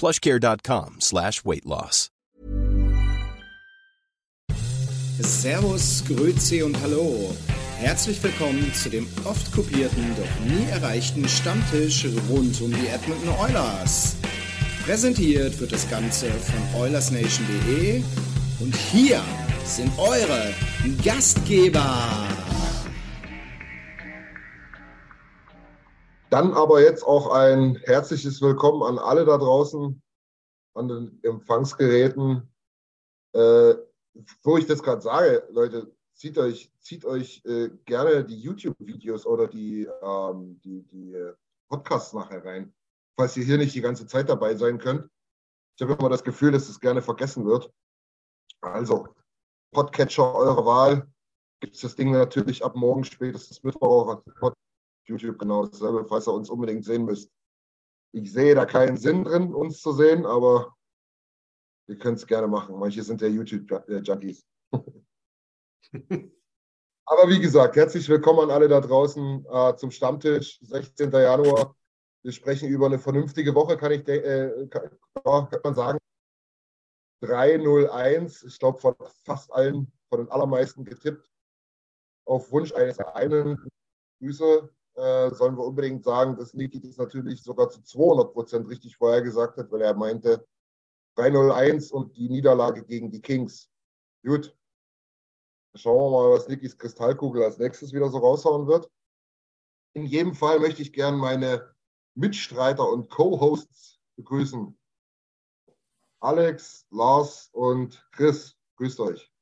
plushcare.com slash weight loss. Servus, Grüezi und Hallo. Herzlich willkommen zu dem oft kopierten, doch nie erreichten Stammtisch rund um die Edmonton Oilers. Präsentiert wird das Ganze von OilersNation.de und hier sind eure Gastgeber. Dann aber jetzt auch ein herzliches Willkommen an alle da draußen, an den Empfangsgeräten. Äh, wo ich das gerade sage, Leute, zieht euch, zieht euch äh, gerne die YouTube-Videos oder die, ähm, die, die Podcasts nachher rein, falls ihr hier nicht die ganze Zeit dabei sein könnt. Ich habe immer das Gefühl, dass das gerne vergessen wird. Also, Podcatcher eurer Wahl. Gibt es das Ding natürlich ab morgen spätestens Mittwoch auf YouTube genau dasselbe, falls ihr uns unbedingt sehen müsst. Ich sehe da keinen Sinn drin, uns zu sehen, aber ihr könnt es gerne machen. Manche sind ja YouTube-Junkies. aber wie gesagt, herzlich willkommen an alle da draußen äh, zum Stammtisch, 16. Januar. Wir sprechen über eine vernünftige Woche, kann ich äh, kann, kann man sagen. 301, ich glaube von fast allen, von den allermeisten getippt. Auf Wunsch eines einen. Grüße äh, sollen wir unbedingt sagen, dass Niki das natürlich sogar zu 200 Prozent richtig vorher gesagt hat, weil er meinte 301 und die Niederlage gegen die Kings. Gut. Schauen wir mal, was Nikis Kristallkugel als nächstes wieder so raushauen wird. In jedem Fall möchte ich gerne meine Mitstreiter und Co-Hosts begrüßen. Alex, Lars und Chris, grüßt euch.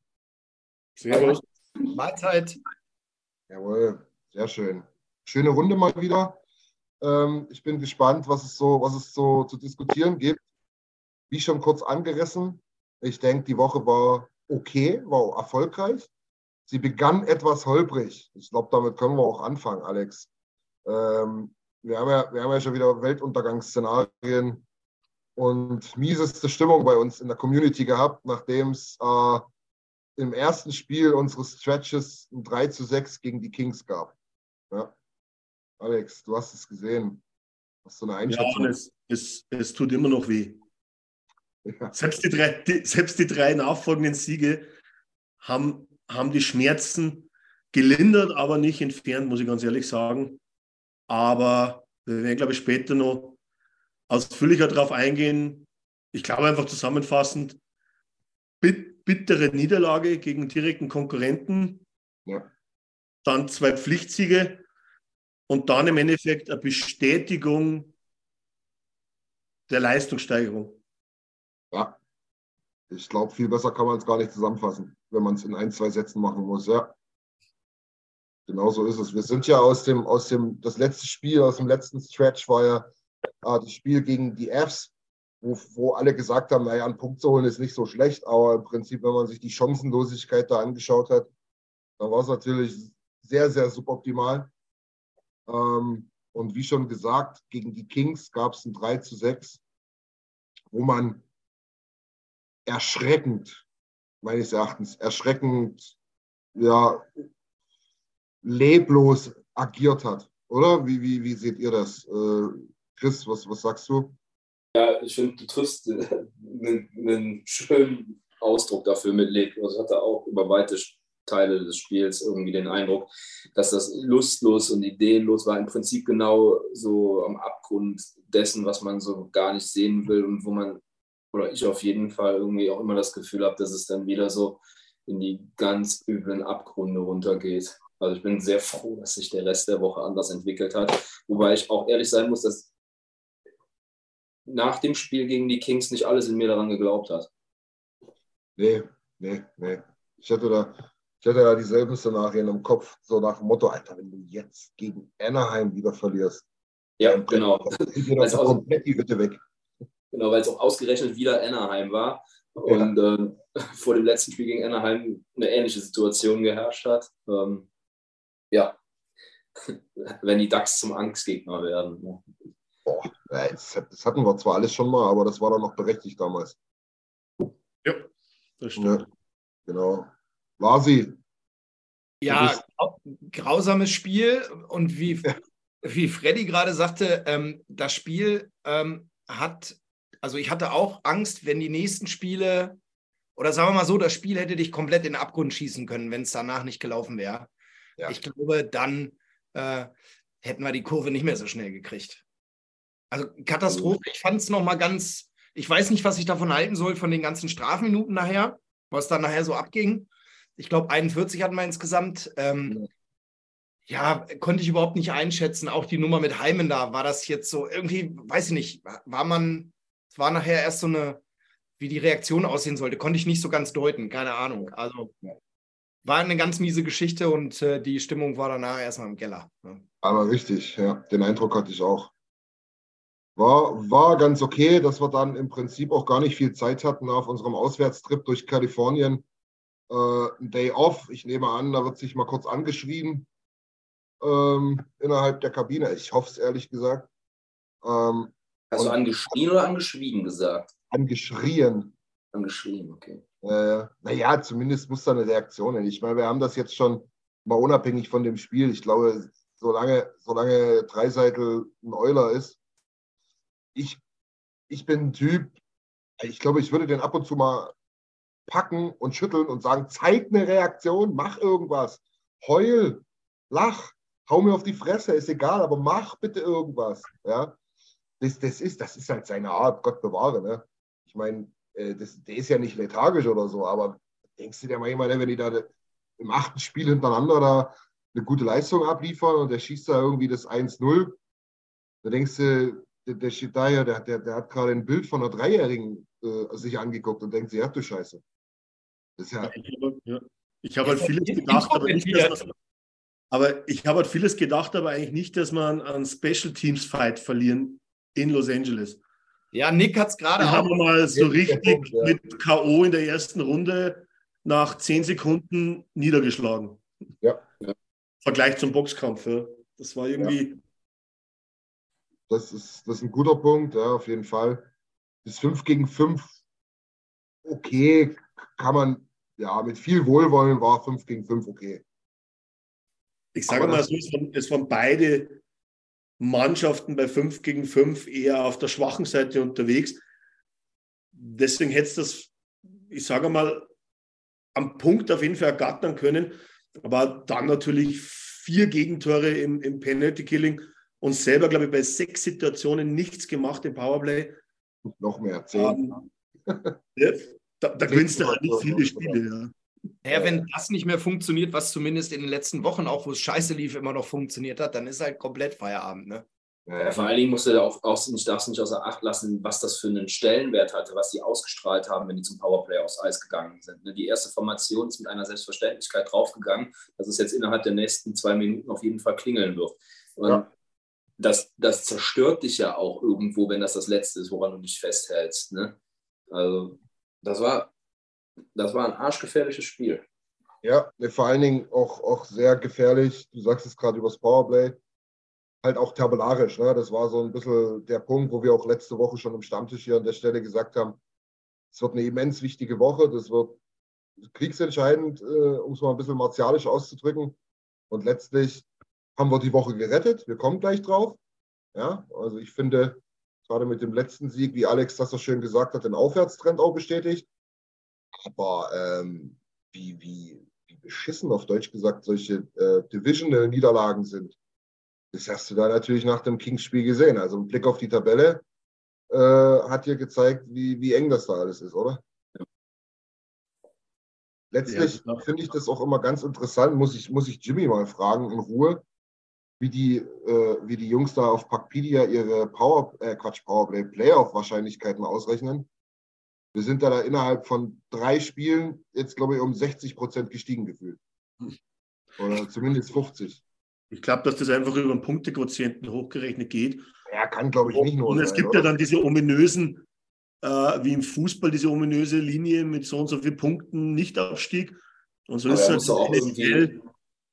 Servus. Mahlzeit. Jawohl, sehr schön. Schöne Runde mal wieder. Ähm, ich bin gespannt, was es, so, was es so zu diskutieren gibt. Wie schon kurz angerissen, ich denke, die Woche war okay, war erfolgreich. Sie begann etwas holprig. Ich glaube, damit können wir auch anfangen, Alex. Ähm, wir, haben ja, wir haben ja schon wieder Weltuntergangsszenarien und mieseste Stimmung bei uns in der Community gehabt, nachdem es äh, im ersten Spiel unseres Stretches ein 3 zu 6 gegen die Kings gab. Ja. Alex, du hast es gesehen. Hast du eine Einschätzung? Ja, es, es, es tut immer noch weh. Ja. Selbst, die drei, die, selbst die drei nachfolgenden Siege haben, haben die Schmerzen gelindert, aber nicht entfernt, muss ich ganz ehrlich sagen. Aber wir werden, glaube ich, später noch ausführlicher darauf eingehen. Ich glaube einfach zusammenfassend, bit bittere Niederlage gegen direkten Konkurrenten, ja. dann zwei Pflichtsiege und dann im Endeffekt eine Bestätigung der Leistungssteigerung. Ja, ich glaube, viel besser kann man es gar nicht zusammenfassen, wenn man es in ein, zwei Sätzen machen muss. Ja, genau so ist es. Wir sind ja aus dem, aus dem, das letzte Spiel, aus dem letzten Stretch war ja äh, das Spiel gegen die Fs, wo, wo alle gesagt haben, naja, einen Punkt zu holen ist nicht so schlecht, aber im Prinzip, wenn man sich die Chancenlosigkeit da angeschaut hat, dann war es natürlich sehr, sehr suboptimal. Ähm, und wie schon gesagt, gegen die Kings gab es ein 3 zu 6, wo man erschreckend, meines Erachtens, erschreckend, ja, leblos agiert hat. Oder? Wie, wie, wie seht ihr das? Äh, Chris, was, was sagst du? Ja, ich finde, du triffst einen, einen, schönen Ausdruck dafür mit leblos. Ich hatte auch über weite Teile des Spiels irgendwie den Eindruck, dass das lustlos und ideenlos war. Im Prinzip genau so am Abgrund dessen, was man so gar nicht sehen will und wo man oder ich auf jeden Fall irgendwie auch immer das Gefühl habe, dass es dann wieder so in die ganz üblen Abgründe runtergeht. Also ich bin sehr froh, dass sich der Rest der Woche anders entwickelt hat. Wobei ich auch ehrlich sein muss, dass nach dem Spiel gegen die Kings nicht alles in mir daran geglaubt hat. Nee, nee, nee. Ich hatte da, ich hatte ja dieselben Szenarien im Kopf, so nach dem Motto, Alter, wenn du jetzt gegen Anaheim wieder verlierst. Ja, genau. Geht also komplett die Hütte weg. Genau, weil es auch ausgerechnet wieder Anaheim war und ja. äh, vor dem letzten Spiel gegen Anaheim eine ähnliche Situation geherrscht hat. Ähm, ja, wenn die Ducks zum Angstgegner werden. Ja. Boah, das hatten wir zwar alles schon mal, aber das war dann noch berechtigt damals. Ja, das stimmt. Ja, genau. Lasi. Ja, grausames Spiel und wie, wie Freddy gerade sagte, ähm, das Spiel ähm, hat, also ich hatte auch Angst, wenn die nächsten Spiele, oder sagen wir mal so, das Spiel hätte dich komplett in den Abgrund schießen können, wenn es danach nicht gelaufen wäre. Ja. Ich glaube, dann äh, hätten wir die Kurve nicht mehr so schnell gekriegt. Also Katastrophe. Ich fand es nochmal ganz, ich weiß nicht, was ich davon halten soll, von den ganzen Strafminuten nachher, was dann nachher so abging. Ich glaube, 41 hatten wir insgesamt. Ähm, ja, konnte ich überhaupt nicht einschätzen. Auch die Nummer mit Heimen da, war das jetzt so irgendwie, weiß ich nicht, war man, es war nachher erst so eine, wie die Reaktion aussehen sollte, konnte ich nicht so ganz deuten, keine Ahnung. Also war eine ganz miese Geschichte und äh, die Stimmung war danach erstmal im Keller. Ne? Aber richtig, ja, den Eindruck hatte ich auch. War, war ganz okay, dass wir dann im Prinzip auch gar nicht viel Zeit hatten auf unserem Auswärtstrip durch Kalifornien. Äh, ein Day off, ich nehme an, da wird sich mal kurz angeschrieben ähm, innerhalb der Kabine. Ich hoffe es ehrlich gesagt. Ähm, Hast du angeschrien oder angeschwiegen gesagt? Angeschrien. Angeschrien, okay. Äh, naja, zumindest muss da eine Reaktion hin. Ich meine, wir haben das jetzt schon mal unabhängig von dem Spiel. Ich glaube, solange, solange Dreiseitel ein Euler ist, ich, ich bin ein Typ, ich glaube, ich würde den ab und zu mal packen und schütteln und sagen, zeig eine Reaktion, mach irgendwas, heul, lach, hau mir auf die Fresse, ist egal, aber mach bitte irgendwas. Ja? Das, das, ist, das ist halt seine Art, Gott bewahre. Ne? Ich meine, äh, der ist ja nicht lethargisch oder so, aber denkst du dir mal jemand, wenn die da im achten Spiel hintereinander da eine gute Leistung abliefern und der schießt da irgendwie das 1-0, da denkst du, der, der steht da ja, der, der, der hat gerade ein Bild von einer Dreijährigen äh, sich angeguckt und denkt sich, ja, du Scheiße. Das ja, ich habe ja. hab halt vieles gedacht, aber nicht, dass man, aber ich habe halt vieles gedacht, aber eigentlich nicht, dass man einen Special Teams Fight verlieren in Los Angeles. Ja, Nick hat es gerade. Wir haben mal so richtig ja. mit K.O. in der ersten Runde nach zehn Sekunden niedergeschlagen. Ja. ja. Vergleich zum Boxkampf. Ja. Das war irgendwie das ist, das ist ein guter Punkt, ja, auf jeden Fall. Bis 5 gegen 5, okay, kann man, ja, mit viel Wohlwollen war 5 gegen 5 okay. Ich sage Aber mal so, es waren, es waren beide Mannschaften bei 5 gegen 5 eher auf der schwachen Seite unterwegs. Deswegen hätte es das, ich sage mal, am Punkt auf jeden Fall ergattern können. Aber dann natürlich vier Gegentore im, im Penalty Killing und selber, glaube ich, bei sechs Situationen nichts gemacht im Powerplay. Noch mehr, zehn. Um, ja, da, da gewinnst du halt nicht viele Spiele. Ja. Ja, wenn das nicht mehr funktioniert, was zumindest in den letzten Wochen, auch wo es scheiße lief, immer noch funktioniert hat, dann ist halt komplett Feierabend. Ne? Ja, vor allen Dingen musst du da auch, auch nicht, darfst nicht außer Acht lassen, was das für einen Stellenwert hatte, was die ausgestrahlt haben, wenn die zum Powerplay aufs Eis gegangen sind. Ne? Die erste Formation ist mit einer Selbstverständlichkeit draufgegangen, dass es jetzt innerhalb der nächsten zwei Minuten auf jeden Fall klingeln wird. Und ja das, das zerstört dich ja auch irgendwo, wenn das das Letzte ist, woran du dich festhältst. Ne? Also, das war, das war ein arschgefährliches Spiel. Ja, vor allen Dingen auch, auch sehr gefährlich. Du sagst es gerade über das Powerplay. Halt auch tabellarisch. Ne? Das war so ein bisschen der Punkt, wo wir auch letzte Woche schon im Stammtisch hier an der Stelle gesagt haben, es wird eine immens wichtige Woche. Das wird kriegsentscheidend, äh, um es mal ein bisschen martialisch auszudrücken. Und letztlich haben wir die Woche gerettet. Wir kommen gleich drauf. Ja, also ich finde, gerade mit dem letzten Sieg, wie Alex das so schön gesagt hat, den Aufwärtstrend auch bestätigt. Aber ähm, wie, wie, wie beschissen auf Deutsch gesagt solche äh, Divisional-Niederlagen sind, das hast du da natürlich nach dem Kings-Spiel gesehen. Also ein Blick auf die Tabelle. äh, hat hier gezeigt, wie, wie eng das da alles ist, oder? Letztlich ja, finde ich das auch immer ganz interessant, muss ich, muss ich Jimmy mal fragen in Ruhe, wie die, äh, wie die Jungs da auf Packpedia ihre Power, äh, Quatsch, Powerplay, Playoff-Wahrscheinlichkeiten ausrechnen. Wir sind da, da innerhalb von drei Spielen jetzt, glaube ich, um 60 Prozent gestiegen gefühlt. Oder zumindest 50. Ich glaube, dass das einfach über den Punktequotienten hochgerechnet geht. Ja, kann, glaube ich, nicht nur. Und es sein, gibt oder? ja dann diese ominösen, äh, wie im Fußball, diese ominöse Linie mit so und so vielen Punkten Nichtabstieg. Und so ist, halt NHL,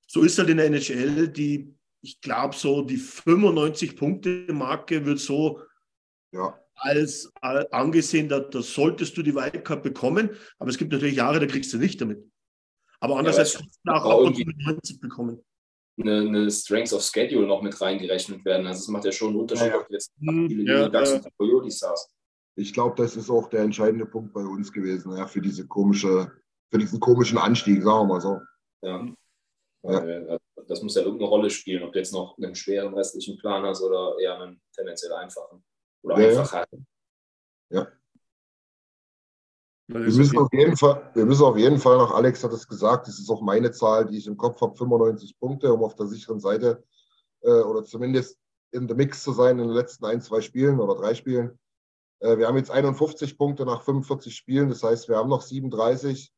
so ist halt in der NHL die, ich glaube, so die 95-Punkte-Marke wird so ja. als äh, angesehen, dass da solltest du die Wildcard bekommen. Aber es gibt natürlich Jahre, da kriegst du nicht damit. Aber andererseits ja, kannst du auch ab und zu mit 90 bekommen eine, eine Strength of Schedule noch mit reingerechnet werden. Also es macht ja schon einen Unterschied, ja, ob du jetzt hm, viele ja, ja. Coyotes hast. Ich glaube, das ist auch der entscheidende Punkt bei uns gewesen, ja, für diese komische, für diesen komischen Anstieg, sagen wir mal so. Ja. ja. Das muss ja irgendeine Rolle spielen, ob du jetzt noch einen schweren restlichen Plan hast oder eher einen tendenziell einfachen. Oder ja, einfacher. Ja. Wir müssen, auf jeden Fall, wir müssen auf jeden Fall noch, Alex hat es gesagt, das ist auch meine Zahl, die ich im Kopf habe, 95 Punkte, um auf der sicheren Seite äh, oder zumindest in der Mix zu sein in den letzten ein, zwei Spielen oder drei Spielen. Äh, wir haben jetzt 51 Punkte nach 45 Spielen, das heißt, wir haben noch 37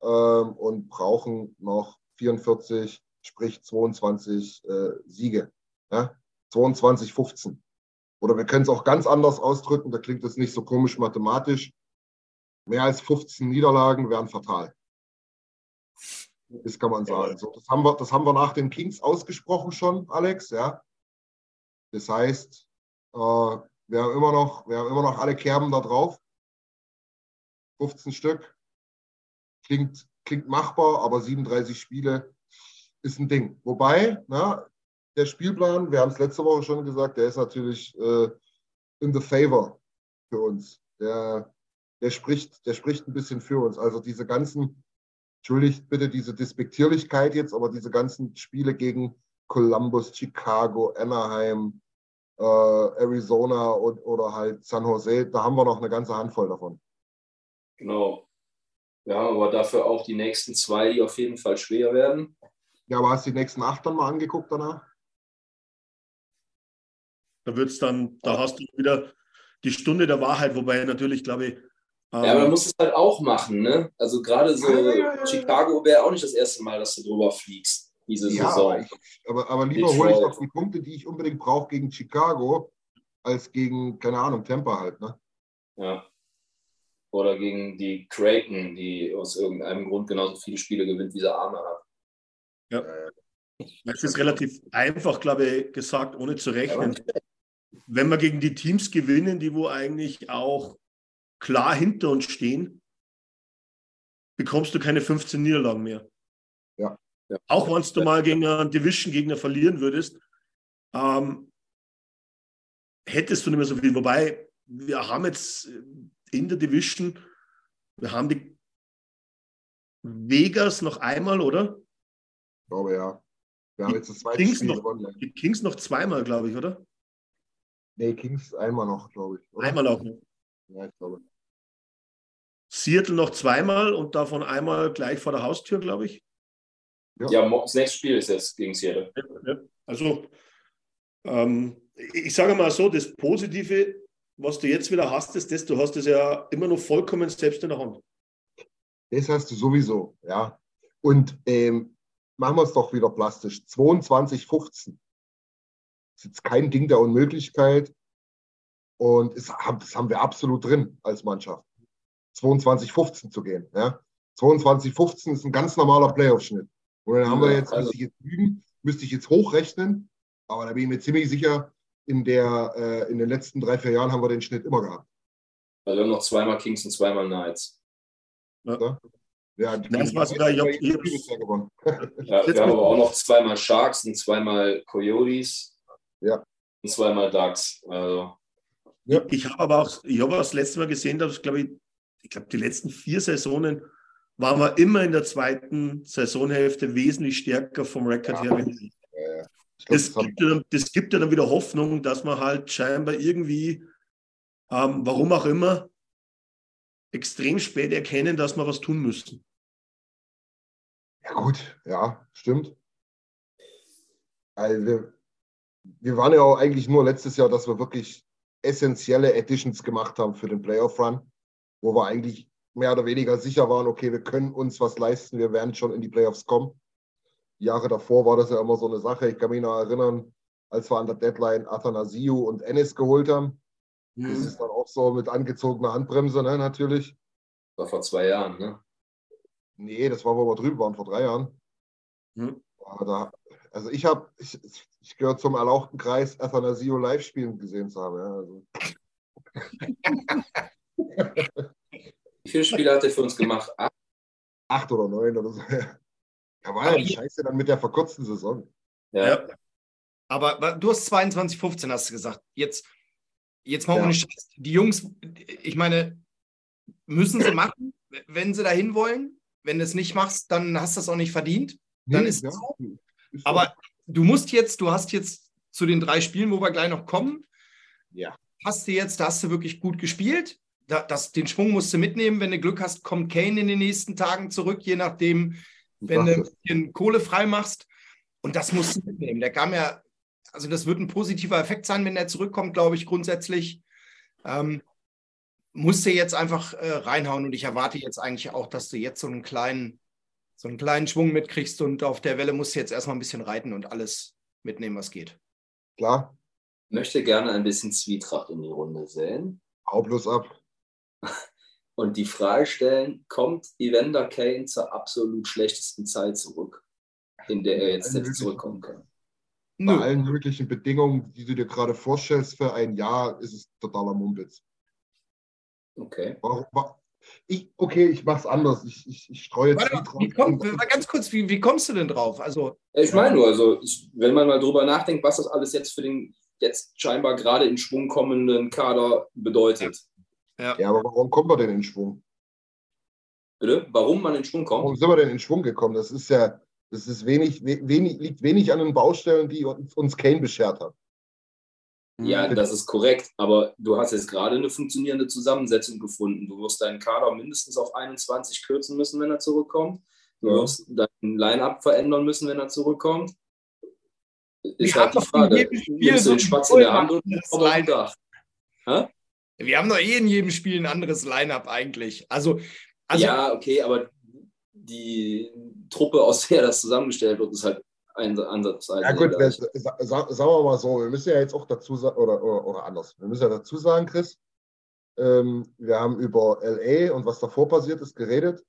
äh, und brauchen noch 44, sprich 22 äh, Siege. Ja? 22, 15. Oder wir können es auch ganz anders ausdrücken, da klingt es nicht so komisch mathematisch mehr als 15 Niederlagen wären fatal. Das kann man sagen. So, das, haben wir, das haben wir nach den Kings ausgesprochen schon, Alex. Ja? Das heißt, äh, wir, haben immer noch, wir haben immer noch alle Kerben da drauf. 15 Stück. Klingt, klingt machbar, aber 37 Spiele ist ein Ding. Wobei, na, der Spielplan, wir haben es letzte Woche schon gesagt, der ist natürlich äh, in the favor für uns. Der, der spricht, der spricht ein bisschen für uns. Also diese ganzen, entschuldigt bitte diese Despektierlichkeit jetzt, aber diese ganzen Spiele gegen Columbus, Chicago, Anaheim, äh, Arizona und, oder halt San Jose, da haben wir noch eine ganze Handvoll davon. Genau. Wir haben aber dafür auch die nächsten zwei, die auf jeden Fall schwer werden. Ja, aber hast du die nächsten acht dann mal angeguckt danach? Da wird's dann, da hast du wieder die Stunde der Wahrheit, wobei natürlich, glaube ich, ja, aber man muss es halt auch machen, ne? Also gerade so Chicago wäre auch nicht das erste Mal, dass du drüber fliegst, diese ja, Saison. Aber, ich, aber, aber lieber hole ich doch die Punkte, die ich unbedingt brauche gegen Chicago, als gegen, keine Ahnung, Tampa halt, ne? Ja. Oder gegen die Creighton, die aus irgendeinem Grund genauso viele Spiele gewinnt, wie sie Arme hat. Ja. Es ist relativ einfach, glaube ich, gesagt, ohne zu rechnen. Wenn wir gegen die Teams gewinnen, die wo eigentlich auch klar hinter uns stehen, bekommst du keine 15 Niederlagen mehr. Ja. ja. Auch wenn du mal gegen einen Division-Gegner verlieren würdest, ähm, hättest du nicht mehr so viel. Wobei, wir haben jetzt in der Division, wir haben die Vegas noch einmal, oder? Ich glaube ja. Wir haben jetzt das zweite Kings Spiel noch, gewonnen. Die Kings noch zweimal, glaube ich, oder? Nee, Kings einmal noch, glaube ich. Oder? Einmal auch noch. Ja, ich glaube. Seattle noch zweimal und davon einmal gleich vor der Haustür, glaube ich. Ja. ja, das nächste Spiel ist jetzt gegen Seattle. Ja, also, ähm, ich sage mal so, das Positive, was du jetzt wieder hast, ist das, du hast es ja immer noch vollkommen selbst in der Hand. Das hast du sowieso, ja. Und ähm, machen wir es doch wieder plastisch. 22,15. Das ist jetzt kein Ding der Unmöglichkeit. Und es, das haben wir absolut drin als Mannschaft. 22,15 zu gehen. Ja? 22,15 ist ein ganz normaler Playoff-Schnitt. Und dann haben wir jetzt, also, müsste ich jetzt üben, müsste ich jetzt hochrechnen, aber da bin ich mir ziemlich sicher, in, der, äh, in den letzten drei, vier Jahren haben wir den Schnitt immer gehabt. Also wir haben noch zweimal Kings und zweimal Knights. Ja. Ja, die das war sogar Job ja, Wir haben aber auch noch zweimal Sharks und zweimal Coyotes. Ja. Und zweimal Ducks. Also. Ja. Ich habe aber auch, ich habe das letzte Mal gesehen, dass, glaube ich, ich glaube, die letzten vier Saisonen waren wir immer in der zweiten Saisonhälfte wesentlich stärker vom Rekord ja. her. Ja, das, gibt ja, das gibt ja dann wieder Hoffnung, dass man halt scheinbar irgendwie ähm, warum auch immer, extrem spät erkennen, dass wir was tun müssen. Gut, ja, stimmt. Also wir, wir waren ja auch eigentlich nur letztes Jahr, dass wir wirklich essentielle Editions gemacht haben für den Playoff Run, wo wir eigentlich mehr oder weniger sicher waren, okay, wir können uns was leisten, wir werden schon in die Playoffs kommen. Jahre davor war das ja immer so eine Sache. Ich kann mich noch erinnern, als wir an der Deadline Athanasiu und Ennis geholt haben. Mhm. Das ist dann auch so mit angezogener Handbremse, ne, natürlich. War vor zwei Jahren, ne? Nee, das war, wo wir drüben waren, vor drei Jahren. Mhm. Da, also ich habe, ich, ich gehöre zum erlauchten Kreis, Athanasio live spielen gesehen zu haben. Ja, also. Wie viele Spiele hat er für uns gemacht? Acht? Acht oder neun oder so. Ja, war ja die Scheiße dann mit der verkürzten Saison. Ja. ja. Aber du hast 22, 15, hast du gesagt. Jetzt, jetzt machen wir nicht Scheiß. Die Jungs, ich meine, müssen sie machen, wenn sie dahin wollen. Wenn du es nicht machst, dann hast du es auch nicht verdient. Dann nee, ist es so. Aber du musst jetzt, du hast jetzt zu den drei Spielen, wo wir gleich noch kommen, ja. hast du jetzt, da hast du wirklich gut gespielt. Da, das, den Schwung musst du mitnehmen. Wenn du Glück hast, kommt Kane in den nächsten Tagen zurück, je nachdem, wenn du ein bisschen Kohle frei machst. Und das musst du mitnehmen. Der kam ja, also das wird ein positiver Effekt sein, wenn er zurückkommt, glaube ich, grundsätzlich. Ähm, musst du jetzt einfach äh, reinhauen und ich erwarte jetzt eigentlich auch, dass du jetzt so einen kleinen, so einen kleinen Schwung mitkriegst und auf der Welle musst du jetzt erstmal ein bisschen reiten und alles mitnehmen, was geht. Klar. Ich möchte gerne ein bisschen Zwietracht in die Runde sehen. Hau bloß ab. Und die Frage stellen, kommt Evander Kane zur absolut schlechtesten Zeit zurück, in der er jetzt, jetzt zurückkommen kann? Bei Nö. allen möglichen Bedingungen, die du dir gerade vorstellst, für ein Jahr ist es totaler Mumpitz. Okay. Ich, okay, ich mache es anders. Ich, ich, ich streue Warte, wie komm, Ganz kurz, wie, wie kommst du denn drauf? Also, ich meine nur, also ich, wenn man mal drüber nachdenkt, was das alles jetzt für den jetzt scheinbar gerade in Schwung kommenden Kader bedeutet. Ja. ja, aber warum kommt man denn in Schwung? Bitte? Warum man in Schwung kommt? Warum sind wir denn in Schwung gekommen? Das ist ja, das ist wenig, wenig, liegt wenig an den Baustellen, die uns Kane beschert hat. Ja, das ist korrekt, aber du hast jetzt gerade eine funktionierende Zusammensetzung gefunden. Du wirst deinen Kader mindestens auf 21 kürzen müssen, wenn er zurückkommt. Du wirst dein Line-Up verändern müssen, wenn er zurückkommt. Ist halt die Frage, nimmst du den Spatz in der Hand und Hä? Wir haben doch eh in jedem Spiel ein anderes Line-Up eigentlich. Also, also ja, okay, aber die Truppe, aus der das zusammengestellt wird, ist halt Ansatz. Ja gut, das, sagen wir mal so, wir müssen ja jetzt auch dazu sagen, oder, oder, oder anders, wir müssen ja dazu sagen, Chris, ähm, wir haben über LA und was davor passiert ist geredet.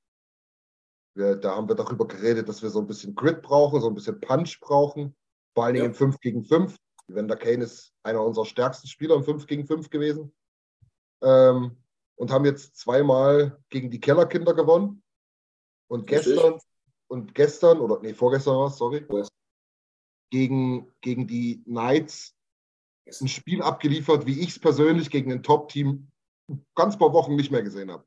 Wir, da haben wir darüber geredet, dass wir so ein bisschen Grid brauchen, so ein bisschen Punch brauchen, vor allen Dingen ja. im 5 gegen 5. Wender Kane ist einer unserer stärksten Spieler im 5 gegen 5 gewesen. Ähm, und haben jetzt zweimal gegen die Kellerkinder gewonnen. Und gestern, und gestern, oder nee, vorgestern war es, sorry, gegen, gegen die Knights ein Spiel abgeliefert, wie ich es persönlich gegen ein Top-Team ganz paar Wochen nicht mehr gesehen habe.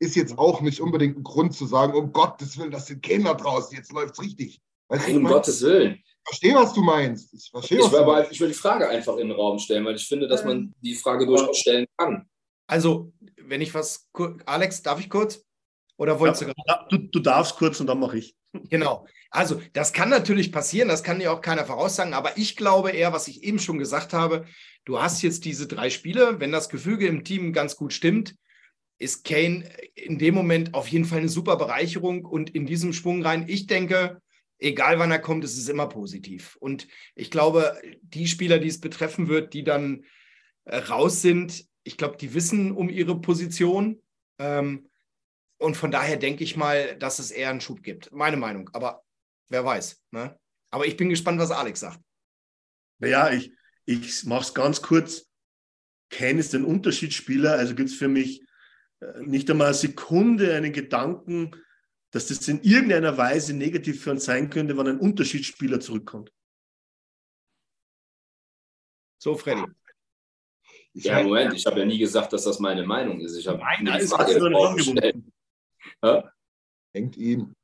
Ist jetzt auch nicht unbedingt ein Grund zu sagen, um Gottes Willen, das sind Kinder draußen, jetzt läuft es richtig. Weißt Nein, um Gottes Willen. Ich verstehe, was du meinst. Ich verstehe, ich, will, ich will die Frage einfach in den Raum stellen, weil ich finde, dass man die Frage durchaus stellen kann. Also, wenn ich was, Alex, darf ich kurz? Oder wolltest ja, du, du, du darfst kurz und dann mache ich. Genau. Also, das kann natürlich passieren, das kann dir auch keiner voraussagen, aber ich glaube eher, was ich eben schon gesagt habe, du hast jetzt diese drei Spiele, wenn das Gefüge im Team ganz gut stimmt, ist Kane in dem Moment auf jeden Fall eine super Bereicherung und in diesem Schwung rein. Ich denke, egal wann er kommt, ist es immer positiv. Und ich glaube, die Spieler, die es betreffen wird, die dann äh, raus sind, ich glaube, die wissen um ihre Position. Ähm, und von daher denke ich mal, dass es eher einen Schub gibt. Meine Meinung. Aber wer weiß. Ne? Aber ich bin gespannt, was Alex sagt. Naja, ich, ich mache es ganz kurz. Ken ist ein Unterschiedsspieler. Also gibt es für mich äh, nicht einmal eine Sekunde einen Gedanken, dass das in irgendeiner Weise negativ für uns sein könnte, wenn ein Unterschiedsspieler zurückkommt. So, Freddy. Ich ja, Moment, ich habe ja nie gesagt, dass das meine Meinung ist. Ich habe Nein, ist Frage vorgestellt. Hängt ihm.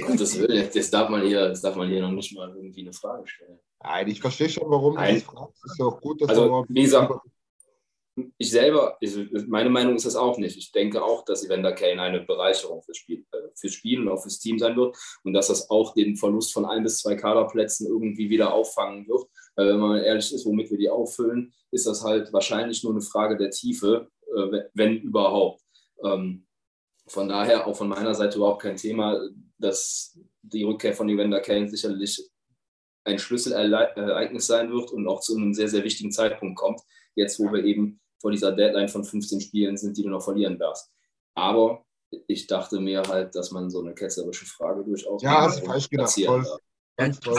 Gottes Willen, das darf, man hier, das darf man hier noch nicht mal irgendwie eine Frage stellen. Nein, ich verstehe schon, warum Nein. du das fragst. Ist ja auch gut, dass also, wie gesagt, ich selber, ich, meine Meinung ist das auch nicht. Ich denke auch, dass Evander Kane eine Bereicherung fürs Spiel, äh, fürs Spiel und auch fürs Team sein wird und dass das auch den Verlust von ein bis zwei Kaderplätzen irgendwie wieder auffangen wird. Weil wenn man ehrlich ist, womit wir die auffüllen, ist das halt wahrscheinlich nur eine Frage der Tiefe, äh, wenn überhaupt. Ähm, von daher auch von meiner Seite überhaupt kein Thema, dass die Rückkehr von Evander Kane sicherlich ein Schlüsselereignis sein wird und auch zu einem sehr, sehr wichtigen Zeitpunkt kommt. Jetzt, wo wir eben vor dieser Deadline von 15 Spielen sind, die du noch verlieren darfst. Aber ich dachte mir halt, dass man so eine ketzerische Frage durchaus. Ja, hast falsch gedacht. Voll. Ganz toll.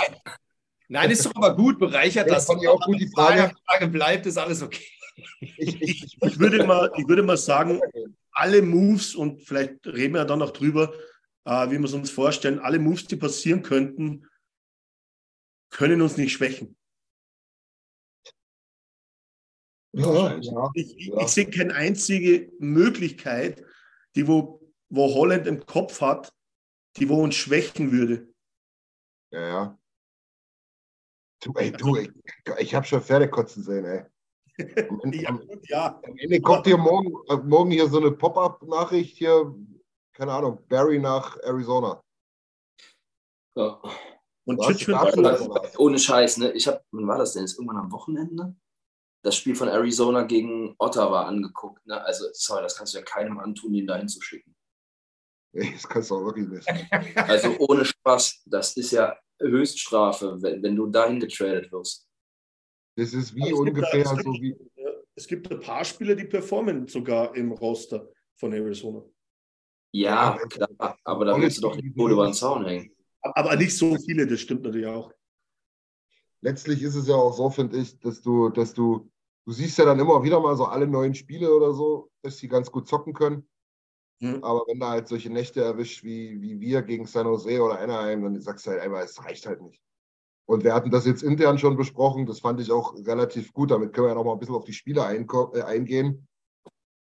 Nein, ist doch aber gut, bereichert ja, das. Fand ich auch gut, die Frage. Frage bleibt, ist alles okay. Ich, ich, ich, würde mal, ich würde mal sagen, alle Moves, und vielleicht reden wir ja dann noch drüber, äh, wie wir es uns vorstellen, alle Moves, die passieren könnten, können uns nicht schwächen. Ja, ja, ich, ich, ich, sehe keine einzige Möglichkeit, die wo, wo Holland im Kopf hat, die wo uns schwächen würde. Ja, ja. Du, ey, du, ich, ich habe schon Pferdekotzen sehen, ey. Am Ende, ja, ja. am Ende kommt hier morgen, äh, morgen hier so eine Pop-up-Nachricht hier, keine Ahnung, Barry nach Arizona. Ja. Und ohne Scheiß, ne? Ich habe, wann war das denn? Ist irgendwann am Wochenende? das Spiel von Arizona gegen Ottawa angeguckt. Ne? Also, sorry, das kannst du ja keinem antun, ihn da hinzuschicken. Nee, das kannst du auch wirklich nicht. Also ohne Spaß, das ist ja Höchststrafe, wenn, wenn du dahin getradet wirst. Das ist wie ungefähr da, so wie. Es gibt ein paar Spieler, die performen sogar im Roster von Arizona. Ja, ja klar, aber da willst du doch nicht wohl über den Zaun hängen. Aber nicht so viele, das stimmt natürlich auch letztlich ist es ja auch so, finde ich, dass du, dass du, du siehst ja dann immer wieder mal so alle neuen Spiele oder so, dass sie ganz gut zocken können. Mhm. Aber wenn da halt solche Nächte erwischt wie, wie wir gegen San Jose oder Anaheim, dann sagst du halt einmal, es reicht halt nicht. Und wir hatten das jetzt intern schon besprochen, das fand ich auch relativ gut. Damit können wir ja noch mal ein bisschen auf die Spiele äh, eingehen.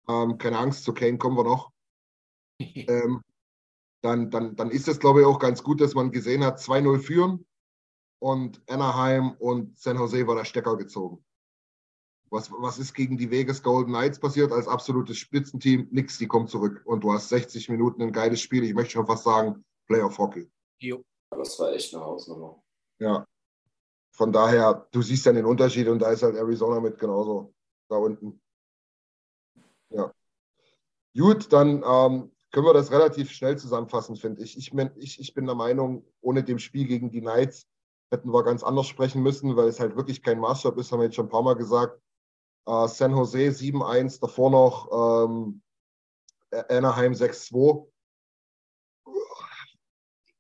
Ähm, keine Angst, zu Kane kommen wir noch. ähm, dann, dann, dann ist es, glaube ich, auch ganz gut, dass man gesehen hat, 2-0 führen, und Anaheim und San Jose war der Stecker gezogen. Was, was ist gegen die Vegas Golden Knights passiert als absolutes Spitzenteam? Nix, die kommen zurück. Und du hast 60 Minuten ein geiles Spiel. Ich möchte schon fast sagen, Playoff Hockey. Jo. Das war echt eine Hausnummer. Ja. Von daher, du siehst dann den Unterschied und da ist halt Arizona mit genauso da unten. Ja. Gut, dann ähm, können wir das relativ schnell zusammenfassen, finde ich. Ich, ich. Ich bin der Meinung, ohne dem Spiel gegen die Knights hätten wir ganz anders sprechen müssen, weil es halt wirklich kein Maßstab ist, haben wir jetzt schon ein paar Mal gesagt. Äh, San Jose 7-1, davor noch ähm, Anaheim 6-2.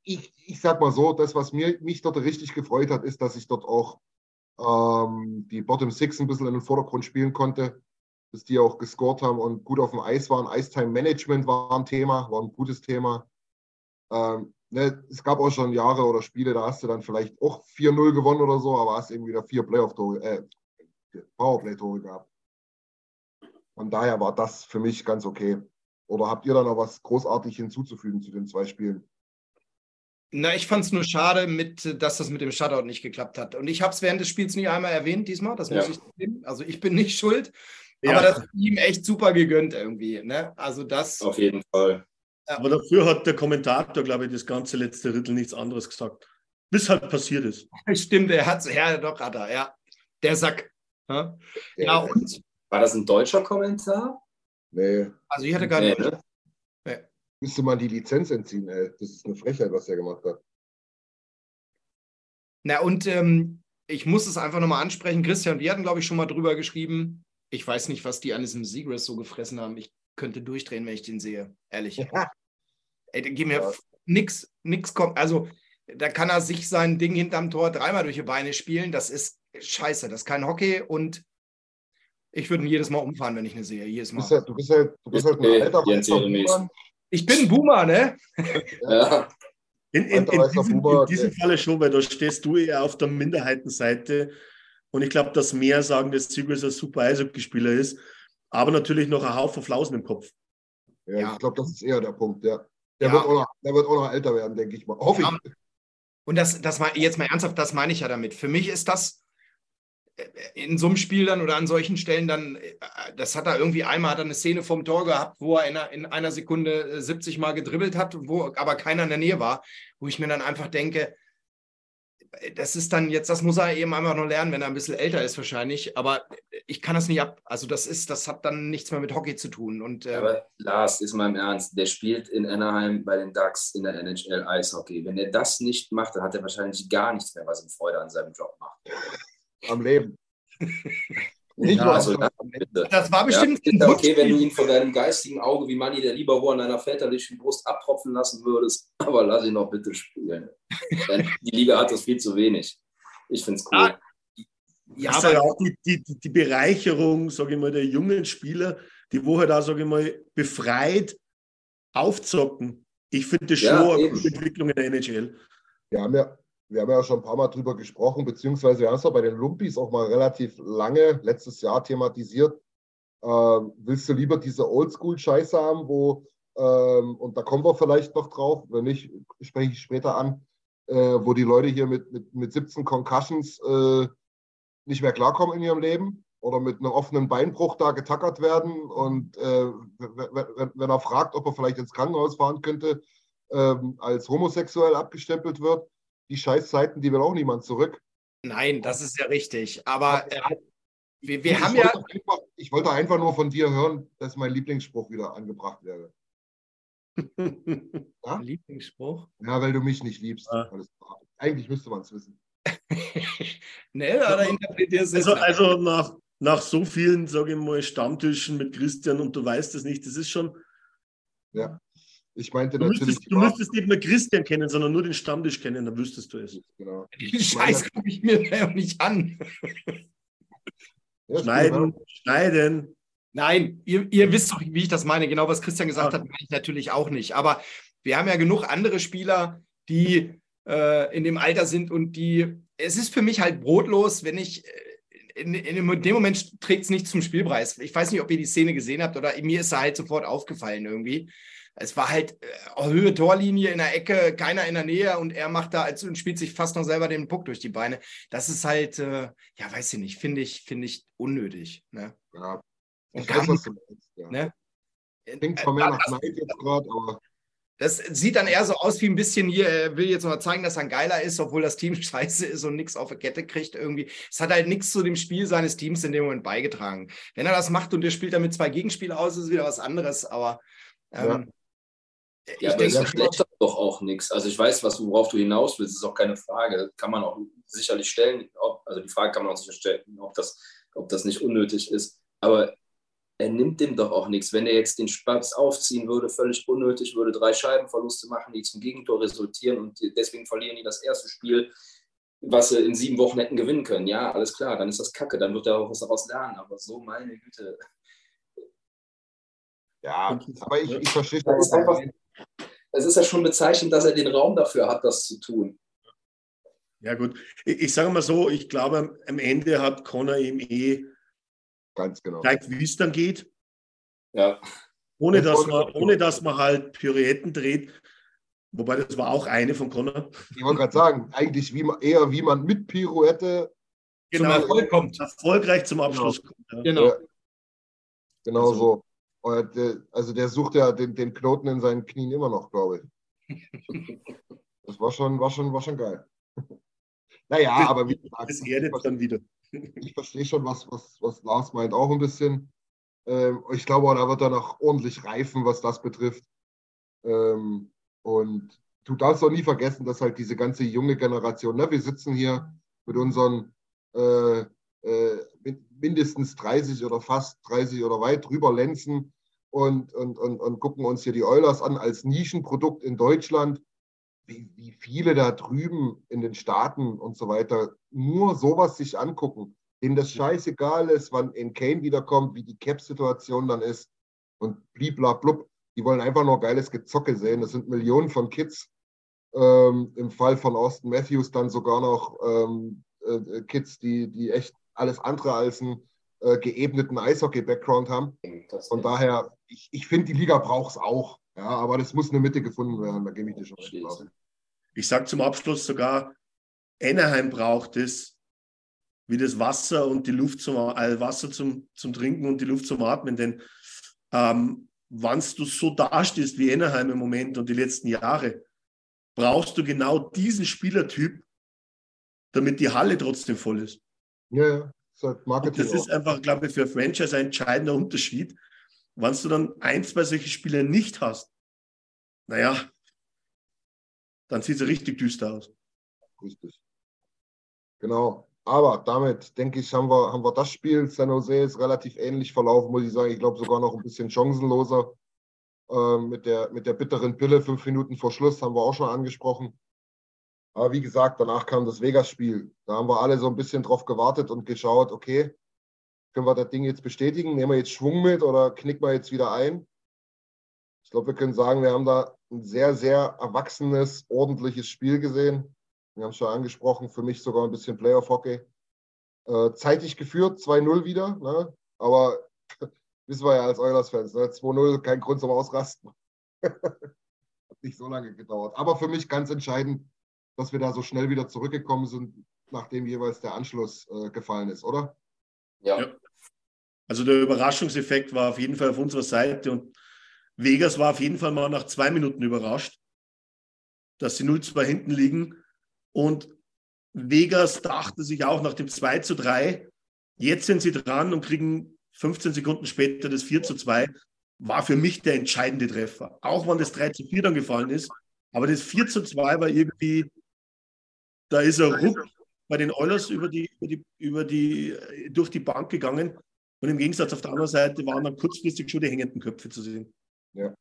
Ich, ich sag mal so, das, was mir, mich dort richtig gefreut hat, ist, dass ich dort auch ähm, die Bottom Six ein bisschen in den Vordergrund spielen konnte, dass die auch gescored haben und gut auf dem Eis waren. Ice-Time Management war ein Thema, war ein gutes Thema. Ähm, ne, es gab auch schon Jahre oder Spiele, da hast du dann vielleicht auch 4-0 gewonnen oder so, aber hast eben wieder vier Playoff-Tore, äh, Powerplay-Tore gehabt. Von daher war das für mich ganz okay. Oder habt ihr da noch was großartig hinzuzufügen zu den zwei Spielen? Na, ich fand es nur schade, mit, dass das mit dem Shutout nicht geklappt hat. Und ich habe es während des Spiels nie einmal erwähnt diesmal, das muss ja. ich sehen. Also ich bin nicht schuld. Ja. Aber das ihm echt super gegönnt irgendwie. Ne? Also das. Auf jeden Fall. Aber dafür hat der Kommentator, glaube ich, das ganze letzte Drittel nichts anderes gesagt. Bis halt passiert ist. Stimmt, er hat es, ja, doch hat er, ja. Der Sack. Ja, ja und? War das ein deutscher Kommentar? Nee. Also ich hatte gar nicht. Ne? Müsste man die Lizenz entziehen, ey. Das ist eine Frechheit, was er gemacht hat. Na, und ähm, ich muss es einfach nochmal ansprechen. Christian, wir hatten, glaube ich, schon mal drüber geschrieben. Ich weiß nicht, was die an diesem Seagrass so gefressen haben. Ich könnte durchdrehen, wenn ich den sehe. Ehrlich. Ja. Ey, gib mir ja. nix, nix kommt. Also, da kann er sich sein Ding hinterm Tor dreimal durch die Beine spielen. Das ist scheiße. Das ist kein Hockey und ich würde ihn jedes Mal umfahren, wenn ich eine sehe. Jedes Mal. Du bist halt, du bist halt, du bist halt ein alter Boomer. Ich bin ein Boomer, ne? ja. In, in, in, diesem, in diesem Falle schon, weil da stehst du eher auf der Minderheitenseite. Und ich glaube, dass mehr sagen, dass Zigris ein super Eishockeyspieler ist aber natürlich noch ein Haufen Flausen im Kopf. Ja, ja. ich glaube, das ist eher der Punkt, ja. Der, ja. Wird, auch noch, der wird auch noch älter werden, denke ich mal. Hoffe ich. Und das, das mal, jetzt mal ernsthaft, das meine ich ja damit. Für mich ist das, in so einem Spiel dann oder an solchen Stellen dann, äh, das hat er irgendwie einmal hat er eine Szene vom Tor gehabt, wo er in einer, in einer Sekunde 70 Mal gedribbelt hat, wo aber keiner in der Nähe war, wo ich mir dann einfach denke, das ist dann jetzt, das muss er eben einfach noch lernen, wenn er ein bisschen älter ist wahrscheinlich. Aber ich kann das nicht ab. Also das ist, das hat dann nichts mehr mit Hockey zu tun. Und, äh, aber Lars, ist mal im Ernst, der spielt in Anaheim bei den Ducks in der NHL Eishockey. Wenn er das nicht macht, dann hat er wahrscheinlich gar nichts mehr, was ihm Freude an seinem Job macht. Am Leben. Ja, also das, das, war bestimmt ja, ist okay, wenn du ihn von deinem geistigen Auge wie Manni der Libero an deiner väterlichen Brust abtropfen lassen würdest, aber lass ihn noch bitte spielen. die Liga hat das viel zu wenig. Ich finde es cool. Ah, ja, das ist ja auch die, die, die Bereicherung, sage ich mal, der jungen Spieler, die wo halt auch, sage ich mal, befreit aufzocken. Ich finde das schon ja, eine gute Entwicklung in der NHL. Wir haben ja wir haben ja schon ein paar Mal drüber gesprochen, beziehungsweise wir haben es ja bei den Lumpis auch mal relativ lange letztes Jahr thematisiert. Äh, willst du lieber diese Oldschool-Scheiße haben, wo, ähm, und da kommen wir vielleicht noch drauf, wenn nicht, spreche ich später an, äh, wo die Leute hier mit, mit, mit 17 Concussions äh, nicht mehr klarkommen in ihrem Leben oder mit einem offenen Beinbruch da getackert werden und äh, wenn, wenn, er fragt, ob er vielleicht ins Krankenhaus fahren könnte, ähm, als homosexuell abgestempelt wird die Scheißzeiten, die will auch niemand zurück. Nein, das ist ja richtig. Aber äh, wir, wir ich haben ja. Einfach, ich wollte einfach nur von dir hören, dass mein Lieblingsspruch wieder angebracht wäre. ja? Lieblingsspruch? Ja, weil du mich nicht liebst. Ja. Eigentlich müsste man es wissen. ne, oder interpretierst also, also nach, nach so vielen, sage ich mal, Stammtischen mit Christian und du weißt es nicht, das ist schon. Ja. Ich meinte du natürlich. Müsstest, du müsstest nicht mehr Christian kennen, sondern nur den Stammtisch kennen, dann wüsstest du es. Genau. Den Scheiß gucke ich mir ja nicht an. Ja, schneiden, schneiden. Nein, ihr, ihr wisst doch, wie ich das meine. Genau, was Christian gesagt ja. hat, meine ich natürlich auch nicht. Aber wir haben ja genug andere Spieler, die äh, in dem Alter sind und die. Es ist für mich halt brotlos, wenn ich. Äh, in, in, dem Moment trägt es nicht zum Spielpreis. Ich weiß nicht, ob ihr die Szene gesehen habt oder mir ist er halt sofort aufgefallen irgendwie es war halt äh, Höhe Torlinie in der Ecke, keiner in der Nähe und er macht da als und spielt sich fast noch selber den Puck durch die Beine. Das ist halt, äh, ja, weiß ich nicht, finde ich, finde ich unnötig. Ne? Ja. Ich weiß, was du meinst, ja. Ne? Klingt von mir nach Neid jetzt gerade, aber. Das sieht dann eher so aus wie ein bisschen hier, er will jetzt mal zeigen, dass er ein Geiler ist, obwohl das Team scheiße ist und nichts auf der Kette kriegt irgendwie. Es hat halt nichts zu dem Spiel seines Teams in dem Moment beigetragen. Wenn er das macht und er spielt damit zwei Gegenspiele aus, ist es wieder was anderes, aber ähm, ja. Ja, ich aber denke, das schlecht doch auch nichts. Also ich weiß, was, worauf du hinaus willst, ist auch keine Frage. Kann man auch sicherlich stellen. Ob, also die Frage kann man auch sicher stellen, ob das, ob das nicht unnötig ist. Aber er nimmt dem doch auch nichts. Wenn er jetzt den Spatz aufziehen würde, völlig unnötig, würde drei Scheibenverluste machen, die zum Gegentor resultieren und deswegen verlieren die das erste Spiel, was sie in sieben Wochen hätten gewinnen können. Ja, alles klar, dann ist das Kacke, dann wird er auch was daraus lernen. Aber so, meine Güte. Ja, aber ich, ich verstehe das einfach, es ist ja schon bezeichnend, dass er den Raum dafür hat, das zu tun. Ja, gut. Ich, ich sage mal so, ich glaube, am Ende hat Connor ihm eh Ganz genau. gezeigt, wie es dann geht. Ja. Ohne dass, man, ohne dass man halt Pirouetten dreht. Wobei das war auch eine von Connor. Ich wollte gerade sagen, eigentlich wie man, eher wie man mit Pirouette genau, zum Erfolg kommt. Erfolgreich zum Abschluss genau. kommt. Ja. Genau. Ja. Genau also, so. Also der sucht ja den, den Knoten in seinen Knien immer noch, glaube ich. Das war schon, war schon, war schon geil. Naja, aber wie gesagt, das erdet dann wieder. Ich verstehe schon, was, was, was Lars meint, auch ein bisschen. Ähm, ich glaube, da wird er noch ordentlich reifen, was das betrifft. Ähm, und du darfst auch nie vergessen, dass halt diese ganze junge Generation, ne, wir sitzen hier mit unseren äh, äh, mindestens 30 oder fast 30 oder weit drüber lenzen und, und, und, und gucken uns hier die Eulers an als Nischenprodukt in Deutschland, wie, wie viele da drüben in den Staaten und so weiter nur sowas sich angucken, denen das scheißegal ist, wann in Kane wiederkommt, wie die Cap-Situation dann ist und bliblablub. Die wollen einfach nur geiles Gezocke sehen. Das sind Millionen von Kids. Ähm, Im Fall von Austin Matthews dann sogar noch ähm, äh, Kids, die, die echt alles andere als einen äh, geebneten Eishockey-Background haben. Von daher, ich, ich finde, die Liga braucht es auch. Ja, aber das muss eine Mitte gefunden werden, da gebe ich dir schon recht. Ich sage zum Abschluss sogar, Anaheim braucht es, wie das Wasser und die Luft zum äh, Wasser zum, zum Trinken und die Luft zum Atmen. Denn ähm, wenn du so dastehst wie Ennerheim im Moment und die letzten Jahre, brauchst du genau diesen Spielertyp, damit die Halle trotzdem voll ist. Ja, ja. Das, Marketing das ist einfach, glaube ich, für Franchise ein entscheidender Unterschied. Wenn du dann ein, zwei solche Spieler nicht hast, naja, dann sieht es richtig düster aus. Richtig. Genau. Aber damit, denke ich, haben wir, haben wir das Spiel. San Jose ist relativ ähnlich verlaufen, muss ich sagen. Ich glaube sogar noch ein bisschen chancenloser. Äh, mit, der, mit der bitteren Pille, fünf Minuten vor Schluss, haben wir auch schon angesprochen. Aber wie gesagt, danach kam das Vegas-Spiel. Da haben wir alle so ein bisschen drauf gewartet und geschaut, okay, können wir das Ding jetzt bestätigen? Nehmen wir jetzt Schwung mit oder knicken wir jetzt wieder ein? Ich glaube, wir können sagen, wir haben da ein sehr, sehr erwachsenes, ordentliches Spiel gesehen. Wir haben es schon angesprochen, für mich sogar ein bisschen Playoff-Hockey. Äh, zeitig geführt, 2-0 wieder, ne? aber wissen wir ja als Oilers-Fans, ne? 2-0, kein Grund zum Ausrasten. Hat nicht so lange gedauert. Aber für mich ganz entscheidend, dass wir da so schnell wieder zurückgekommen sind, nachdem jeweils der Anschluss äh, gefallen ist, oder? Ja. ja. Also der Überraschungseffekt war auf jeden Fall auf unserer Seite und Vegas war auf jeden Fall mal nach zwei Minuten überrascht, dass sie 0-2 hinten liegen. Und Vegas dachte sich auch nach dem 2 zu 3, jetzt sind sie dran und kriegen 15 Sekunden später das 4 zu 2. War für mich der entscheidende Treffer. Auch wenn das 3 zu 4 dann gefallen ist. Aber das 4 zu 2 war irgendwie, da ist er ruck bei den Oilers über die, über die, über die, durch die Bank gegangen. Und im Gegensatz auf der anderen Seite waren dann kurzfristig schon die hängenden Köpfe zu sehen. Ja.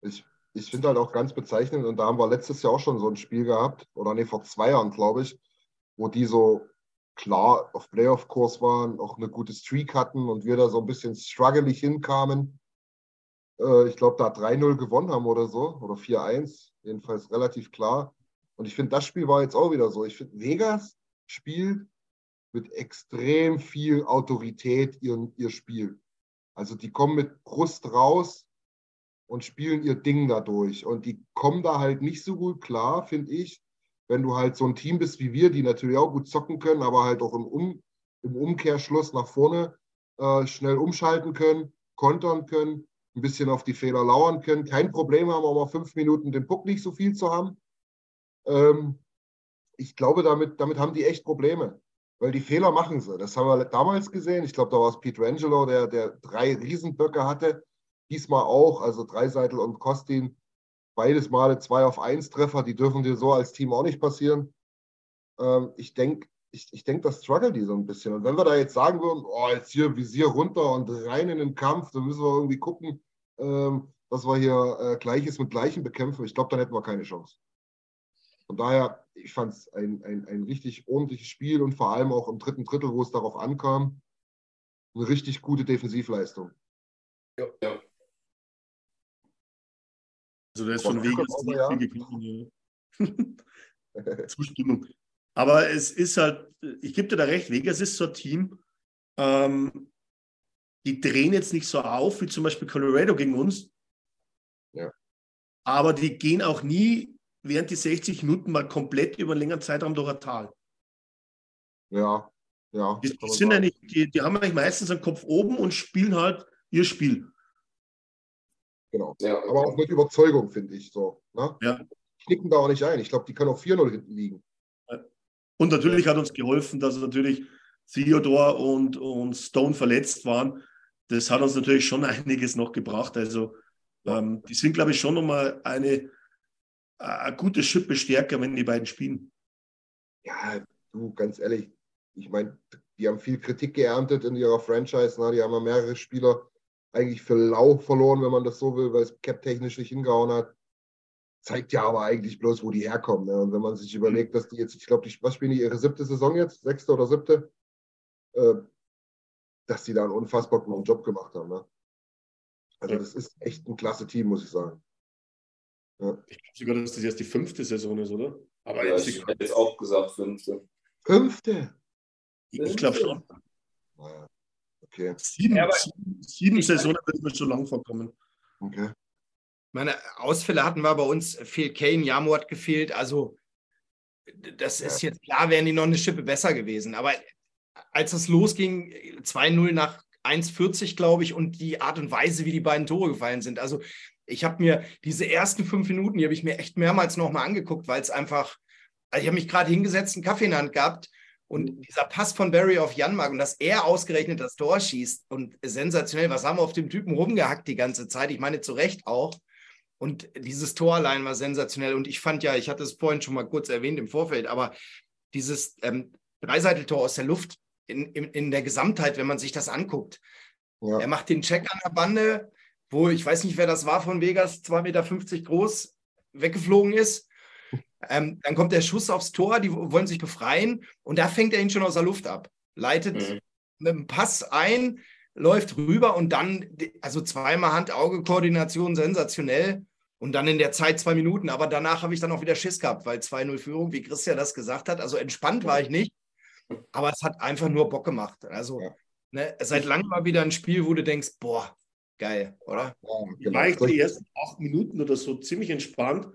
Ich, ich finde halt auch ganz bezeichnend, und da haben wir letztes Jahr auch schon so ein Spiel gehabt, oder nee, vor zwei Jahren, glaube ich, wo die so klar auf Playoff-Kurs waren, auch eine gute Streak hatten und wir da so ein bisschen struggelig hinkamen. Äh, ich glaube, da 3-0 gewonnen haben oder so, oder 4-1, jedenfalls relativ klar. Und ich finde, das Spiel war jetzt auch wieder so. Ich finde, Vegas spielt mit extrem viel Autorität ihr, ihr Spiel. Also die kommen mit Brust raus, und spielen ihr Ding dadurch. Und die kommen da halt nicht so gut klar, finde ich, wenn du halt so ein Team bist wie wir, die natürlich auch gut zocken können, aber halt auch im, um im Umkehrschluss nach vorne äh, schnell umschalten können, kontern können, ein bisschen auf die Fehler lauern können. Kein Problem haben, aber fünf Minuten den Puck nicht so viel zu haben. Ähm, ich glaube, damit, damit haben die echt Probleme, weil die Fehler machen sie. Das haben wir damals gesehen. Ich glaube, da war es Pete Rangelo, der, der drei Riesenböcke hatte Diesmal auch, also Dreiseitel und Kostin, beides Male zwei auf eins Treffer, die dürfen dir so als Team auch nicht passieren. Ähm, ich denke, ich, ich denke, das struggle die so ein bisschen. Und wenn wir da jetzt sagen würden, oh, jetzt hier Visier runter und rein in den Kampf, dann müssen wir irgendwie gucken, ähm, dass wir hier äh, Gleiches mit Gleichem bekämpfen. Ich glaube, dann hätten wir keine Chance. Von daher, ich fand es ein, ein, ein richtig ordentliches Spiel und vor allem auch im dritten Drittel, wo es darauf ankam, eine richtig gute Defensivleistung. Ja, ja. Also da ist von nicht viel gekommen. Zustimmung. Aber es ist halt, ich gebe dir da recht, Vegas ist so ein Team, ähm, die drehen jetzt nicht so auf wie zum Beispiel Colorado gegen uns. Ja. Aber die gehen auch nie während die 60 Minuten mal komplett über einen längeren Zeitraum durch ein Tal. Ja, ja. Die, die sind eigentlich, die, die haben eigentlich meistens einen Kopf oben und spielen halt ihr Spiel. Genau. Ja. Aber auch mit Überzeugung, finde ich so. Ne? Ja. Knicken da auch nicht ein. Ich glaube, die können auch 4-0 hinten liegen. Und natürlich hat uns geholfen, dass natürlich Theodore und, und Stone verletzt waren. Das hat uns natürlich schon einiges noch gebracht. Also ähm, die sind, glaube ich, schon nochmal eine, eine gute Schippe stärker, wenn die beiden spielen. Ja, du, ganz ehrlich, ich meine, die haben viel Kritik geerntet in ihrer Franchise. Ne? Die haben ja mehrere Spieler eigentlich für lau verloren, wenn man das so will, weil es cap-technisch nicht hingehauen hat. Zeigt ja aber eigentlich bloß, wo die herkommen. Ne? Und wenn man sich überlegt, dass die jetzt, ich glaube, was spielen die ihre siebte Saison jetzt? Sechste oder siebte? Äh, dass die da einen unfassbar guten Job gemacht haben. Ne? Also, das ist echt ein klasse Team, muss ich sagen. Ja. Ich glaube sogar, dass das jetzt die fünfte Saison ist, oder? Aber ja, jetzt ich hätte jetzt auch gesagt fünfte. Fünfte? Ich glaube schon. Naja. Okay. Sieben, ja, sieben, sieben Saisonen wird mir schon lang vorkommen. Okay. Meine Ausfälle hatten wir bei uns, Phil Kane, Jamo hat gefehlt. Also das ist jetzt klar, wären die noch eine Schippe besser gewesen. Aber als es losging, 2-0 nach 1,40, glaube ich, und die Art und Weise, wie die beiden Tore gefallen sind. Also ich habe mir diese ersten fünf Minuten, die habe ich mir echt mehrmals nochmal angeguckt, weil es einfach, also ich habe mich gerade hingesetzt, einen Kaffee in der Hand gehabt und dieser Pass von Barry auf Janmark und dass er ausgerechnet das Tor schießt und sensationell, was haben wir auf dem Typen rumgehackt die ganze Zeit? Ich meine, zu Recht auch. Und dieses Tor allein war sensationell. Und ich fand ja, ich hatte es vorhin schon mal kurz erwähnt im Vorfeld, aber dieses ähm, Dreiseiteltor aus der Luft in, in, in der Gesamtheit, wenn man sich das anguckt. Ja. Er macht den Check an der Bande, wo ich weiß nicht, wer das war von Vegas, 2,50 Meter groß, weggeflogen ist. Ähm, dann kommt der Schuss aufs Tor, die wollen sich befreien und da fängt er ihn schon aus der Luft ab. Leitet mhm. mit dem Pass ein, läuft rüber und dann, also zweimal Hand-Auge-Koordination sensationell und dann in der Zeit zwei Minuten. Aber danach habe ich dann auch wieder Schiss gehabt, weil 2-0 Führung, wie Christian das gesagt hat. Also entspannt war ich nicht, aber es hat einfach nur Bock gemacht. Also ne, seit langem mal wieder ein Spiel, wo du denkst, boah, geil, oder? Ja, genau. War ich die ersten acht Minuten oder so ziemlich entspannt,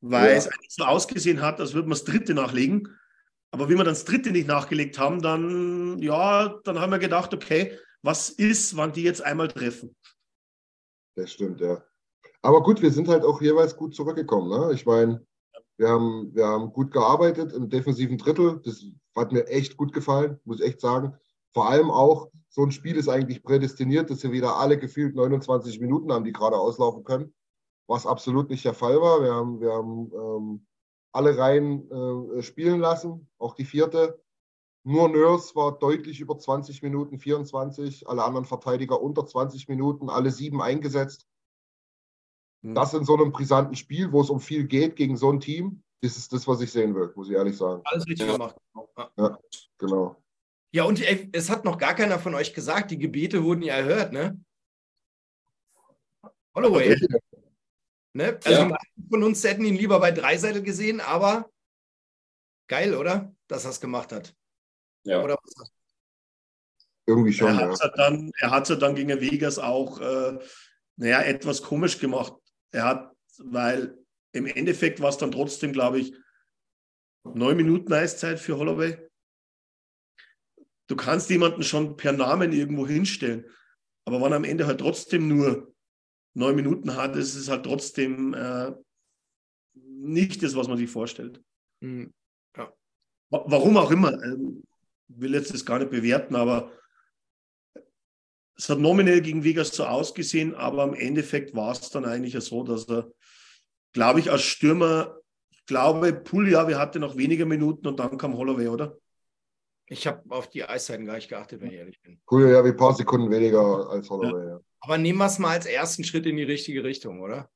weil ja. es eigentlich so ausgesehen hat, als würde man das dritte nachlegen. Aber wie wir dann das dritte nicht nachgelegt haben, dann, ja, dann haben wir gedacht, okay, was ist, wann die jetzt einmal treffen? Das stimmt, ja. Aber gut, wir sind halt auch jeweils gut zurückgekommen. Ne? Ich meine, wir haben, wir haben gut gearbeitet im defensiven Drittel. Das hat mir echt gut gefallen, muss ich echt sagen. Vor allem auch, so ein Spiel ist eigentlich prädestiniert, dass wir wieder alle gefühlt 29 Minuten haben, die gerade auslaufen können, was absolut nicht der Fall war. Wir haben, wir haben ähm, alle Reihen äh, spielen lassen, auch die vierte. Nur Nurse war deutlich über 20 Minuten, 24, alle anderen Verteidiger unter 20 Minuten, alle sieben eingesetzt. Mhm. Das in so einem brisanten Spiel, wo es um viel geht gegen so ein Team, das ist das, was ich sehen will, muss ich ehrlich sagen. Alles richtig gemacht. Ja, genau. Ja, und ey, es hat noch gar keiner von euch gesagt, die Gebete wurden ja erhört, ne? Holloway. Ne? Also ja. von uns hätten ihn lieber bei Dreiseitel gesehen, aber geil, oder? Dass er es gemacht hat. Ja. Oder was? Irgendwie schon. Er hat es ja. dann, ja dann gegen Vegas auch, äh, naja, etwas komisch gemacht. Er hat, weil im Endeffekt war es dann trotzdem, glaube ich, neun Minuten Eiszeit für Holloway. Du kannst jemanden schon per Namen irgendwo hinstellen, aber wenn er am Ende halt trotzdem nur neun Minuten hat, ist es halt trotzdem äh, nicht das, was man sich vorstellt. Mhm. Ja. Warum auch immer. Ähm, will jetzt das gar nicht bewerten, aber es hat nominell gegen Vegas so ausgesehen, aber im Endeffekt war es dann eigentlich so, dass er, glaube ich, als Stürmer, ich glaube, Pulja, wir hatten noch weniger Minuten und dann kam Holloway, oder? Ich habe auf die Eiszeiten gar nicht geachtet, wenn ich ehrlich bin. Pulja, ja, wie ein paar Sekunden weniger als Holloway, ja. ja. Aber nehmen wir es mal als ersten Schritt in die richtige Richtung, oder?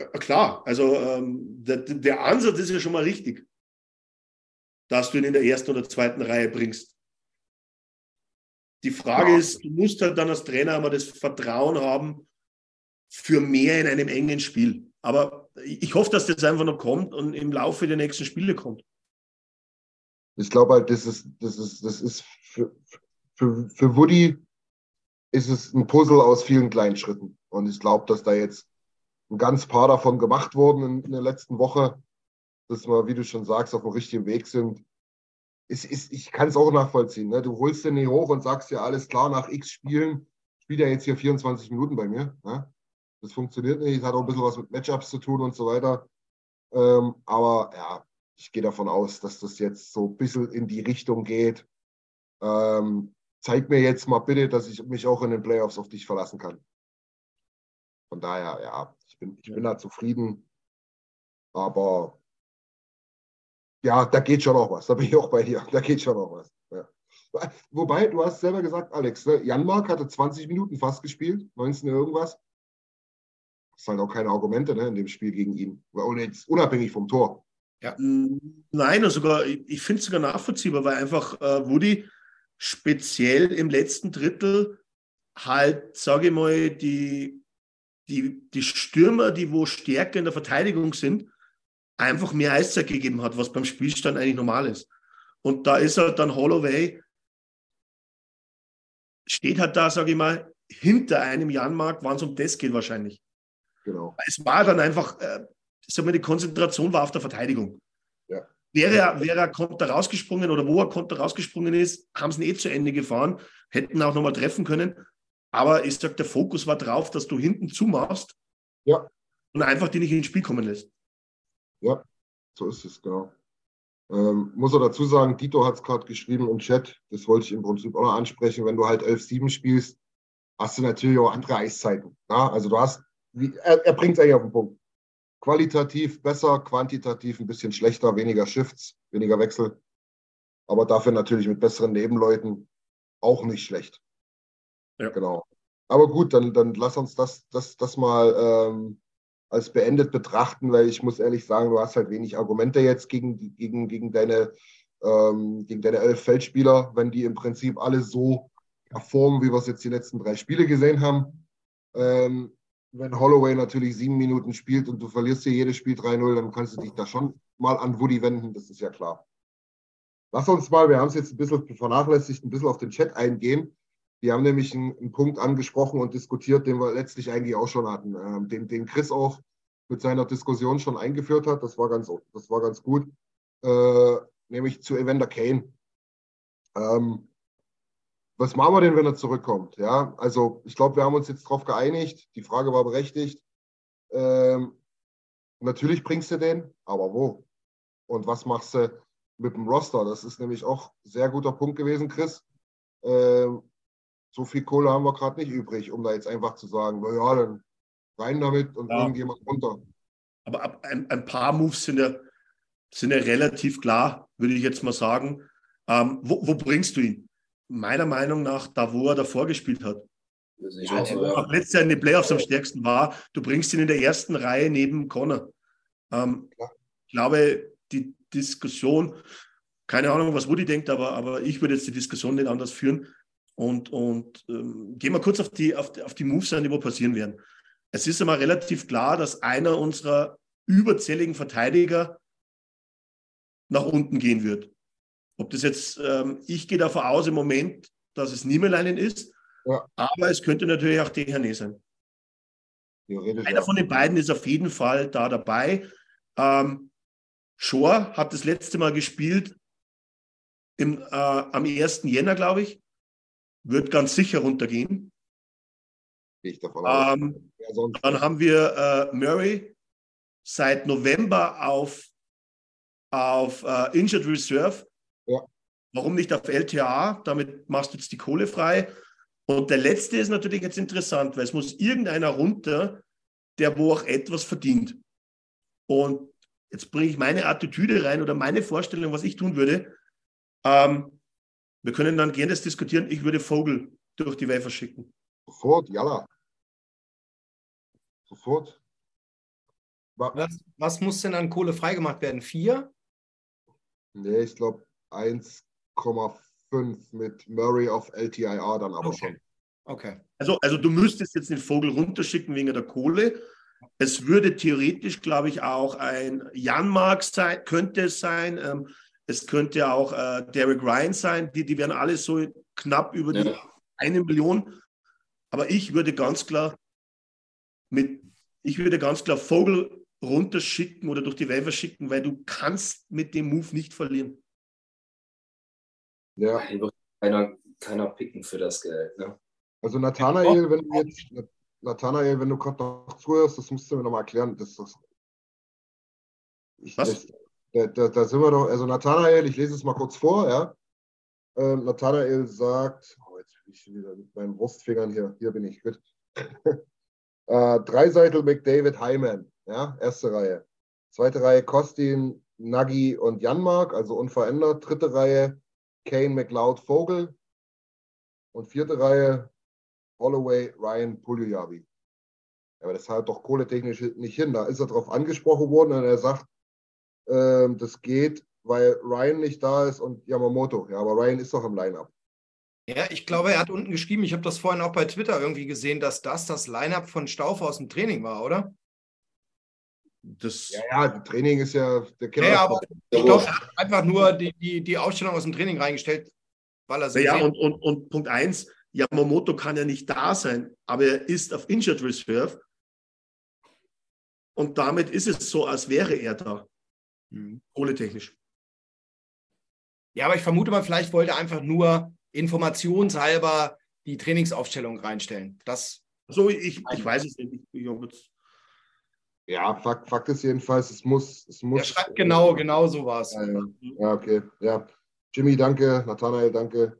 Ja, klar, also ähm, der, der Ansatz ist ja schon mal richtig, dass du ihn in der ersten oder zweiten Reihe bringst. Die Frage ja. ist, du musst halt dann als Trainer immer das Vertrauen haben für mehr in einem engen Spiel. Aber ich hoffe, dass das einfach noch kommt und im Laufe der nächsten Spiele kommt. Ich glaube halt, das ist, das ist, das ist für, für, für Woody ist es ein Puzzle aus vielen kleinen Schritten. Und ich glaube, dass da jetzt ein ganz paar davon gemacht wurden in, in der letzten Woche, dass wir, wie du schon sagst, auf dem richtigen Weg sind ist, ist, ich kann es auch nachvollziehen. Ne? Du holst den nicht hoch und sagst ja, alles klar, nach x Spielen spielt er jetzt hier 24 Minuten bei mir. Ne? Das funktioniert nicht. Das hat auch ein bisschen was mit Matchups zu tun und so weiter. Ähm, aber ja, ich gehe davon aus, dass das jetzt so ein bisschen in die Richtung geht. Ähm, zeig mir jetzt mal bitte, dass ich mich auch in den Playoffs auf dich verlassen kann. Von daher, ja, ich bin, ich bin da zufrieden. Aber ja, da geht schon noch was. Da bin ich auch bei dir. Da geht schon noch was. Ja. Wobei, du hast selber gesagt, Alex, ne? Janmark hatte 20 Minuten fast gespielt, 19 irgendwas. Das sind halt auch keine Argumente ne, in dem Spiel gegen ihn. Und jetzt unabhängig vom Tor. Ja. Nein, also sogar, ich finde es sogar nachvollziehbar, weil einfach äh, Woody speziell im letzten Drittel halt, sage ich mal, die, die, die Stürmer, die wo stärker in der Verteidigung sind, einfach mehr Eiszeit gegeben hat, was beim Spielstand eigentlich normal ist. Und da ist halt dann Holloway, steht halt da, sage ich mal, hinter einem Janmark, wann es um das geht wahrscheinlich. Genau. Es war dann einfach, äh, sag mal, die Konzentration war auf der Verteidigung. Ja. wäre er, wäre er Konter rausgesprungen oder wo er Konter rausgesprungen ist, haben sie ihn eh zu Ende gefahren, hätten auch nochmal treffen können. Aber ich sage, der Fokus war drauf, dass du hinten zumachst Ja, und einfach die nicht ins Spiel kommen lässt. ja, so ist es, genau. Ähm, muss er dazu sagen, Dito hat es gerade geschrieben im Chat, das wollte ich im Prinzip auch noch ansprechen, wenn du halt 11-7 spielst, hast du natürlich auch andere Eiszeiten. Ja? Also du hast, wie, er, er bringt es eigentlich auf den Punkt. Qualitativ besser, quantitativ ein bisschen schlechter, weniger Shifts, weniger Wechsel, aber dafür natürlich mit besseren Nebenleuten auch nicht schlecht. Ja. Genau. Aber gut, dann, dann lass uns das, das, das mal ähm, als beendet betrachten, weil ich muss ehrlich sagen, du hast halt wenig Argumente jetzt gegen, gegen, gegen, deine, ähm, gegen deine elf Feldspieler, wenn die im Prinzip alle so performen, wie wir es jetzt die letzten drei Spiele gesehen haben. Ähm, wenn Holloway natürlich sieben Minuten spielt und du verlierst hier jedes Spiel 3-0, dann kannst du dich da schon mal an Woody wenden, das ist ja klar. Lass uns mal, wir haben es jetzt ein bisschen vernachlässigt, ein bisschen auf den Chat eingehen. Die haben nämlich einen, einen Punkt angesprochen und diskutiert, den wir letztlich eigentlich auch schon hatten, ähm, den, den Chris auch mit seiner Diskussion schon eingeführt hat. Das war ganz, das war ganz gut. Äh, nämlich zu Evander Kane. Ähm, was machen wir denn, wenn er zurückkommt? Ja, also ich glaube, wir haben uns jetzt darauf geeinigt. Die Frage war berechtigt. Ähm, natürlich bringst du den, aber wo? Und was machst du mit dem Roster? Das ist nämlich auch ein sehr guter Punkt gewesen, Chris. Ähm, so viel Kohle haben wir gerade nicht übrig, um da jetzt einfach zu sagen, na ja, dann rein damit und Ja. irgendjemand runter. Aber ab, ein, ein paar Moves sind ja, sind ja relativ klar, würde ich jetzt mal sagen. Ähm, wo, wo bringst du ihn? Meiner Meinung nach, da wo er davor gespielt hat. Ja, so, ja. Auch letztes Jahr in den Playoffs am stärksten war, du bringst ihn in der ersten Reihe neben Connor. Ähm, Ja. ich glaube, die Diskussion, keine Ahnung, was Woody denkt, aber, aber ich würde jetzt die Diskussion nicht anders führen. Und, und ähm, gehen wir kurz auf die, auf, auf die Moves ein, die wo passieren werden. Es ist einmal relativ klar, dass einer unserer überzähligen Verteidiger nach unten gehen wird. Ob das jetzt, ähm, ich gehe davon aus im Moment, dass es Niemeleinen ist, Ja. aber es könnte natürlich auch Dehane sein. Einer von den beiden ist auf jeden Fall da dabei. Ähm, Shore hat das letzte Mal gespielt im, äh, am 1. Jänner, glaube ich. Wird ganz sicher runtergehen. Gehe ich davon aus. Ähm, sonst? dann haben wir äh, Murray seit November auf, auf äh, Injured Reserve. Ja. Warum nicht auf LTA? Damit machst du jetzt die Kohle frei. Und der letzte ist natürlich jetzt interessant, weil es muss irgendeiner runter, der wo auch etwas verdient. Und jetzt bringe ich meine Attitüde rein oder meine Vorstellung, was ich tun würde. Ähm, wir können dann gerne das diskutieren. Ich würde Vogel durch die Wafer schicken. Sofort, jalla. Sofort. Wa- Was, was muss denn an Kohle freigemacht werden? Vier? Nee, ich glaube 1,5 mit Murray auf LTIR dann aber Okay. schon. Okay. Also, also du müsstest jetzt den Vogel runterschicken wegen der Kohle. Es würde theoretisch, glaube ich, auch ein Janmark sein, könnte es sein. Ähm, es könnte auch äh, Derek Ryan sein. Die, die wären alle so knapp über die Ja. eine Million. Aber ich würde ganz klar mit, ich würde ganz klar Vogel runterschicken oder durch die Waiver schicken, weil du kannst mit dem Move nicht verlieren. Ja, Den wird keiner, keiner picken für das Geld. Ne? also Nathanael, wenn du jetzt, Nathanael, wenn du gerade noch zuhörst, das musst du mir nochmal erklären. Das, das, ich, Was? Da, da, da sind wir doch, also Nathanael, ich lese es mal kurz vor, ja. Ähm, Nathanael sagt, oh, jetzt bin ich wieder mit meinen Wurstfingern hier, hier bin ich, gut. äh, Dreiseitel McDavid Hyman, ja, erste Reihe. Zweite Reihe Kostin, Nagy und Janmark, also unverändert. Dritte Reihe Kane, McLeod, Vogel. Und vierte Reihe Holloway, Ryan, Puljujavi. Aber das hat doch kohletechnisch nicht hin. Da ist er drauf angesprochen worden und er sagt, ähm, das geht, weil Ryan nicht da ist und Yamamoto. Ja, aber Ryan ist doch im Line-Up. Ja, ich glaube, er hat unten geschrieben, ich habe das vorhin auch bei Twitter irgendwie gesehen, dass das das Line-Up von Staufer aus dem Training war, oder? Das, Ja, ja, Training ist ja der Ja, ja, aber ich glaube, er hat einfach nur die, die, die Aufstellung aus dem Training reingestellt, weil er sie Ja, und, und, und Punkt eins, Yamamoto kann ja nicht da sein, aber er ist auf Injured Reserve. Und damit ist es so, als wäre er da, Mhm. kohletechnisch. Ja, aber ich vermute mal, vielleicht wollte er einfach nur informationshalber die Trainingsaufstellung reinstellen. Das. So, ich, ich weiß es nicht. Ich, ich ja, Fakt, Fakt ist jedenfalls, es muss. Es muss er schreibt genau, genau so was. Ja, ja. ja, okay. Ja. Jimmy, danke. Nathanael, danke.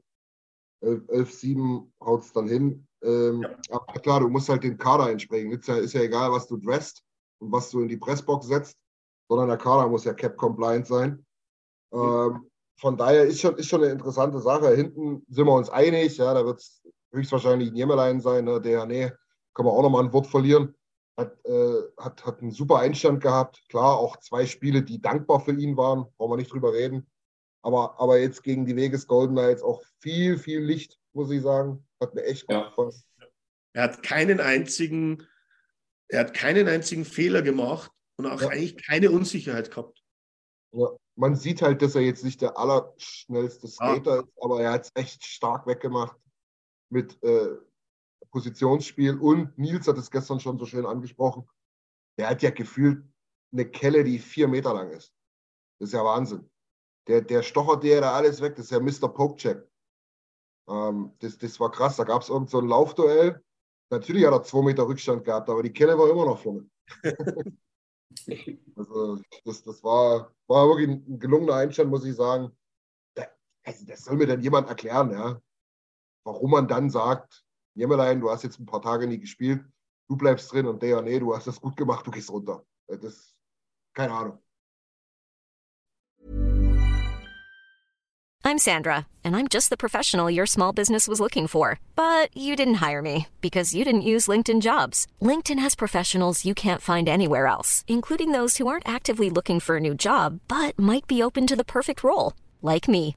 11-7 haut es dann hin. Ähm, ja. Aber klar, du musst halt den Kader entsprechen. Ist ja, ist ja egal, was du dresst und was du in die Pressbox setzt, sondern der Kader muss ja cap-compliant sein. Ähm, von daher ist schon, ist schon eine interessante Sache. Hinten sind wir uns einig, ja, da wird es höchstwahrscheinlich Niemerlein sein, ne? der, nee, kann man auch nochmal ein Wort verlieren. Hat, äh, hat, hat einen super Einstand gehabt. Klar, auch zwei Spiele, die dankbar für ihn waren, brauchen wir nicht drüber reden. Aber, aber jetzt gegen die Vegas Golden Knights auch viel, viel Licht, muss ich sagen. Hat mir echt gut ja. gefallen. Er hat keinen einzigen, er hat keinen einzigen Fehler gemacht und auch ja. eigentlich keine Unsicherheit gehabt. Ja man sieht halt, dass er jetzt nicht der allerschnellste Skater ist, aber er hat es echt stark weggemacht mit äh, Positionsspiel. Und Nils hat es gestern schon so schön angesprochen. Der hat ja gefühlt eine Kelle, die vier Meter lang ist. Das ist ja Wahnsinn. Der, der stochert dir da alles weg. Das ist ja Mr. Pokecheck. Ähm, das, das war krass. Da gab es irgend so ein Laufduell. Natürlich hat er zwei Meter Rückstand gehabt, aber die Kelle war immer noch vorne. Also das, das war, war wirklich ein gelungener Einstand, muss ich sagen. Da, also das soll mir dann jemand erklären, ja. Warum man dann sagt, Du hast jetzt ein paar Tage nie gespielt, du bleibst drin und der, nee, du hast das gut gemacht, du gehst runter. Das, keine Ahnung. I'm Sandra, and I'm just the professional your small business was looking for. But you didn't hire me because you didn't use LinkedIn jobs. LinkedIn has professionals you can't find anywhere else, including those who aren't actively looking for a new job but might be open to the perfect role, like me.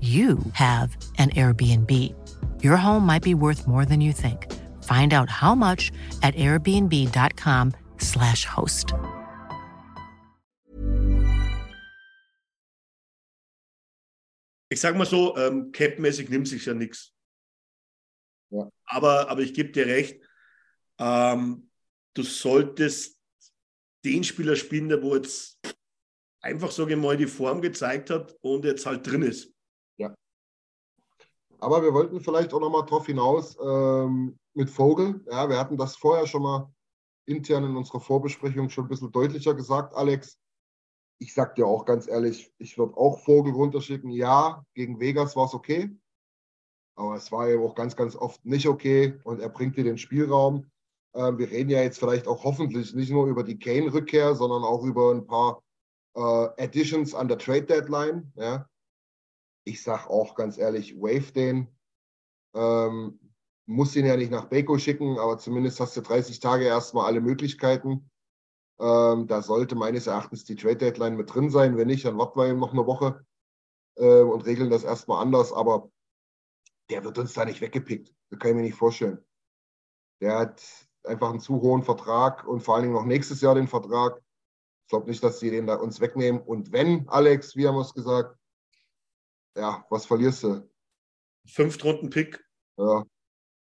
you have an Airbnb. Your home might be worth more than you think. Find out how much at airbnb.com/slash host. Ich sag mal so, ähm, Cap-mäßig nimmt sich ja nichts. Ja. Aber, aber ich gebe dir recht, ähm, du solltest den Spieler spielen, der wo jetzt einfach, sage ich mal, die Form gezeigt hat und jetzt halt drin ist. Aber wir wollten vielleicht auch noch mal drauf hinaus ähm, mit Vogel. Ja, wir hatten das vorher schon mal intern in unserer Vorbesprechung schon ein bisschen deutlicher gesagt, Alex. Ich sag dir auch ganz ehrlich, ich würde auch Vogel runterschicken. Ja, gegen Vegas war es okay. Aber es war eben auch ganz, ganz oft nicht okay und er bringt dir den Spielraum. Ähm, wir reden ja jetzt vielleicht auch hoffentlich nicht nur über die Kane-Rückkehr, sondern auch über ein paar äh, Additions an der Trade Deadline. Ja? Ich sage auch ganz ehrlich, wave den. Ähm, muss ihn ja nicht nach Beko schicken, aber zumindest hast du 30 Tage erstmal alle Möglichkeiten. Ähm, da sollte meines Erachtens die Trade Deadline mit drin sein. Wenn nicht, dann warten wir eben noch eine Woche äh, und regeln das erstmal anders. Aber der wird uns da nicht weggepickt. Das kann ich mir nicht vorstellen. Der hat einfach einen zu hohen Vertrag und vor allen Dingen noch nächstes Jahr den Vertrag. Ich glaube nicht, dass sie den da uns wegnehmen. Und wenn, Alex, wie haben wir es gesagt, ja, was verlierst du? Fünf Runden Pick. Ja,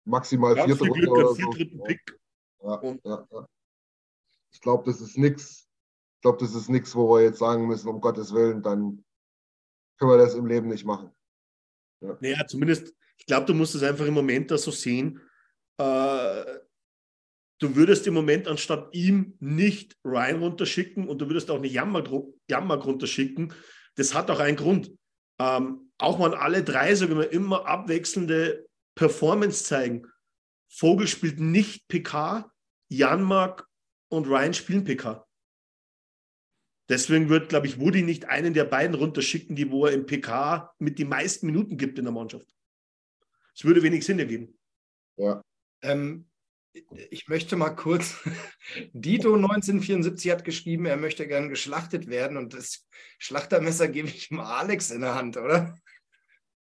maximal Ganz vierte Runde oder so. Pick. Ja, ja, ja. Ich glaube, das ist nichts. Ich glaube, das ist nichts, wo wir jetzt sagen müssen, um Gottes Willen, dann können wir das im Leben nicht machen. Ja. Naja, zumindest, ich glaube, du musst es einfach im Moment da so sehen. Äh, du würdest im Moment anstatt ihm nicht Ryan runterschicken und du würdest auch nicht Jammer, Jammer runterschicken. Das hat auch einen Grund. Ähm, auch mal alle drei, sagen wir immer abwechselnde Performance zeigen. Vogel spielt nicht PK, Janmark und Ryan spielen PK. Deswegen wird, glaube ich, Woody nicht einen der beiden runterschicken, die wo er im PK mit den meisten Minuten gibt in der Mannschaft. Es würde wenig Sinn ergeben. Ja. Ähm, ich möchte mal kurz, Dito 1974 hat geschrieben, er möchte gern geschlachtet werden und das Schlachtermesser gebe ich ihm Alex in der Hand, oder?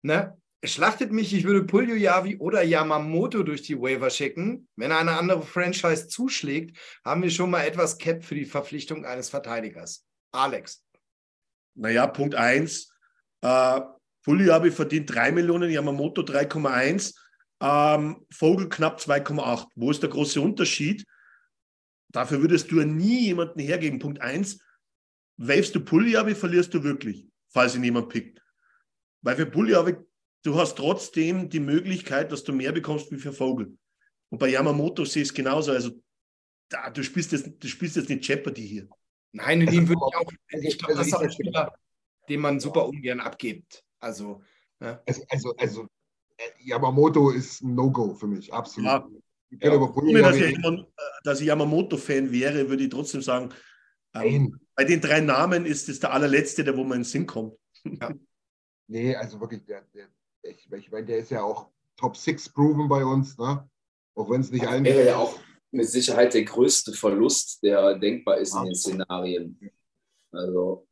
Ne? Schlachtet mich, ich würde Pulio Yavi oder Yamamoto durch die Waiver schicken. Wenn eine andere Franchise zuschlägt, haben wir schon mal etwas Cap für die Verpflichtung eines Verteidigers. Alex. Naja, Punkt 1. Äh, Puliabi verdient 3 Millionen, Yamamoto 3,1, ähm, Vogel knapp 2,8. Wo ist der große Unterschied? Dafür würdest du ja nie jemanden hergeben. Punkt 1. Wavest du Puliabi, verlierst du wirklich, falls ihn jemand pickt. Weil für Puliabi, du hast trotzdem die Möglichkeit, dass du mehr bekommst wie für Vogel. Und bei Yamamoto sehe ich es genauso. Also da, du, spielst jetzt, du spielst jetzt nicht Jeopardy hier. Nein, in ihm würde ich auch. Ich glaube, das ist auch ein Spieler, den man super ungern abgibt. Also, ja. also, also, also Yamamoto ist ein No-Go für mich, absolut. Ja. Ja, ohne dass ich, jemand, äh, dass ich Yamamoto-Fan wäre, würde ich trotzdem sagen, ähm, bei den drei Namen ist es der allerletzte, der wo man in den Sinn kommt. Ja. nee, also wirklich, der, der, ich, ich meine, der ist ja auch Top 6 proven bei uns, ne? Auch wenn es nicht allen. Wäre ja auch mit Sicherheit der größte Verlust, der denkbar ist in den Szenarien. Also.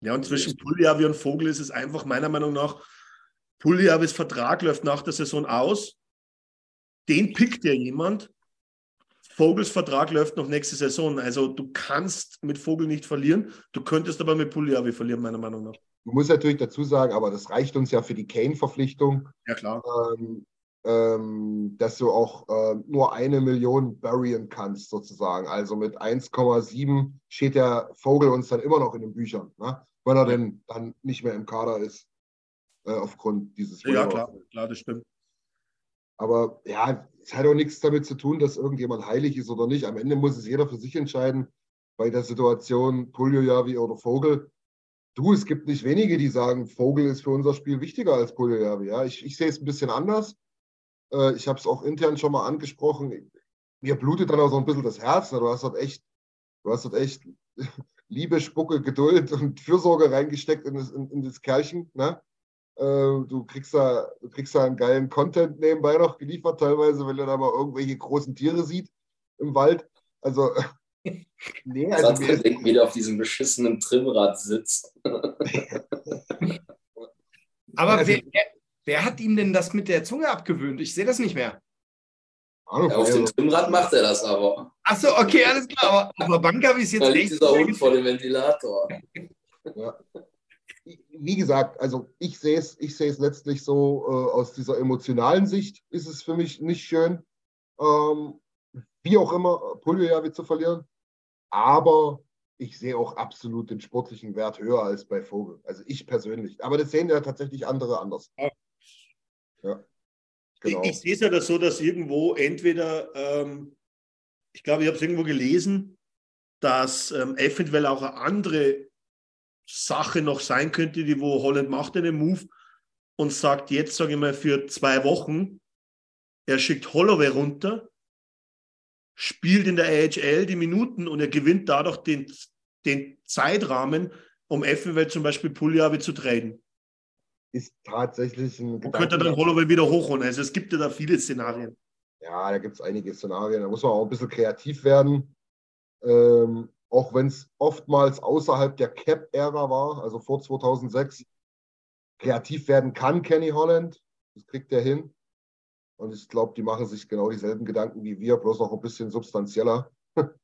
Ja, und zwischen Puljavi und Vogel ist es einfach meiner Meinung nach, Puljavis Vertrag läuft nach der Saison aus. Den pickt ja jemand. Vogels Vertrag läuft noch nächste Saison. Also du kannst mit Vogel nicht verlieren. Du könntest aber mit Puljavi verlieren, meiner Meinung nach. Du musst natürlich dazu sagen, aber das reicht uns ja für die Kane-Verpflichtung. Ja, klar. Ähm, ähm, dass du auch äh, nur eine Million buryen kannst, sozusagen. Also mit 1,7 steht der Vogel uns dann immer noch in den Büchern, ne? wenn er denn dann nicht mehr im Kader ist, äh, aufgrund dieses Ja, klar, klar, das stimmt. Aber ja, es hat auch nichts damit zu tun, dass irgendjemand heilig ist oder nicht. Am Ende muss es jeder für sich entscheiden. Bei der Situation Puljojavi oder Vogel. Du, es gibt nicht wenige, die sagen, Vogel ist für unser Spiel wichtiger als Puljojavi. Ja, ich, ich sehe es ein bisschen anders. Äh, ich habe es auch intern schon mal angesprochen. Mir blutet dann auch so ein bisschen das Herz. Ne? Du hast dort echt, du hast dort echt Liebe, Spucke, Geduld und Fürsorge reingesteckt in das, in, in das Kerlchen. Ne? Äh, du kriegst da, du kriegst da einen geilen Content nebenbei noch geliefert, teilweise, wenn er da mal irgendwelche großen Tiere sieht im Wald. Also, nee, also. Mir ist, wieder auf diesem beschissenen Trimrad sitzt. Aber also, wer, Wer hat ihm denn das mit der Zunge abgewöhnt? Ich sehe das nicht mehr. Ja, auf dem Trimrad macht er das aber. Achso, okay, alles klar. Aber, aber Bank habe ich es jetzt da liegt dieser Hund vor dem Ventilator. Ja. Wie gesagt, also ich sehe es ich letztlich so äh, aus dieser emotionalen Sicht ist es für mich nicht schön, ähm, wie auch immer, Puljojavi zu verlieren. Aber ich sehe auch absolut den sportlichen Wert höher als bei Vogel. Also ich persönlich. Aber das sehen ja tatsächlich andere anders. Ja. Ja, genau. Ich, ich sehe es ja das so, dass irgendwo entweder, ähm, ich glaube, ich habe es irgendwo gelesen, dass ähm, eventuell auch eine andere Sache noch sein könnte, die wo Holland macht einen Move und sagt jetzt, sage ich mal, für zwei Wochen, er schickt Holloway runter, spielt in der AHL die Minuten und er gewinnt dadurch den, den Zeitrahmen, um eventuell zum Beispiel Puljavi zu traden ist tatsächlich ein. Wo könnte dann Holloway wieder hochholen? Also es gibt ja da viele Szenarien. Ja, da gibt es einige Szenarien. Da muss man auch ein bisschen kreativ werden. Ähm, auch wenn es oftmals außerhalb der Cap-Ära war, also vor 2006. Kreativ werden kann Kenny Holland. Das kriegt er hin. Und ich glaube, die machen sich genau dieselben Gedanken wie wir, bloß noch ein bisschen substanzieller.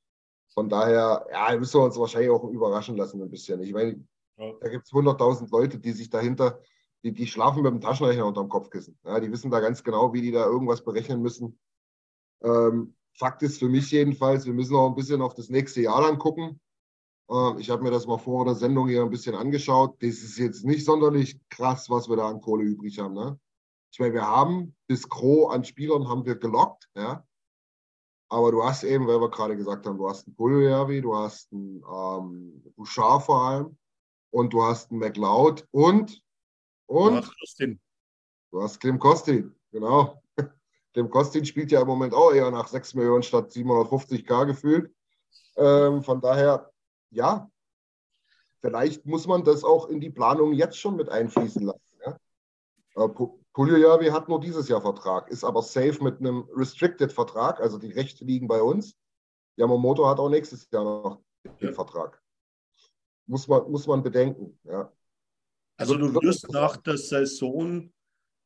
Von daher, ja, müssen wir uns wahrscheinlich auch überraschen lassen ein bisschen. Ich meine, ja. da gibt es 100.000 Leute, die sich dahinter die, die schlafen mit dem Taschenrechner unterm Kopfkissen. Ja, die wissen da ganz genau, wie die da irgendwas berechnen müssen. Ähm, Fakt ist für mich jedenfalls, wir müssen auch ein bisschen auf das nächste Jahr dann gucken. Ähm, ich habe mir das mal vor der Sendung hier ein bisschen angeschaut. Das ist jetzt nicht sonderlich krass, was wir da an Kohle übrig haben. Ne? Ich meine, wir haben das Gros an Spielern haben wir gelockt, ja. Aber du hast eben, weil wir gerade gesagt haben, du hast einen Puljujärvi, du hast einen ähm, Bouchard vor allem und du hast einen McLeod und und du hast Klim Kostin, genau. Klim Kostin spielt ja im Moment auch eher nach 6 Millionen statt 750k gefühlt. Ähm, von daher, ja, vielleicht muss man das auch in die Planung jetzt schon mit einfließen lassen. Ja? Äh, Puljujavi hat nur dieses Jahr Vertrag, ist aber safe mit einem Restricted-Vertrag, also die Rechte liegen bei uns. Yamamoto hat auch nächstes Jahr noch den ja. Vertrag. Muss man, muss man bedenken. Ja. Also du wirst nach der Saison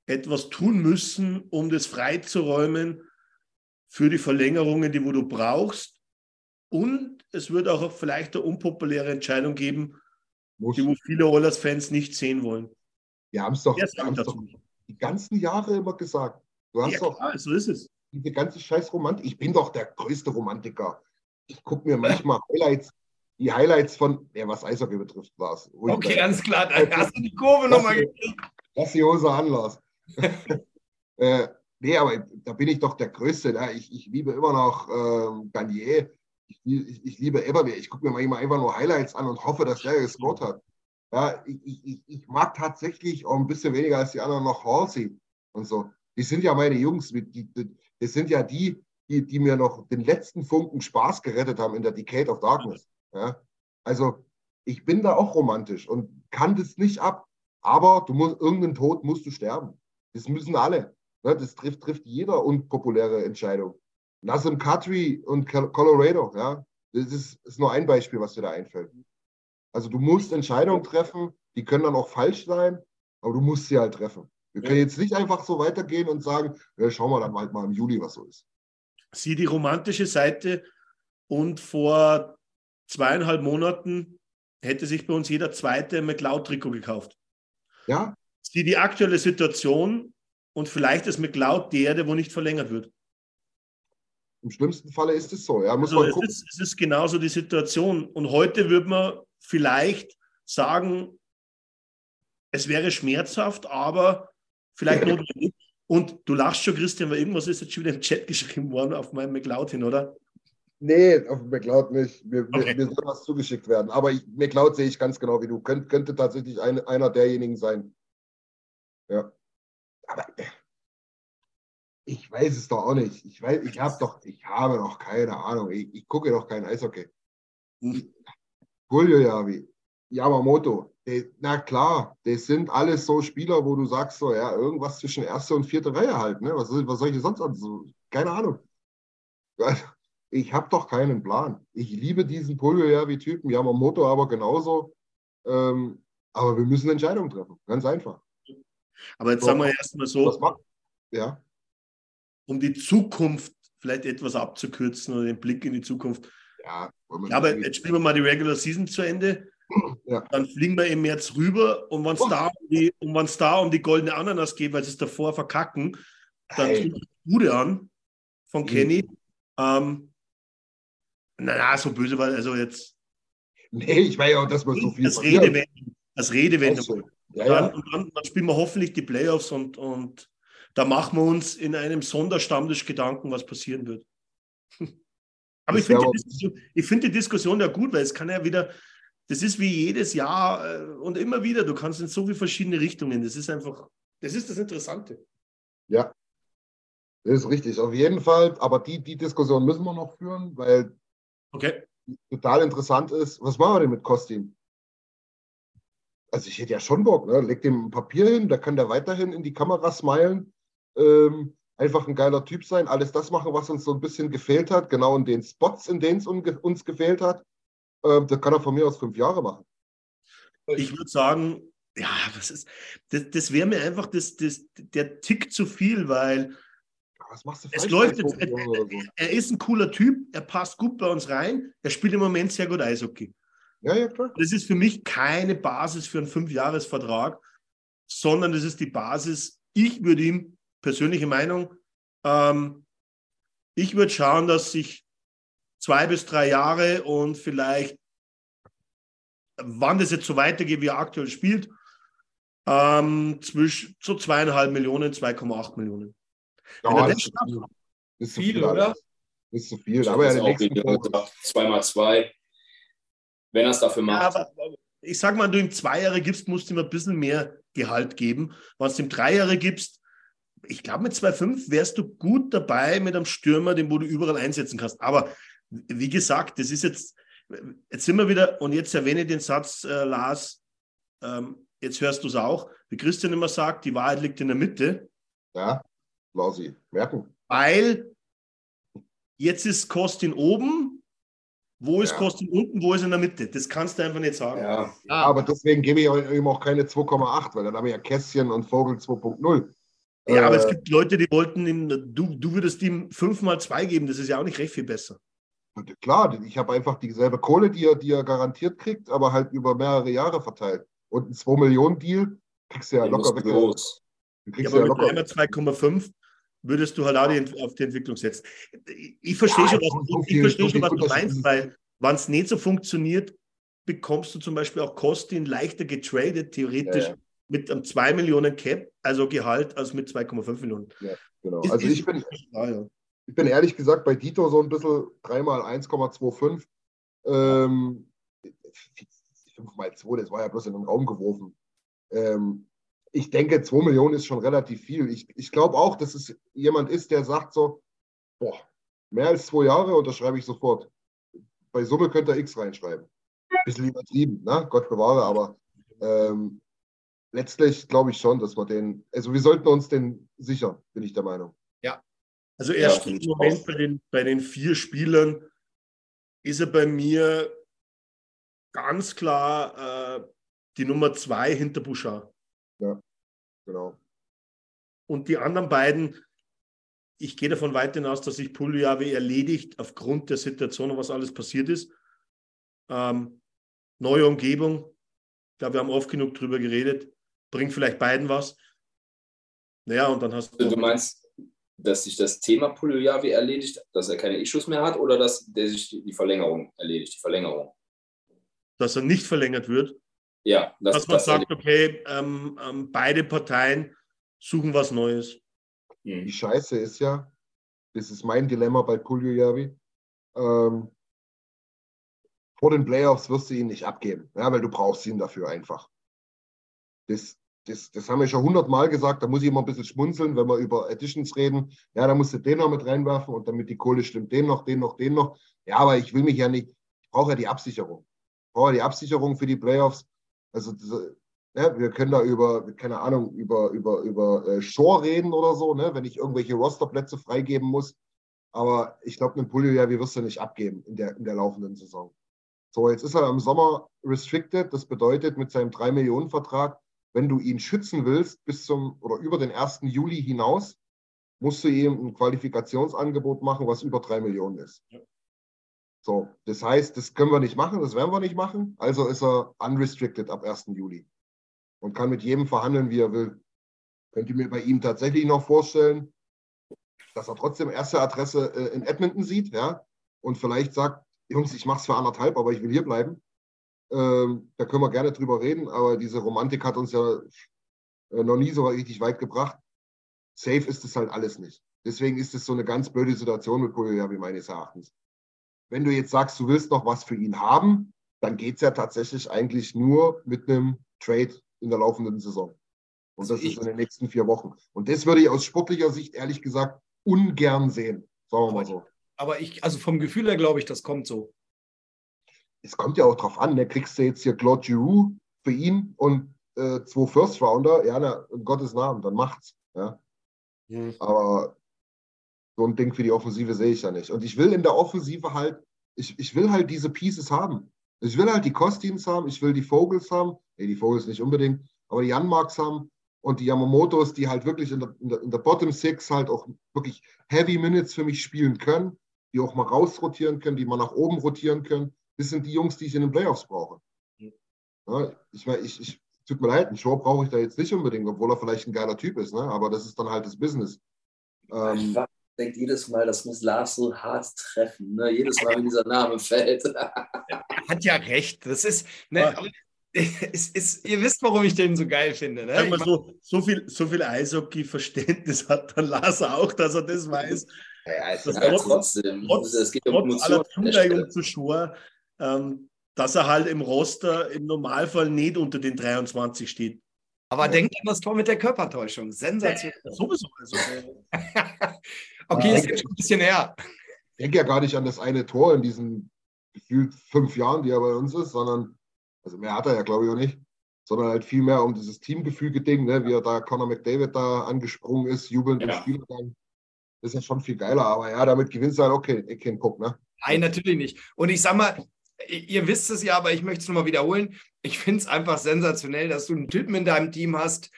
etwas tun müssen, um das freizuräumen für die Verlängerungen, die wo du brauchst. Und es wird auch vielleicht eine unpopuläre Entscheidung geben, Muss. die wo viele Oilers-Fans nicht sehen wollen. Wir haben es doch, doch, die ganzen Jahre immer gesagt. Du hast ja, doch klar, so ist es. Diese ganze scheiß Romantik. Ich bin doch der größte Romantiker. Ich gucke mir manchmal Highlights die Highlights von, ja, was Eishockey betrifft, war es. Okay, ganz klar. Da hast du die Kurve nochmal gekriegt. Lass die Hose an, Lars. äh, nee, aber da bin ich doch der Größte. Ne? Ich, ich liebe immer noch ähm, Garnier. Ich, ich, ich liebe Eberwehr. Ich gucke mir manchmal einfach nur Highlights an und hoffe, dass der gescored hat. Ja, ich, ich, ich mag tatsächlich auch ein bisschen weniger als die anderen noch Halsey und so. Die sind ja meine Jungs. Die, die, das sind ja die, die, die mir noch den letzten Funken Spaß gerettet haben in der Decade of Darkness. Ja? Also ich bin da auch romantisch und kann das nicht ab. Aber du musst, irgendeinen Tod musst du sterben. Das müssen alle. Ne? Das trifft, trifft jeder unpopuläre Entscheidung. Nassim Kadri und Colorado, ja, das ist, ist nur ein Beispiel, was dir da einfällt. Also du musst Entscheidungen treffen, die können dann auch falsch sein, aber du musst sie halt treffen. Wir können jetzt nicht einfach so weitergehen und sagen, ja, schauen wir dann halt mal im Juli, was so ist. Sieh die romantische Seite und vor zweieinhalb Monaten hätte sich bei uns jeder zweite McLeod-Trikot gekauft. Ja. Sieh die aktuelle Situation und vielleicht ist McLeod der, der wo nicht verlängert wird. Im schlimmsten Falle ist es so. Ja, muss also man es, ist, es ist genauso die Situation. Und heute würde man vielleicht sagen, es wäre schmerzhaft, aber vielleicht notwendig. Und du lachst schon, Christian, weil irgendwas ist jetzt schon wieder im Chat geschrieben worden auf meinem McLeod hin, oder? Nee, auf McLeod nicht. Mir, okay. mir, soll was zugeschickt werden. Aber ich, McLeod sehe ich ganz genau wie du. Könnt, könnte tatsächlich ein, einer derjenigen sein. Ja. Aber ich weiß es doch auch nicht. Ich weiß, ich habe doch, ich habe noch keine Ahnung. Ich, ich gucke doch kein Eishockey. Hm. Julio Yavi, Yamamoto, die, na klar, das sind alles so Spieler, wo du sagst so, ja, irgendwas zwischen erste und vierte Reihe halt. Ne? Was, was soll ich sonst also, Keine Ahnung. Ich habe doch keinen Plan. Ich liebe diesen Pulver-Typen, Yamamoto aber genauso. Ähm, aber wir müssen Entscheidungen treffen. Ganz einfach. Aber jetzt so, sagen wir erstmal so, ja. um die Zukunft vielleicht etwas abzukürzen oder den Blick in die Zukunft. Ja, ja aber jetzt spielen wir mal die Regular Season zu Ende. Ja. Dann fliegen wir im März rüber und wenn es oh. da, um da um die goldene Ananas geht, weil sie es davor verkacken, dann hey. tut die Bude an von Kenny. Mhm. Ähm, naja, so böse war also jetzt. Nee, ich weiß ja auch, dass man so viel. Als Redewendung. Als Redewendung. So. Ja, dann, ja. Und dann, dann, spielen wir hoffentlich die Playoffs und, und da machen wir uns in einem Sonderstammtisch Gedanken, was passieren wird. Aber ich finde die, find die Diskussion ja gut, weil es kann ja wieder, das ist wie jedes Jahr äh, und immer wieder, du kannst in so viele verschiedene Richtungen. Das ist einfach, das ist das Interessante. Ja, das ist richtig, auf jeden Fall. Aber die, die Diskussion müssen wir noch führen, weil Okay. Total interessant ist, was machen wir denn mit Kostin? Also ich hätte ja schon Bock, ne? Leg dem ein Papier hin, da kann der weiterhin in die Kamera smilen. Ähm, einfach ein geiler Typ sein, alles das machen, was uns so ein bisschen gefehlt hat, genau in den Spots, in denen es uns gefehlt hat. Ähm, das kann er von mir aus fünf Jahre machen. Ich würde sagen, ja, das ist, das, das wäre mir einfach das, das, der Tick zu viel, weil was machst du? Es läuft jetzt, er, er, ist ein cooler Typ, er passt gut bei uns rein, er spielt im Moment sehr gut Eishockey. Ja, ja, klar. Das ist für mich keine Basis für einen Fünfjahresvertrag, sondern das ist die Basis. Ich würde ihm, persönliche Meinung, ähm, ich würde schauen, dass sich zwei bis drei Jahre und vielleicht wann das jetzt so weitergeht, wie er aktuell spielt, ähm, zwischen so zweieinhalb Millionen, 2,8 Millionen. Wenn ja, er das schafft, ist viel, viel oder? Ist zu viel. Aber ja, auch zweimal zwei. Wenn er es dafür macht. Ja, aber, ich sag mal, wenn du ihm zwei Jahre gibst, musst du ihm ein bisschen mehr Gehalt geben. Wenn du ihm drei Jahre gibst, ich glaube, mit 2,5 wärst du gut dabei mit einem Stürmer, den wo du überall einsetzen kannst. Aber wie gesagt, das ist jetzt, jetzt sind wir wieder, und jetzt erwähne ich den Satz, äh, Lars, ähm, jetzt hörst du es auch, wie Christian immer sagt, die Wahrheit liegt in der Mitte. Ja, Lausi, merken. Weil jetzt ist Kostin oben, wo ist ja. Kostin unten, wo ist in der Mitte? Das kannst du einfach nicht sagen. Ja, ah. aber deswegen gebe ich ihm auch keine 2,8, weil dann habe ich ja Kästchen und Vogel 2,0. Ja, äh, aber es gibt Leute, die wollten ihm, du, du würdest ihm fünfmal zwei geben, das ist ja auch nicht recht viel besser. Klar, ich habe einfach dieselbe Kohle, die er, die er garantiert kriegt, aber halt über mehrere Jahre verteilt. Und ein 2-Millionen-Deal kriegst du ja locker weg. Los. Ja, aber ja mit locker 2,5 würdest du halt auch die, auf die Entwicklung setzen. Ich verstehe ja, schon, was, ich verstehe schon, was du meinst, weil wenn es nicht so funktioniert, bekommst du zum Beispiel auch Kosten leichter getradet, theoretisch. Ja, mit einem 2 Millionen Cap, also Gehalt, als mit 2,5 Millionen. Ja, genau. Ist, also ich bin, klar, ja. ich bin ehrlich gesagt bei Dito so ein bisschen 3 mal 1,25. Ähm, 5 mal 2, das war ja bloß in den Raum geworfen. Ähm, ich denke, 2 Millionen ist schon relativ viel. Ich, ich glaube auch, dass es jemand ist, der sagt so, boah, mehr als zwei Jahre unterschreibe ich sofort. Bei Summe könnte er X reinschreiben. Bisschen übertrieben, ne? Gott bewahre, aber ähm, letztlich glaube ich schon, dass wir den, also wir sollten uns den sichern, bin ich der Meinung. Ja. Also erst ja, im Moment bei den, bei den vier Spielern ist er bei mir ganz klar äh, die Nummer zwei hinter Bouchard. Genau. Und die anderen beiden, ich gehe davon weit hinaus, dass sich Puljavi erledigt aufgrund der Situation, was alles passiert ist. Ähm, neue Umgebung, ich glaube, wir haben oft genug drüber geredet bringt vielleicht beiden was. Naja, und dann hast du. Du meinst, dass sich das Thema Puljojavi erledigt, dass er keine Issues mehr hat oder dass der sich die Verlängerung erledigt, die Verlängerung? Dass er nicht verlängert wird. Ja, das, dass man das sagt, okay, ähm, ähm, beide Parteien suchen was Neues. Mhm. Die Scheiße ist ja, das ist mein Dilemma bei Puljojavi. Ähm, vor den Playoffs wirst du ihn nicht abgeben, ja, weil du brauchst ihn dafür einfach. Das, das, das haben wir schon hundertmal gesagt, da muss ich immer ein bisschen schmunzeln, wenn wir über Editions reden. Ja, da musst du den noch mit reinwerfen und damit die Kohle stimmt, den noch, den noch, den noch. Ja, aber ich will mich ja nicht, ich brauche ja die Absicherung. Ich brauche ja die Absicherung für die Playoffs. Also das, ja, wir können da über, keine Ahnung, über, über, über äh, Shore reden oder so, ne, wenn ich irgendwelche Rosterplätze freigeben muss. Aber ich glaube, einen wie wirst du nicht abgeben in der, in der laufenden Saison. So, jetzt ist er im Sommer restricted. Das bedeutet, mit seinem 3-Millionen-Vertrag wenn du ihn schützen willst bis zum oder über den 1. Juli hinaus, musst du ihm ein Qualifikationsangebot machen, was über drei Millionen ist. Ja. So, das heißt, das können wir nicht machen, das werden wir nicht machen. Also ist er unrestricted ab 1. Juli und kann mit jedem verhandeln, wie er will. Könnt ihr mir bei ihm tatsächlich noch vorstellen, dass er trotzdem erste Adresse äh, in Edmonton sieht, ja, und vielleicht sagt, Jungs, ich mache es für anderthalb, aber ich will hier bleiben. Ähm, da können wir gerne drüber reden, aber diese Romantik hat uns ja äh, noch nie so richtig weit gebracht. Safe ist es halt alles nicht. Deswegen ist es so eine ganz blöde Situation mit Polyabi meines Erachtens. Wenn du jetzt sagst, du willst noch was für ihn haben, dann geht es ja tatsächlich eigentlich nur mit einem Trade in der laufenden Saison. Und das ist in den nächsten vier Wochen. Und das würde ich aus sportlicher Sicht ehrlich gesagt ungern sehen. Sagen wir mal so. Aber ich, also vom Gefühl her glaube ich, das kommt so es kommt ja auch drauf an, ne? kriegst du jetzt hier Claude Giroux für ihn und äh, zwei First Rounder, ja, na, in Gottes Namen, dann macht's. Ja? Mhm. Aber so ein Ding für die Offensive sehe ich ja nicht. Und ich will in der Offensive halt, ich, ich will halt diese Pieces haben. Ich will halt die Kostins haben, ich will die Vogels haben, nee, die Vogels nicht unbedingt, aber die Janmarks haben und die Yamamotos, die halt wirklich in der, in der, in der Bottom Six halt auch wirklich Heavy Minutes für mich spielen können, die auch mal rausrotieren können, die mal nach oben rotieren können das sind die Jungs, die ich in den Playoffs brauche. Ja, ich, ich, ich, tut mir leid, einen Show brauche ich da jetzt nicht unbedingt, obwohl er vielleicht ein geiler Typ ist, ne? aber das ist dann halt das Business. Ähm, ich denke jedes Mal, das muss Lars so hart treffen, ne? jedes Mal, wenn dieser Name fällt. hat ja recht. Das ist, ne, es ist, ihr wisst, warum ich den so geil finde. Ne? Sag mal so, so viel, so viel Eishockey-Verständnis hat der Lars auch, dass er das weiß. Ja, es ist halt trotzdem. Trotz, es geht um trotz aller Zuneigung zu Shore, ähm, dass er halt im Roster im Normalfall nicht unter den 23 steht. Aber ja. denkt an das Tor mit der Körpertäuschung. Sensationell. Ja, sowieso. Also. okay, ja, ist jetzt schon ein bisschen her. Ich denke ja gar nicht an das eine Tor in diesen gefühlt fünf Jahren, die er bei uns ist, sondern, also mehr hat er ja, glaube ich, auch nicht, sondern halt viel mehr um dieses Teamgefüge-Ding, ne, wie er da Conor McDavid da angesprungen ist, jubelnd ja. im Spiel dann. Das ist ja schon viel geiler, aber ja, damit gewinnst du halt auch keinen, keinen Puck, ne? Nein, natürlich nicht. Und ich sag mal, ihr wisst es ja, aber ich möchte es nochmal wiederholen. Ich finde es einfach sensationell, dass du einen Typen in deinem Team hast,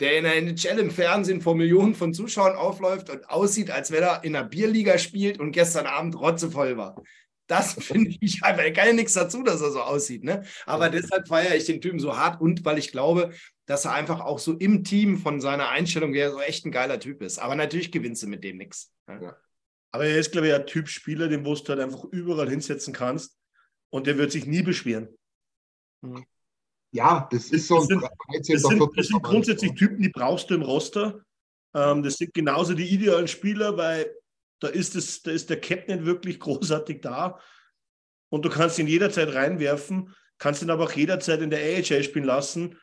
der in der NHL im Fernsehen vor Millionen von Zuschauern aufläuft und aussieht, als wenn er in einer Bierliga spielt und gestern Abend rotzevoll war. Das finde ich einfach, er kann ja nichts dazu, dass er so aussieht. Ne? Aber deshalb feiere ich den Typen so hart und weil ich glaube, dass er einfach auch so im Team von seiner Einstellung her so echt ein geiler Typ ist. Aber natürlich gewinnst du mit dem nichts. Ne? Ja. Aber er ist, glaube ich, ein Typ Spieler, den du halt einfach überall hinsetzen kannst und der wird sich nie beschweren. Hm. Ja, das ist so ein das sind, das sind, das sind grundsätzlich Typen, die brauchst du im Roster. Ähm, das sind genauso die idealen Spieler, weil da ist, es, da ist der Captain wirklich großartig da. Und du kannst ihn jederzeit reinwerfen, kannst ihn aber auch jederzeit in der AHL spielen lassen.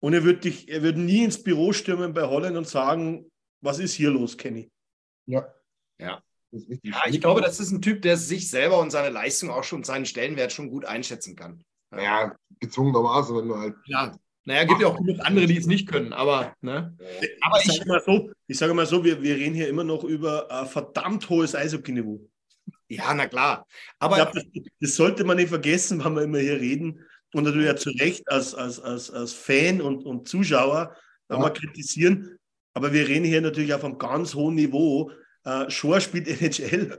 Und er wird, dich, er wird nie ins Büro stürmen bei Holland und sagen, was ist hier los, Kenny? Ja. Ja. Ja, ich glaube, das ist ein Typ, der sich selber und seine Leistung auch schon, seinen Stellenwert schon gut einschätzen kann. Naja, gezwungenermaßen, wenn du halt. Ja, naja, gibt ja auch genug andere, die es nicht können, aber. Ne? aber ich, ich sage mal so, ich sage mal so wir, wir reden hier immer noch über ein verdammt hohes Eishockey-Niveau. Ja, na klar. Aber glaub, das, das, sollte man nicht vergessen, wenn wir immer hier reden. Und natürlich ja zu Recht als, als, als, als Fan und, und Zuschauer ja. mal kritisieren. Aber wir reden hier natürlich auf einem ganz hohen Niveau. Uh, Shore spielt NHL.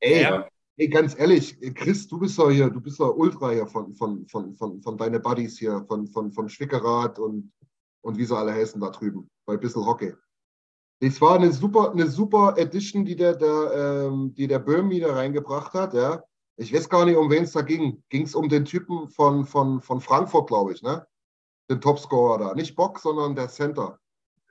Ey, ja. Ey, ganz ehrlich, Chris, du bist ja hier, du bist ja Ultra hier von, von, von, von, von deinen Buddies hier, von, von, von Schwickerath und, und wie sie alle heißen da drüben, bei Bissel Hockey. Das war eine super, eine super Edition, die der, der, ähm, die der Böhm wieder reingebracht hat. Ja. Ich weiß gar nicht, um wen es da ging. Ging es um den Typen von, von, von Frankfurt, glaube ich, ne? Den Topscorer da. Nicht Bock, sondern der Center.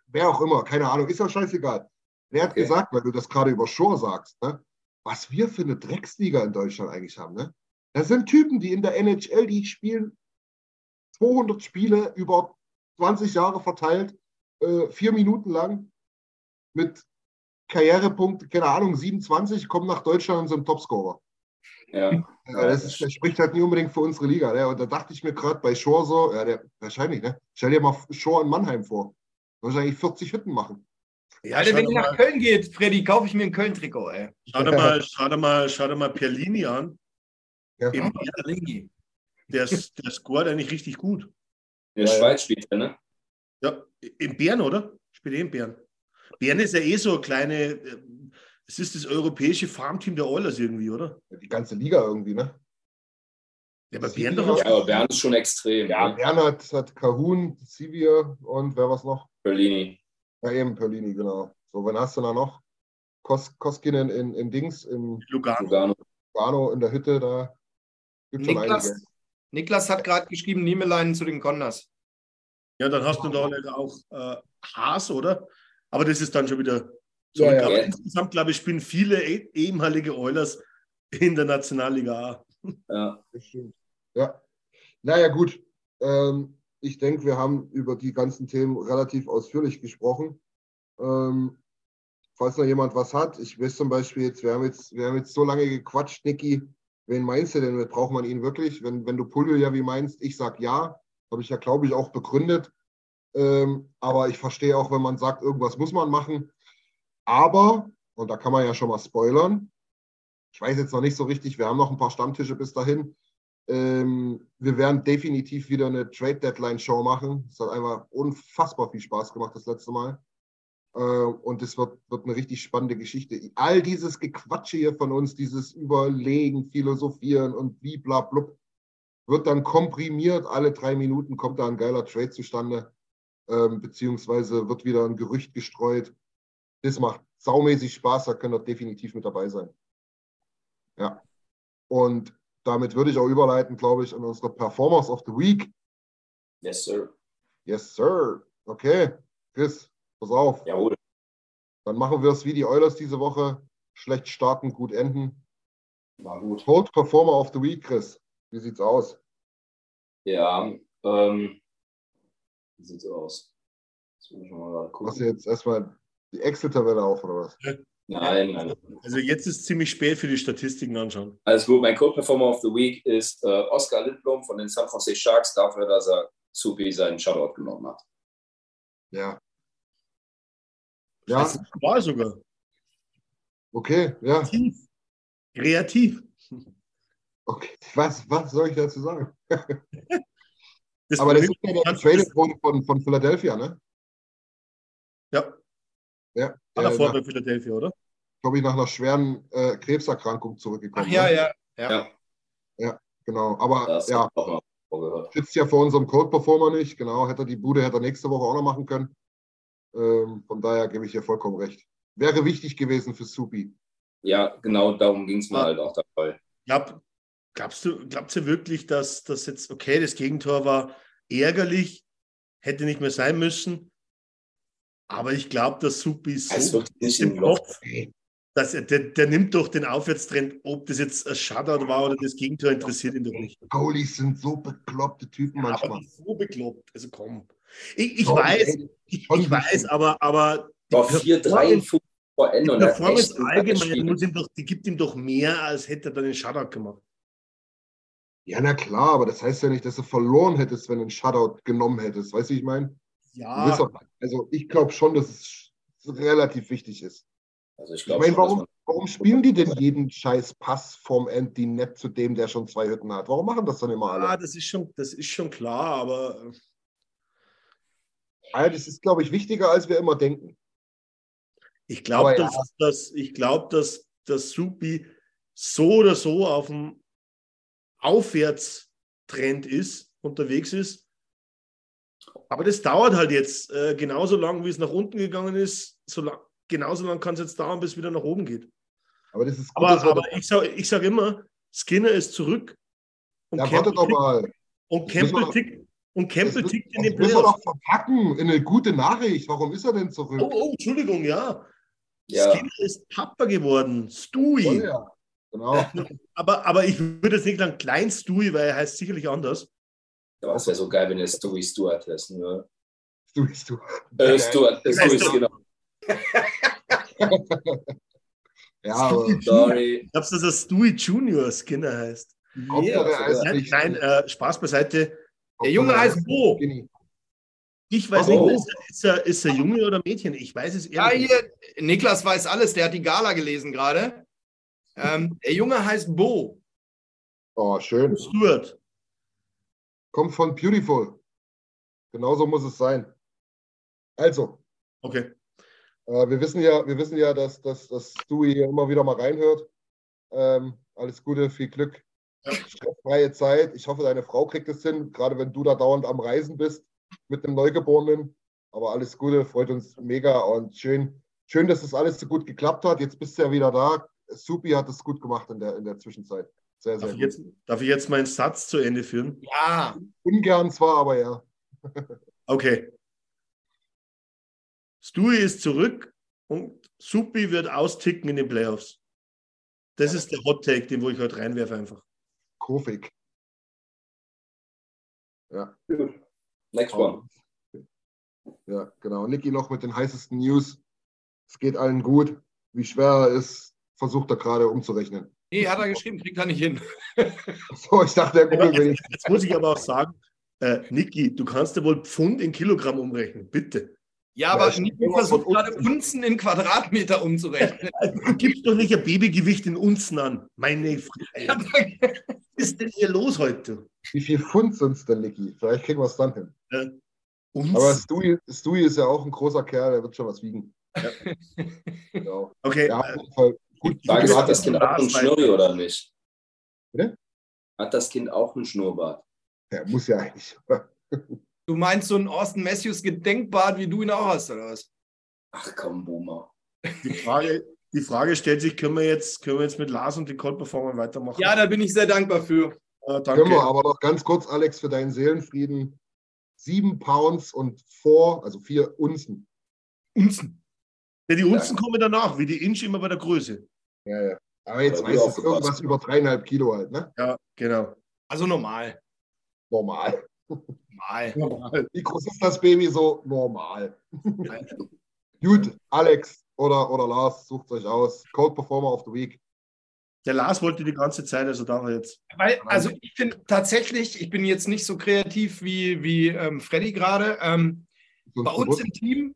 Wer auch immer, keine Ahnung, ist ja scheißegal. Wer hat okay. gesagt, weil du das gerade über Shore sagst, ne? Was wir für eine Drecksliga in Deutschland eigentlich haben. Ne? Das sind Typen, die in der NHL, die spielen 200 Spiele über 20 Jahre verteilt, äh, vier Minuten lang mit Karrierepunkt, keine Ahnung, 27, kommen nach Deutschland und sind Topscorer. Ja. ja das, ist, das, spricht halt nicht unbedingt für unsere Liga. Ne? Und da dachte ich mir gerade bei Shore so, ja, der, wahrscheinlich, ne? Stell dir mal Shore in Mannheim vor. Wahrscheinlich 40 Hütten machen. Ja, Alter, wenn ihr nach Köln geht, Freddy, kaufe ich mir ein Köln-Trikot, ey. Schau dir mal, schau dir mal, schau dir mal Perlini an. Ja. Im Perlini. Der, der scoret eigentlich richtig gut. In der Schweiz spielt er, ne? Ja, in Bern, oder? Spielt er in Bern. Bern ist ja eh so eine kleine, äh, es ist das europäische Farmteam der Oilers irgendwie, oder? Die ganze Liga irgendwie, ne? Ja, aber Bern doch. Ja, aber Bern ist schon extrem. Ja, ne? Bern hat, hat Kahun, Sivir und wer was noch? Perlini. Ja, eben Perlini, genau. So, wann hast du da noch? Kos Koskinen in, in Dings, in Lugano. Lugano in der Hütte, da gibt es schon einige. Niklas hat gerade geschrieben, Niemelein zu den Condors. Ja, dann hast du da auch äh, Haas, oder? Aber das ist dann schon wieder so. Ja, ja. Insgesamt, glaube ich, spielen viele eh, ehemalige Oilers in der Nationalliga A. Ja, das stimmt. Ja. Naja, gut. Ähm, ich denke, wir haben über die ganzen Themen relativ ausführlich gesprochen. Ähm, falls noch jemand was hat, ich weiß zum Beispiel jetzt, wir haben jetzt, wir haben jetzt so lange gequatscht, Niki. Wen meinst du denn? Braucht man ihn wirklich? Wenn, wenn du Pulio ja wie meinst, ich sag ja. Habe ich ja, glaube ich, auch begründet. Ähm, aber ich verstehe auch, wenn man sagt, irgendwas muss man machen. Aber, und da kann man ja schon mal spoilern, ich weiß jetzt noch nicht so richtig, wir haben noch ein paar Stammtische bis dahin. Ähm, wir werden definitiv wieder eine Trade Deadline Show machen. Es hat einfach unfassbar viel Spaß gemacht das letzte Mal. Äh, und es wird, wird eine richtig spannende Geschichte. All dieses Gequatsche hier von uns, dieses Überlegen, Philosophieren und wie bla blub, wird dann komprimiert. Alle drei Minuten kommt da ein geiler Trade zustande. Ähm, beziehungsweise wird wieder ein Gerücht gestreut. Das macht saumäßig Spaß, da könnt ihr definitiv mit dabei sein. Ja. Und damit würde ich auch überleiten, glaube ich, an unsere Performers of the Week. Yes, sir. Yes, sir. Okay, Chris, pass auf. Jawohl. Dann machen wir es wie die Oilers diese Woche. Schlecht starten, gut enden. War gut. Cold Performer of the Week, Chris. Wie sieht's aus? Ja, ähm, wie sieht's aus? Jetzt muss ich mal gerade Hast gucken. du jetzt erstmal die Excel-Tabelle auf oder was? Nein, nein. Also jetzt ist ziemlich spät für die Statistiken anschauen. Alles gut. Mein Code Performer of the Week ist äh, Oscar Lindblom von den San Jose Sharks dafür, dass er Supi seinen Shutout genommen hat. Ja. Ja, Das war sogar. okay, ja. Kreativ. Kreativ. Okay. Was, was soll ich dazu sagen? Das Aber das ist ja getradet wurde von, von Philadelphia, ne? Ja, Ja. war Der, davor nach, bei Philadelphia, oder? glaube ich, nach einer schweren äh, Krebserkrankung zurückgekommen. Ach ja, ne? ja. ja. Ja, Genau. Aber das ja, sitzt ja vor unserem Code-Performer nicht. Genau, hätte er die Bude, hätte er nächste Woche auch noch machen können. Ähm, von daher gebe ich dir vollkommen recht. Wäre wichtig gewesen für Supi. Ja, genau darum ging es mir halt auch dabei. Glaub, glaubst du, glaubt ihr wirklich, dass das jetzt, okay, das Gegentor war ärgerlich, hätte nicht mehr sein müssen, aber ich glaube, dass Supi so nicht ist im. Kopf, dass er, der, der nimmt doch den Aufwärtstrend, ob das jetzt ein Shutout war oder das Gegentor, interessiert ihn doch nicht. Goalies sind so bekloppte Typen Aber manchmal. so bekloppt, also komm. Ich, ich Doch, weiß, ey, ich, ich weiß, aber, aber die War 4-3 Performance- vor Ende die er Performance allgemein muss ihm doch, die gibt ihm doch mehr, als hätte er dann den Shutout gemacht. Ja, na klar, aber das heißt ja nicht, dass du verloren hättest, wenn du einen Shutout genommen hättest. Weißt du, wie ich meine? Ja, auch- Also ich glaube schon, dass es relativ wichtig ist. Also ich Ich glaube meine, dass warum, warum spielen die denn jeden scheiß Pass vom End, die nett zu dem, der schon zwei Hütten hat? Warum machen das dann immer alle? ah, das ist schon, das ist schon klar, aber Ja, das ist, glaube ich, wichtiger, als wir immer denken. Ich glaube, Aber ja. dass, dass, ich glaub, dass, dass Supi so oder so auf dem Aufwärtstrend ist, unterwegs ist. Aber das dauert halt jetzt äh, genauso lang, wie es nach unten gegangen ist. So lang, genauso lang kann es jetzt dauern, bis es wieder nach oben geht. Aber das ist gut, Aber, aber ich sage ich sag immer, Skinner ist zurück und ja, Campbell, wartet doch tickt, mal. und Campbell tickt, und Das, Campbell das tickt in den müssen wir Playoffs. doch verpacken in eine gute Nachricht. Warum ist er denn zurück? Oh, oh, Entschuldigung, ja. Ja. Skinner ist Papa geworden. Stewie. Ja. Genau. Aber, aber ich würde jetzt nicht sagen Klein Stewie, weil er heißt sicherlich anders. Ja, es wäre so geil, wenn er Stewie Stewart heißt. Ne? Bist du. Äh, Stewart, äh, Stewie, genau. Ja, aber Sorry. Glaubst du, dass er Stewie Junior Skinner heißt? Er ist Nein, nein äh, Spaß beiseite. Der Junge heißt Bo. Ich weiß Oh. nicht, ist er, ist, er, Junge oder Mädchen? Ich weiß es Ja, ehrlich hier, Niklas weiß alles, der hat die Gala gelesen gerade. Ähm, der Junge heißt Bo. Oh, schön. Stuart. Kommt von Beautiful. Genauso muss es sein. Also, Okay. äh, wir wissen ja, wir wissen ja, dass, dass, dass Stewie hier immer wieder mal reinhört. Ähm, alles Gute, viel Glück. Stressfreie Zeit. Ich hoffe, deine Frau kriegt es hin, gerade wenn du da dauernd am Reisen bist mit dem Neugeborenen. Aber alles Gute, freut uns mega und schön, schön, dass das alles so gut geklappt hat. Jetzt bist du ja wieder da. Supi hat es gut gemacht in der, in der Zwischenzeit. Sehr, sehr Darf ich, gut. jetzt, darf ich jetzt meinen Satz zu Ende führen? Ja, Ungern zwar, aber ja. Okay. Stewie ist zurück und Supi wird austicken in den Playoffs. Das ist der Hot Take, den wo ich heute reinwerfe einfach. Kofik. Ja. Next one. Ja, genau. Niki noch mit den heißesten News. Es geht allen gut. Wie schwer er ist, versucht er gerade umzurechnen. Nee, hat er geschrieben, kriegt er nicht hin. So, ich dachte, der Aber googelt jetzt, muss ich aber auch sagen, äh, Niki, du kannst ja wohl Pfund in Kilogramm umrechnen, bitte. Ja, aber ich- Nico versucht gerade Unzen in Quadratmeter umzurechnen. Du gibst doch nicht ein Babygewicht in Unzen an. Meine Fresse. Was ist denn hier los heute? Wie viel Pfund sind es denn, Niki? Vielleicht kriegen wir es dann hin. Äh, Unzen. Aber Stewie, Stewie ist ja auch ein großer Kerl, der wird schon was wiegen. Genau. okay, Ja, auf äh, jeden Fall gut. Frage, bist hat das Kind auch einen Schnurri oder nicht? Bitte? Hat das Kind auch einen Schnurrbart? Der muss ja eigentlich. Du meinst so ein Austin Matthews Gedenkbad, wie du ihn auch hast, oder was? Ach komm, Boomer. die Frage, die Frage stellt sich, können wir jetzt, können wir jetzt mit Lars und den Cold Performer weitermachen? Ja, da bin ich sehr dankbar für. Äh, danke. Können wir aber noch ganz kurz, Alex, für deinen Seelenfrieden. Sieben Pounds und four, also vier Unzen. Unzen. Ja, die Unzen kommen danach, wie die Inch immer bei der Größe. Ja, ja. Aber jetzt Ja, weißt du aufgepasst. irgendwas über dreieinhalb Kilo halt, ne? Ja, genau. Also normal. Normal. Normal. Wie groß ist das Baby so? Normal. Gut, Alex oder, oder Lars, sucht euch aus. Code Performer of the Week. Der Lars wollte die ganze Zeit, also darf er jetzt. Weil, also ich finde tatsächlich, ich bin jetzt nicht so kreativ wie, wie ähm, Freddy gerade. Ähm, bei uns im Team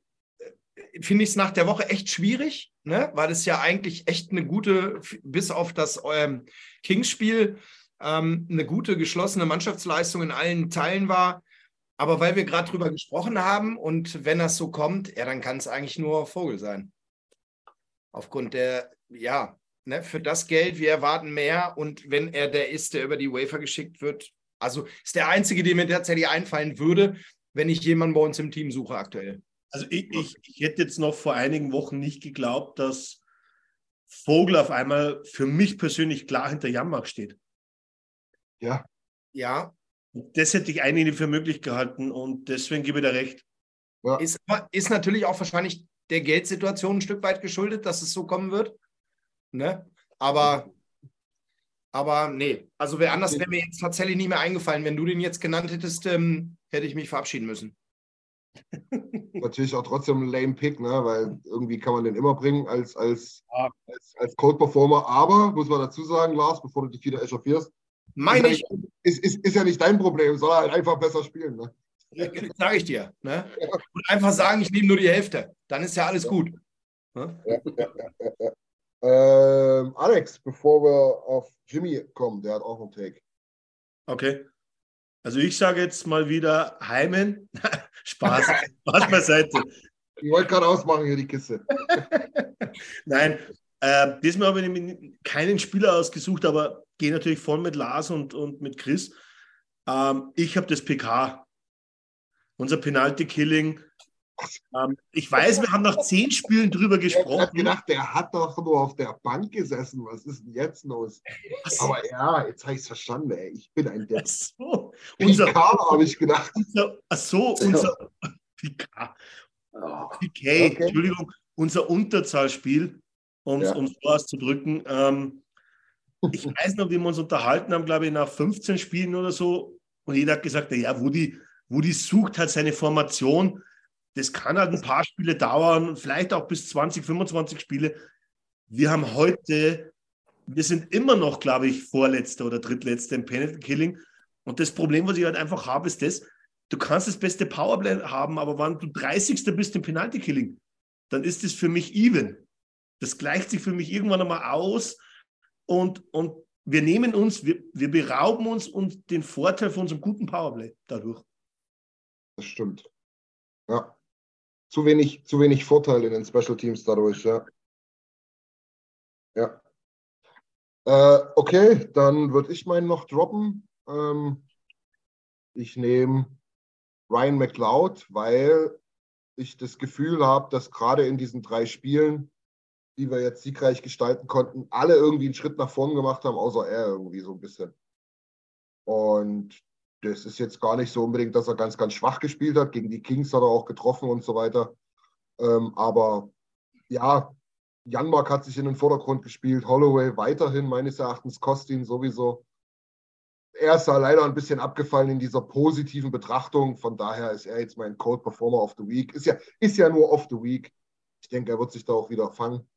finde ich es nach der Woche echt schwierig, ne? weil es ja eigentlich echt eine gute, bis auf das ähm, Kings-Spiel, ähm, eine gute geschlossene Mannschaftsleistung in allen Teilen war. Aber weil wir gerade drüber gesprochen haben und wenn das so kommt, ja, dann kann es eigentlich nur Vogel sein. Aufgrund der, ja, ne, für das Geld, wir erwarten mehr und wenn er der ist, der über die Wafer geschickt wird, also ist der einzige, der mir tatsächlich einfallen würde, wenn ich jemanden bei uns im Team suche aktuell. Also ich, ich, ich hätte jetzt noch vor einigen Wochen nicht geglaubt, dass Vogel auf einmal für mich persönlich klar hinter Janmark steht. Ja, Ja, Das hätte ich eigentlich nicht für möglich gehalten und deswegen gebe ich dir recht. ja. ist, ist natürlich auch wahrscheinlich der Geldsituation ein Stück weit geschuldet, dass es so kommen wird. Ne? Aber, aber nee, also wer anders wäre mir jetzt tatsächlich nicht mehr eingefallen. Wenn du den jetzt genannt hättest, ähm, hätte ich mich verabschieden müssen. Natürlich auch trotzdem ein lame Pick, ne? weil irgendwie kann man den immer bringen als, als, Ja. als, als Code Performer. Aber, muss man dazu sagen, Lars, bevor du dich wieder echauffierst, Meine ist, ich, ja nicht- ist, ist, ist ja nicht dein Problem, soll halt einfach besser spielen. Ne? sage ich dir. Ne? Und einfach sagen, ich nehme nur die Hälfte. Dann ist ja alles gut. Ne? Ähm, Alex, bevor wir auf Jimmy kommen, der hat auch einen Take. Okay. Also ich sage jetzt mal wieder Heimen. Spaß, Spaß beiseite. Ich wollte gerade ausmachen hier die Kiste. Nein, äh, diesmal habe ich nämlich keinen Spieler ausgesucht, aber gehe natürlich voll mit Lars und, und mit Chris. Ähm, ich habe das PK, unser Penalty-Killing. Ähm, ich weiß, wir haben nach zehn Spielen drüber Ich habe gesprochen. gedacht, der hat doch nur auf der Bank gesessen. Was ist denn jetzt los? Aber ja, jetzt habe ich es verstanden. Ey. Ich bin ein Depp. Ach so, unser, Unser habe ich gedacht. unser, ach so, unser PK, Oh, Okay. Entschuldigung, unser Unterzahlspiel, um es Ja. so auszudrücken. Ähm, ich weiß noch, wie wir uns unterhalten haben, glaube ich, nach 15 Spielen oder so. Und jeder hat gesagt, ja, Woody, Woody sucht halt seine Formation. Das kann halt ein paar Spiele dauern, vielleicht auch bis 20, 25 Spiele. Wir haben heute, wir sind immer noch, glaube ich, Vorletzter oder Drittletzter im Penalty Killing. Und das Problem, was ich halt einfach habe, ist das, du kannst das beste Powerplay haben, aber wenn du 30. bist im Penalty Killing, dann ist das für mich even. Das gleicht sich für mich irgendwann einmal aus und, und wir nehmen uns, wir, wir berauben uns und den Vorteil von unserem guten Powerplay dadurch. Das stimmt. Ja. Zu wenig, zu wenig Vorteil in den Special Teams dadurch, ja. Ja. Äh, okay, dann würde ich meinen noch droppen. Ähm, ich nehme Ryan McLeod, weil ich das Gefühl habe, dass gerade in diesen drei Spielen, die wir jetzt siegreich gestalten konnten, alle irgendwie einen Schritt nach vorn gemacht haben, außer er irgendwie so ein bisschen. Und das ist jetzt gar nicht so unbedingt, dass er ganz, ganz schwach gespielt hat. Gegen die Kings hat er auch getroffen und so weiter. Ähm, aber ja, Janmark hat sich in den Vordergrund gespielt. Holloway weiterhin, meines Erachtens, Kostin sowieso. Er ist da leider ein bisschen abgefallen in dieser positiven Betrachtung. Von daher ist er jetzt mein Code Performer of the Week. Ist ja, ist ja nur of the Week. Ich denke, er wird sich da auch wieder fangen.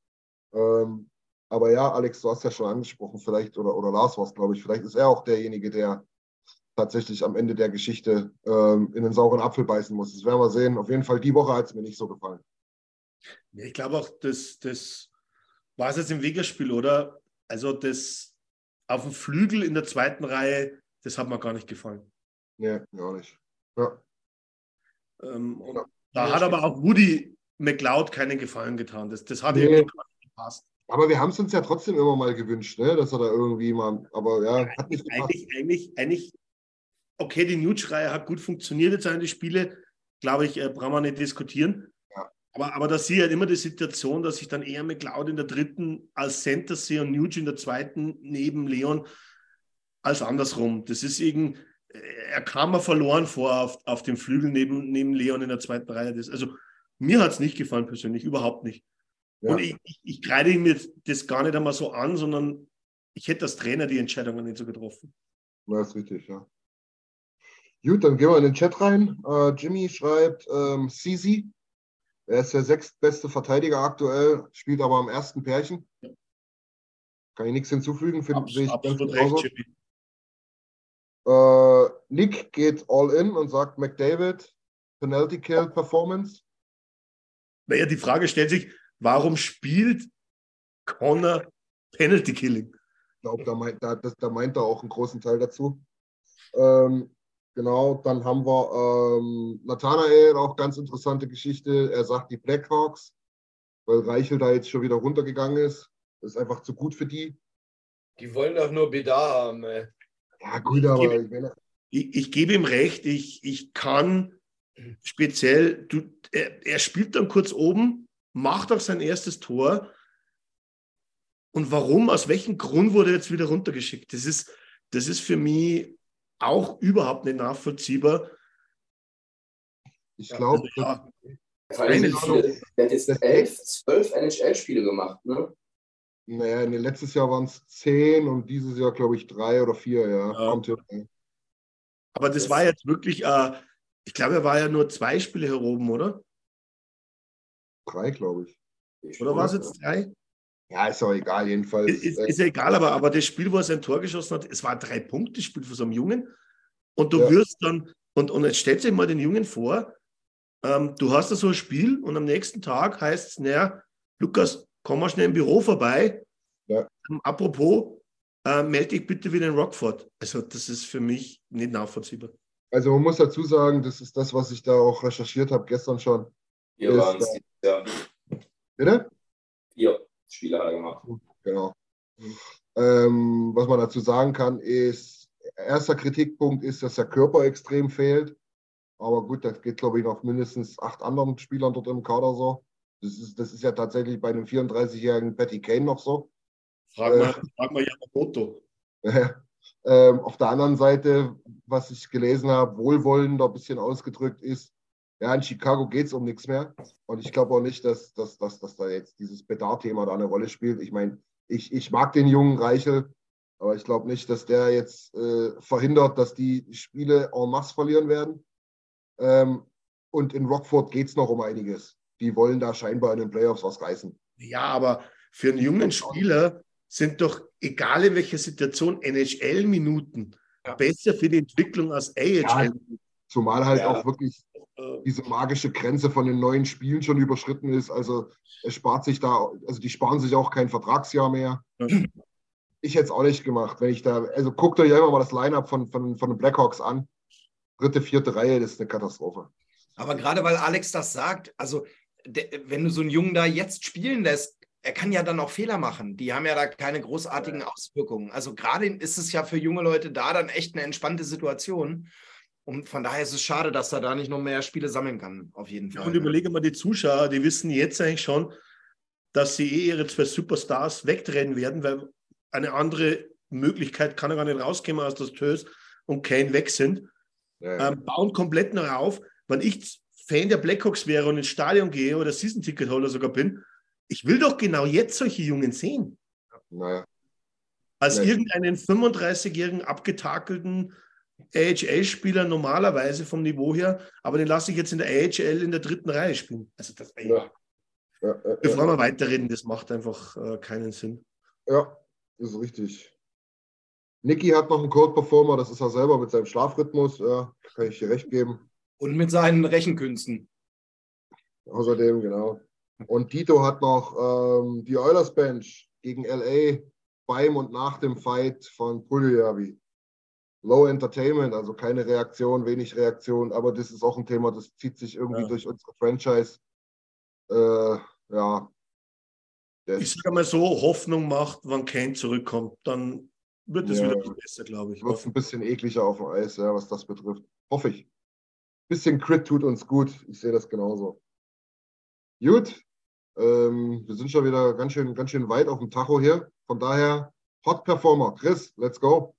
Ähm, aber ja, Alex, du hast ja schon angesprochen, vielleicht, oder, oder Lars war es, glaube ich, vielleicht ist er auch derjenige, der tatsächlich am Ende der Geschichte ähm, in den sauren Apfel beißen muss. Das werden wir sehen. Auf jeden Fall die Woche hat es mir nicht so gefallen. Ich glaube auch, das, das war es jetzt im Wegerspiel, oder? Also das auf dem Flügel in der zweiten Reihe, das hat mir gar nicht gefallen. Nee, ja nicht. Ja. Ähm, Ja. da Ja, hat aber auch Woody McLeod keinen Gefallen getan. Das, das hat Nee. irgendwie gar nicht gepasst. Aber wir haben es uns ja trotzdem immer mal gewünscht, ne? dass er da irgendwie mal, aber ja, hat nicht gepasst. Eigentlich, eigentlich, eigentlich, okay, die Nuge-Reihe hat gut funktioniert jetzt an die Spiele, glaube ich, äh, brauchen wir nicht diskutieren. Ja. Aber, aber da sehe ich halt immer die Situation, dass ich dann eher McLeod in der dritten als Center sehe und Nugent in der zweiten neben Leon als andersrum. Das ist irgendwie, er kam mal verloren vor auf, auf dem Flügel neben, neben Leon in der zweiten Reihe. Das, also mir hat es nicht gefallen persönlich, überhaupt nicht. Ja. Und ich, ich, ich kreide ihm jetzt das gar nicht einmal so an, sondern ich hätte als Trainer die Entscheidungen nicht so getroffen. Das ist richtig, ja. Gut, dann gehen wir in den Chat rein. Uh, Jimmy schreibt, ähm, Sisi er ist der sechstbeste Verteidiger aktuell, spielt aber am ersten Pärchen. Kann ich nichts hinzufügen. Finde ich absolut recht, äh, Nick geht all in und sagt McDavid, Penalty Kill Performance. Naja, die Frage stellt sich, warum spielt Connor Penalty Killing? Ich glaube, da meint, da, da meint er auch einen großen Teil dazu. Ähm, Genau, dann haben wir ähm, Nathanael, auch ganz interessante Geschichte. Er sagt die Blackhawks, weil Reichel da jetzt schon wieder runtergegangen ist. Das ist einfach zu gut für die. Die wollen doch nur Bedar haben, ey. Ja, gut, aber. Ich gebe, ich, ich gebe ihm recht, ich, ich kann speziell, du, er, er spielt dann kurz oben, macht auch sein erstes Tor. Und warum, aus welchem Grund wurde er jetzt wieder runtergeschickt? Das ist, das ist für mich auch überhaupt nicht nachvollziehbar. Ich glaube, ja, also, ja. er hat jetzt elf, zwölf NHL-Spiele gemacht, ne? Naja, nee, letztes Jahr waren es zehn und dieses Jahr, glaube ich, drei oder vier, ja. ja. Aber das, das war jetzt wirklich, äh, ich glaube, er war ja nur zwei Spiele hier oben, oder? Drei, glaube ich. Oder war es jetzt drei? Ja, ist auch egal, jedenfalls. Ist, ist ja egal, aber, aber das Spiel, wo er sein Tor geschossen hat, es war ein Drei-Punkte-Spiel von so einem Jungen. Und du ja. wirst dann, und, und jetzt stellt sich mal den Jungen vor, ähm, du hast da so ein Spiel und am nächsten Tag heißt es, naja, Lukas, komm mal schnell im Büro vorbei. Ja. Ähm, apropos, äh, melde dich bitte wieder in Rockford. Also, das ist für mich nicht nachvollziehbar. Also, man muss dazu sagen, das ist das, was ich da auch recherchiert habe gestern schon. Hier waren es, ja. Bitte? Ja. Spieler gemacht. Genau. Ähm, was man dazu sagen kann, ist, erster Kritikpunkt ist, dass der Körper extrem fehlt. Aber gut, das geht, glaube ich, noch mindestens acht anderen Spielern dort im Kader so. Das ist, das ist ja tatsächlich bei einem 34-jährigen Patty Kane noch so. Frag mal, äh, frag mal Yamamoto. ähm, auf der anderen Seite, was ich gelesen habe, wohlwollender ein bisschen ausgedrückt ist, ja, in Chicago geht es um nichts mehr. Und ich glaube auch nicht, dass, dass, dass, dass da jetzt dieses Bedarf-Thema da eine Rolle spielt. Ich meine, ich, ich mag den jungen Reichel, aber ich glaube nicht, dass der jetzt äh, verhindert, dass die Spiele en masse verlieren werden. Ähm, und in Rockford geht es noch um einiges. Die wollen da scheinbar in den Playoffs was reißen. Ja, aber für einen jungen Spieler sind doch, egal in welcher Situation, NHL-Minuten ja. besser für die Entwicklung als AHL. Ja, zumal halt ja. auch wirklich diese magische Grenze von den neuen Spielen schon überschritten ist. Also es spart sich da, also die sparen sich auch kein Vertragsjahr mehr. Ich hätte es auch nicht gemacht, wenn ich da, also guckt euch einfach mal das Line-Up von, von, von den Blackhawks an. Dritte, vierte Reihe, das ist eine Katastrophe. Aber gerade weil Alex das sagt, also wenn du so einen Jungen da jetzt spielen lässt, er kann ja dann auch Fehler machen. Die haben ja da keine großartigen Auswirkungen. Also gerade ist es ja für junge Leute da dann echt eine entspannte Situation. Und von daher ist es schade, dass er da nicht noch mehr Spiele sammeln kann, auf jeden Fall. Und überlege mal, die Zuschauer, die wissen jetzt eigentlich schon, dass sie eh ihre zwei Superstars wegtrennen werden, weil eine andere Möglichkeit kann er gar nicht rauskommen, als dass Tös und Kane weg sind. Ja. Ähm, bauen komplett noch auf. Wenn ich Fan der Blackhawks wäre und ins Stadion gehe oder Season-Ticket-Holder sogar bin, ich will doch genau jetzt solche Jungen sehen. Naja. Als naja. irgendeinen 35-jährigen abgetakelten AHL-Spieler normalerweise vom Niveau her, aber den lasse ich jetzt in der AHL in der dritten Reihe spielen. Also das, ey, ja. Ja, ja, Bevor wir weiterreden, das macht einfach äh, keinen Sinn. Ja, das ist richtig. Niki hat noch einen Code-Performer, das ist er selber mit seinem Schlafrhythmus, ja, kann ich dir recht geben. Und mit seinen Rechenkünsten. Außerdem, genau. Und Tito hat noch ähm, die Oilers Bench gegen LA beim und nach dem Fight von Puljujavi. Low Entertainment, also keine Reaktion, wenig Reaktion, aber das ist auch ein Thema, das zieht sich irgendwie ja. durch unsere Franchise. Äh, ja. Ich sage mal so, Hoffnung macht, wann Kane zurückkommt, dann wird es ja. wieder besser, glaube ich. Wird es ein bisschen ekliger auf dem Eis, ja, was das betrifft. Hoffe ich. Ein bisschen Crit tut uns gut. Ich sehe das genauso. Gut, ähm, wir sind schon wieder ganz schön, ganz schön weit auf dem Tacho hier. Von daher, Hot Performer. Chris, let's go.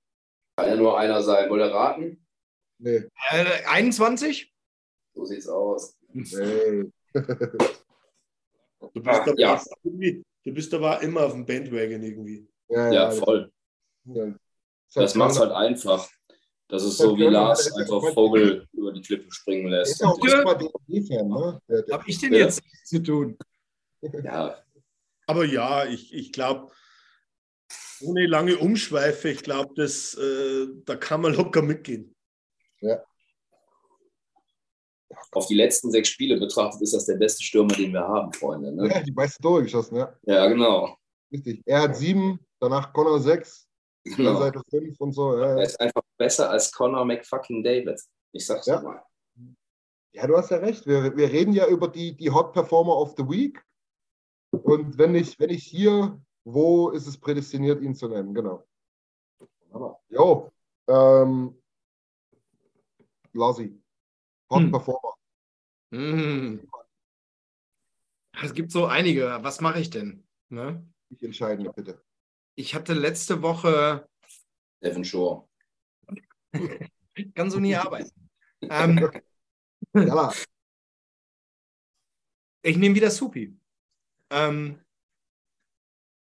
Kann ja nur einer sein. Wollt ihr raten? Nee. Äh, 21? So sieht's aus. Nee. Du bist, aber, ja. du bist aber immer auf dem Bandwagon irgendwie. ja, Ja, voll. Ja. Das macht's halt einfach. Das ist so wie Lars einfach Vogel über die Klippen springen lässt. ist auch DFB-Fan, ne? Hab ich denn jetzt nichts zu tun? Ja, Aber ja, ich, ich glaube, ohne lange Umschweife, ich glaube, das, äh, da kann man locker mitgehen. auf die letzten sechs Spiele betrachtet ist das der beste Stürmer, den wir haben, Freunde. Ne? ja, die meisten Tore geschossen, ja. Ja, genau. Richtig. Er hat sieben, danach Connor sechs, dann genau. Seite fünf und so. Ja, Er ja. ist einfach besser als Connor McFucking David. Ich sag's Ja. mal. ja, du hast ja recht. Wir, wir reden ja über die, die Hot Performer of the Week. Und wenn ich, wenn ich hier, wo ist es prädestiniert, ihn zu nennen? Genau. Wunderbar. Jo, ähm, Lassi. Hot Hm. Performer. Hm. Es gibt so einige. Was mache ich denn? Ne? Ich entscheide, bitte. Ich hatte letzte Woche, Devin Shore. kann so nie arbeiten. Ähm, Ja, ich nehme wieder Supi. Ähm,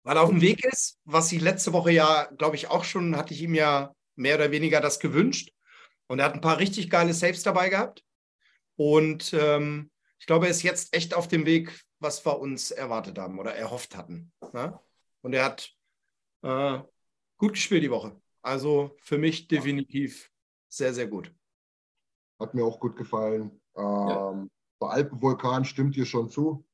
weil er auf dem Weg ist, was ich letzte Woche ja, glaube ich, auch schon, hatte ich ihm ja mehr oder weniger das gewünscht. Und er hat ein paar richtig geile Saves dabei gehabt. Und ähm, ich glaube, er ist jetzt echt auf dem Weg, was wir uns erwartet haben oder erhofft hatten. Ne? Und er hat äh, gut gespielt die Woche. Also für mich definitiv sehr, sehr gut. hat mir auch gut gefallen. Ähm, Ja. Der Alpenvulkan stimmt hier schon zu.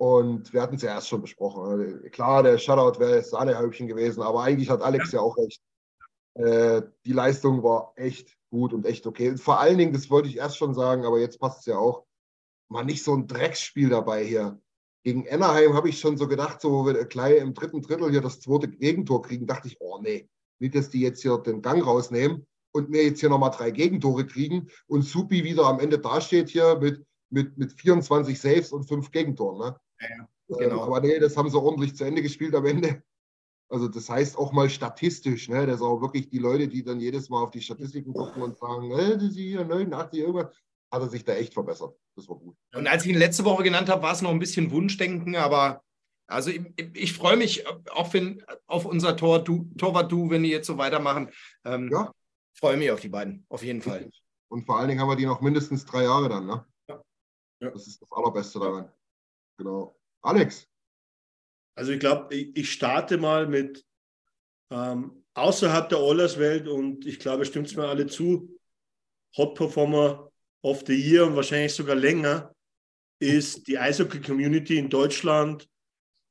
Und wir hatten es ja erst schon besprochen. Äh, Klar, der Shutout wäre das Sahnehäubchen gewesen, aber eigentlich hat Alex ja, auch recht. Äh, die Leistung war echt gut und echt okay. Und vor allen Dingen, das wollte ich erst schon sagen, aber jetzt passt es ja auch, mal nicht so ein Drecksspiel dabei hier. Gegen Anaheim habe ich schon so gedacht, so wenn wir gleich im dritten Drittel hier das zweite Gegentor kriegen, dachte ich, oh nee, nicht, dass die jetzt hier den Gang rausnehmen und mir jetzt hier nochmal drei Gegentore kriegen und Supi wieder am Ende dasteht hier mit, mit, mit 24 Saves und fünf Gegentoren. Ne? Ja, Ähm, genau. aber nee, das haben sie ordentlich zu Ende gespielt am Ende. Also das heißt auch mal statistisch, ne? Das ist auch wirklich die Leute, die dann jedes Mal auf die Statistiken gucken und sagen, äh, ist hier 89 irgendwas, hat er sich da echt verbessert. Das war gut. Und als ich ihn letzte Woche genannt habe, war es noch ein bisschen Wunschdenken, aber also ich, ich freue mich, auch wenn auf unser Tor, du, Torwart-Du, wenn die jetzt so weitermachen. Ähm, Ja. Freue mich auf die beiden, auf jeden Fall. Und vor allen Dingen haben wir die noch mindestens drei Jahre dann, ne? Ja. Ja. Das ist das Allerbeste daran. Genau. Alex, Also ich glaube, ich, starte mal mit ähm, außerhalb der Oilers-Welt und ich glaube, stimmt es mir alle zu, Hot Performer of the Year und wahrscheinlich sogar länger ist die Eishockey-Community in Deutschland,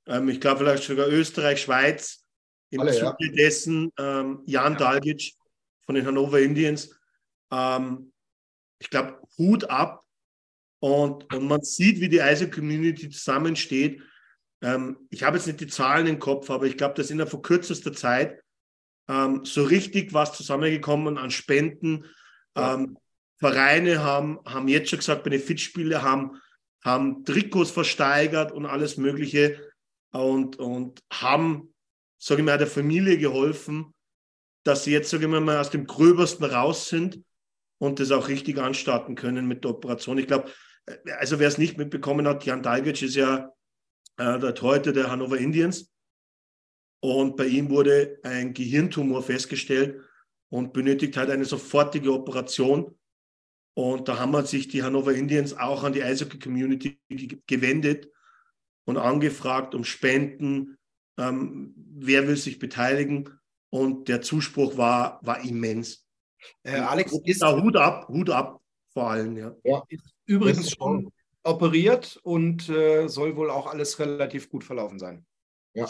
ähm, ich glaube vielleicht sogar Österreich, Schweiz, im Alle, ja. Zuge dessen ähm, Jan Dalgic von den Hannover Indians. Ähm, ich glaube, Hut ab und, und man sieht, wie die Eishockey-Community zusammensteht. Ähm, ich habe jetzt nicht die Zahlen im Kopf, aber ich glaube, dass innerhalb von kürzester Zeit ähm, so richtig was zusammengekommen an Spenden. Ja. Ähm, Vereine haben, haben jetzt schon gesagt, Benefizspiele haben, haben Trikots versteigert und alles Mögliche und, und haben, sage ich mal, der Familie geholfen, dass sie jetzt, sage ich mal, aus dem Gröbersten raus sind und das auch richtig anstarten können mit der Operation. Ich glaube, also wer es nicht mitbekommen hat, Jan Dalgic ist ja äh, der Torhüter der Hannover Indians und bei ihm wurde ein Gehirntumor festgestellt und benötigt halt eine sofortige Operation. Und da haben sich die Hannover Indians auch an die Eishockey-Community ge- gewendet und angefragt um Spenden, ähm, wer will sich beteiligen. Und der Zuspruch war, war immens. Äh, Alex ist Ja, Hut ab, Hut ab vor allem, ja. Übrigens schon operiert und äh, soll wohl auch alles relativ gut verlaufen sein. Ja.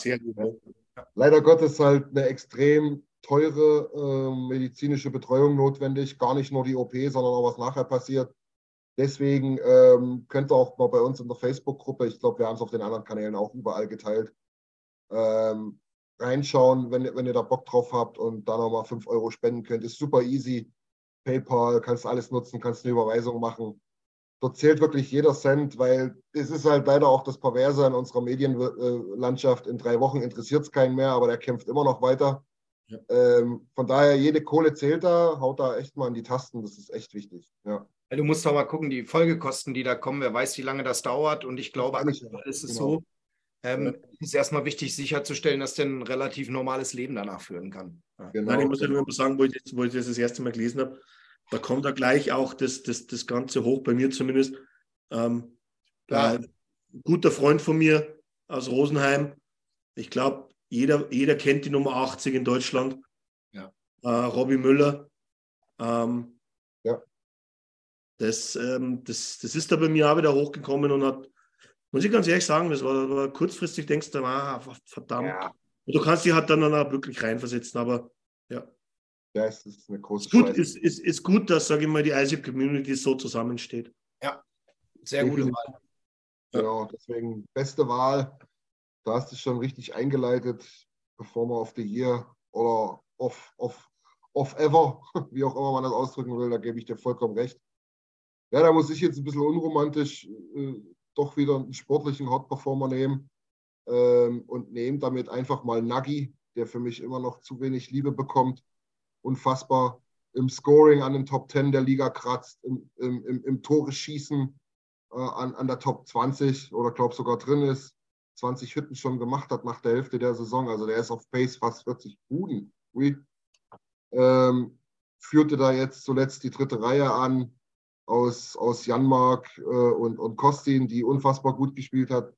Leider Gottes halt eine extrem teure ähm, medizinische Betreuung notwendig. Gar nicht nur die OP, sondern auch was nachher passiert. Deswegen ähm, könnt ihr auch mal bei uns in der Facebook-Gruppe, ich glaube, wir haben es auf den anderen Kanälen auch überall geteilt, ähm, reinschauen, wenn, ihr- wenn ihr da Bock drauf habt und da nochmal 5 Euro spenden könnt. Ist super easy. PayPal, kannst alles nutzen, kannst eine Überweisung machen. Dort zählt wirklich jeder Cent, weil es ist halt leider auch das Perverse in unserer Medienlandschaft. In drei Wochen interessiert es keinen mehr, aber der kämpft immer noch weiter. Ja. Ähm, von daher, jede Kohle zählt da, haut da echt mal in die Tasten, das ist echt wichtig. Ja. Du musst doch mal gucken, die Folgekosten, die da kommen, wer weiß, wie lange das dauert. Und ich glaube, ist es genau. so, ähm, ist erstmal wichtig sicherzustellen, dass der ein relativ normales Leben danach führen kann. Ja. Genau. Nein, ich muss ja nur mal sagen, wo ich, das, wo ich das das erste Mal gelesen habe, da kommt da gleich auch das, das, das Ganze hoch, bei mir zumindest. Ähm, Ja. ein guter Freund von mir aus Rosenheim, ich glaube, jeder, jeder kennt die Nummer 80 in Deutschland. Ja. Äh, Robbie Müller. Ähm, Ja. Das, ähm, das, das ist da bei mir auch wieder hochgekommen und hat, muss ich ganz ehrlich sagen, das war, war kurzfristig, denkst du, ah, verdammt. Ja. Und du kannst dich halt dann auch wirklich reinversetzen, aber ja. Ja, es ist eine große Ist gut, ist, ist, ist gut, dass, sage ich mal, die ISIP-Community so zusammensteht. Sehr gute. Wahl. Genau, deswegen beste Wahl. Da hast du schon richtig eingeleitet, wir auf the year oder off, off, off ever, wie auch immer man das ausdrücken will, da gebe ich dir vollkommen recht. Ja, da muss ich jetzt ein bisschen unromantisch äh, doch wieder einen sportlichen Hot Performer nehmen ähm, und nehme damit einfach mal Nagi, der für mich immer noch zu wenig Liebe bekommt. Unfassbar im Scoring an den Top 10 der Liga kratzt, im, im, im, Tore schießen äh, an, an der Top 20 oder glaube sogar drin ist, 20 Hütten schon gemacht hat nach der Hälfte der Saison. Also der ist auf Pace fast 40 Buden. Ähm, führte da jetzt zuletzt die dritte Reihe an aus, aus Janmark äh, und, und Kostin, die unfassbar gut gespielt hat.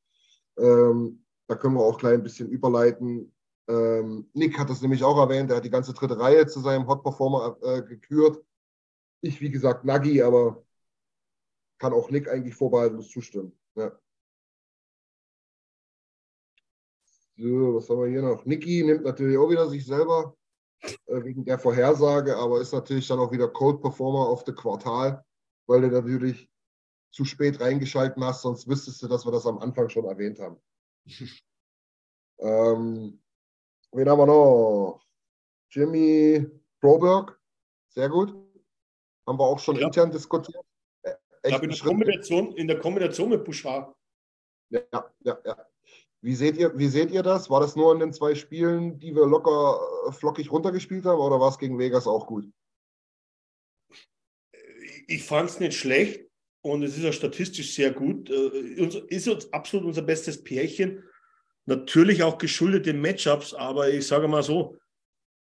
Ähm, da können wir auch gleich ein bisschen überleiten. Ähm, Nick hat das nämlich auch erwähnt, er hat die ganze dritte Reihe zu seinem Hot Performer äh, gekürt. Ich, wie gesagt, Nagi, aber kann auch Nick eigentlich vorbehaltlos zustimmen. Ja. So, was haben wir hier noch? Niki nimmt natürlich auch wieder sich selber äh, wegen der Vorhersage, aber ist natürlich dann auch wieder Cold Performer auf der Quartal, weil du natürlich zu spät reingeschalten hast, sonst wüsstest du, dass wir das am Anfang schon erwähnt haben. ähm, wen haben wir noch? Jimmy Broberg, sehr gut. Haben wir auch schon Ja. intern diskutiert. Äh, Ich echt in, der. Kombination- in der Kombination mit Bouchard. Ja, ja, ja. Wie seht ihr, wie seht ihr das? War das nur in den zwei Spielen, die wir locker äh, flockig runtergespielt haben, oder war es gegen Vegas auch gut? Ich fand es nicht schlecht und es ist auch statistisch sehr gut. Äh, Ist uns absolut unser bestes Pärchen. Natürlich auch geschuldet den Matchups, aber ich sage mal so,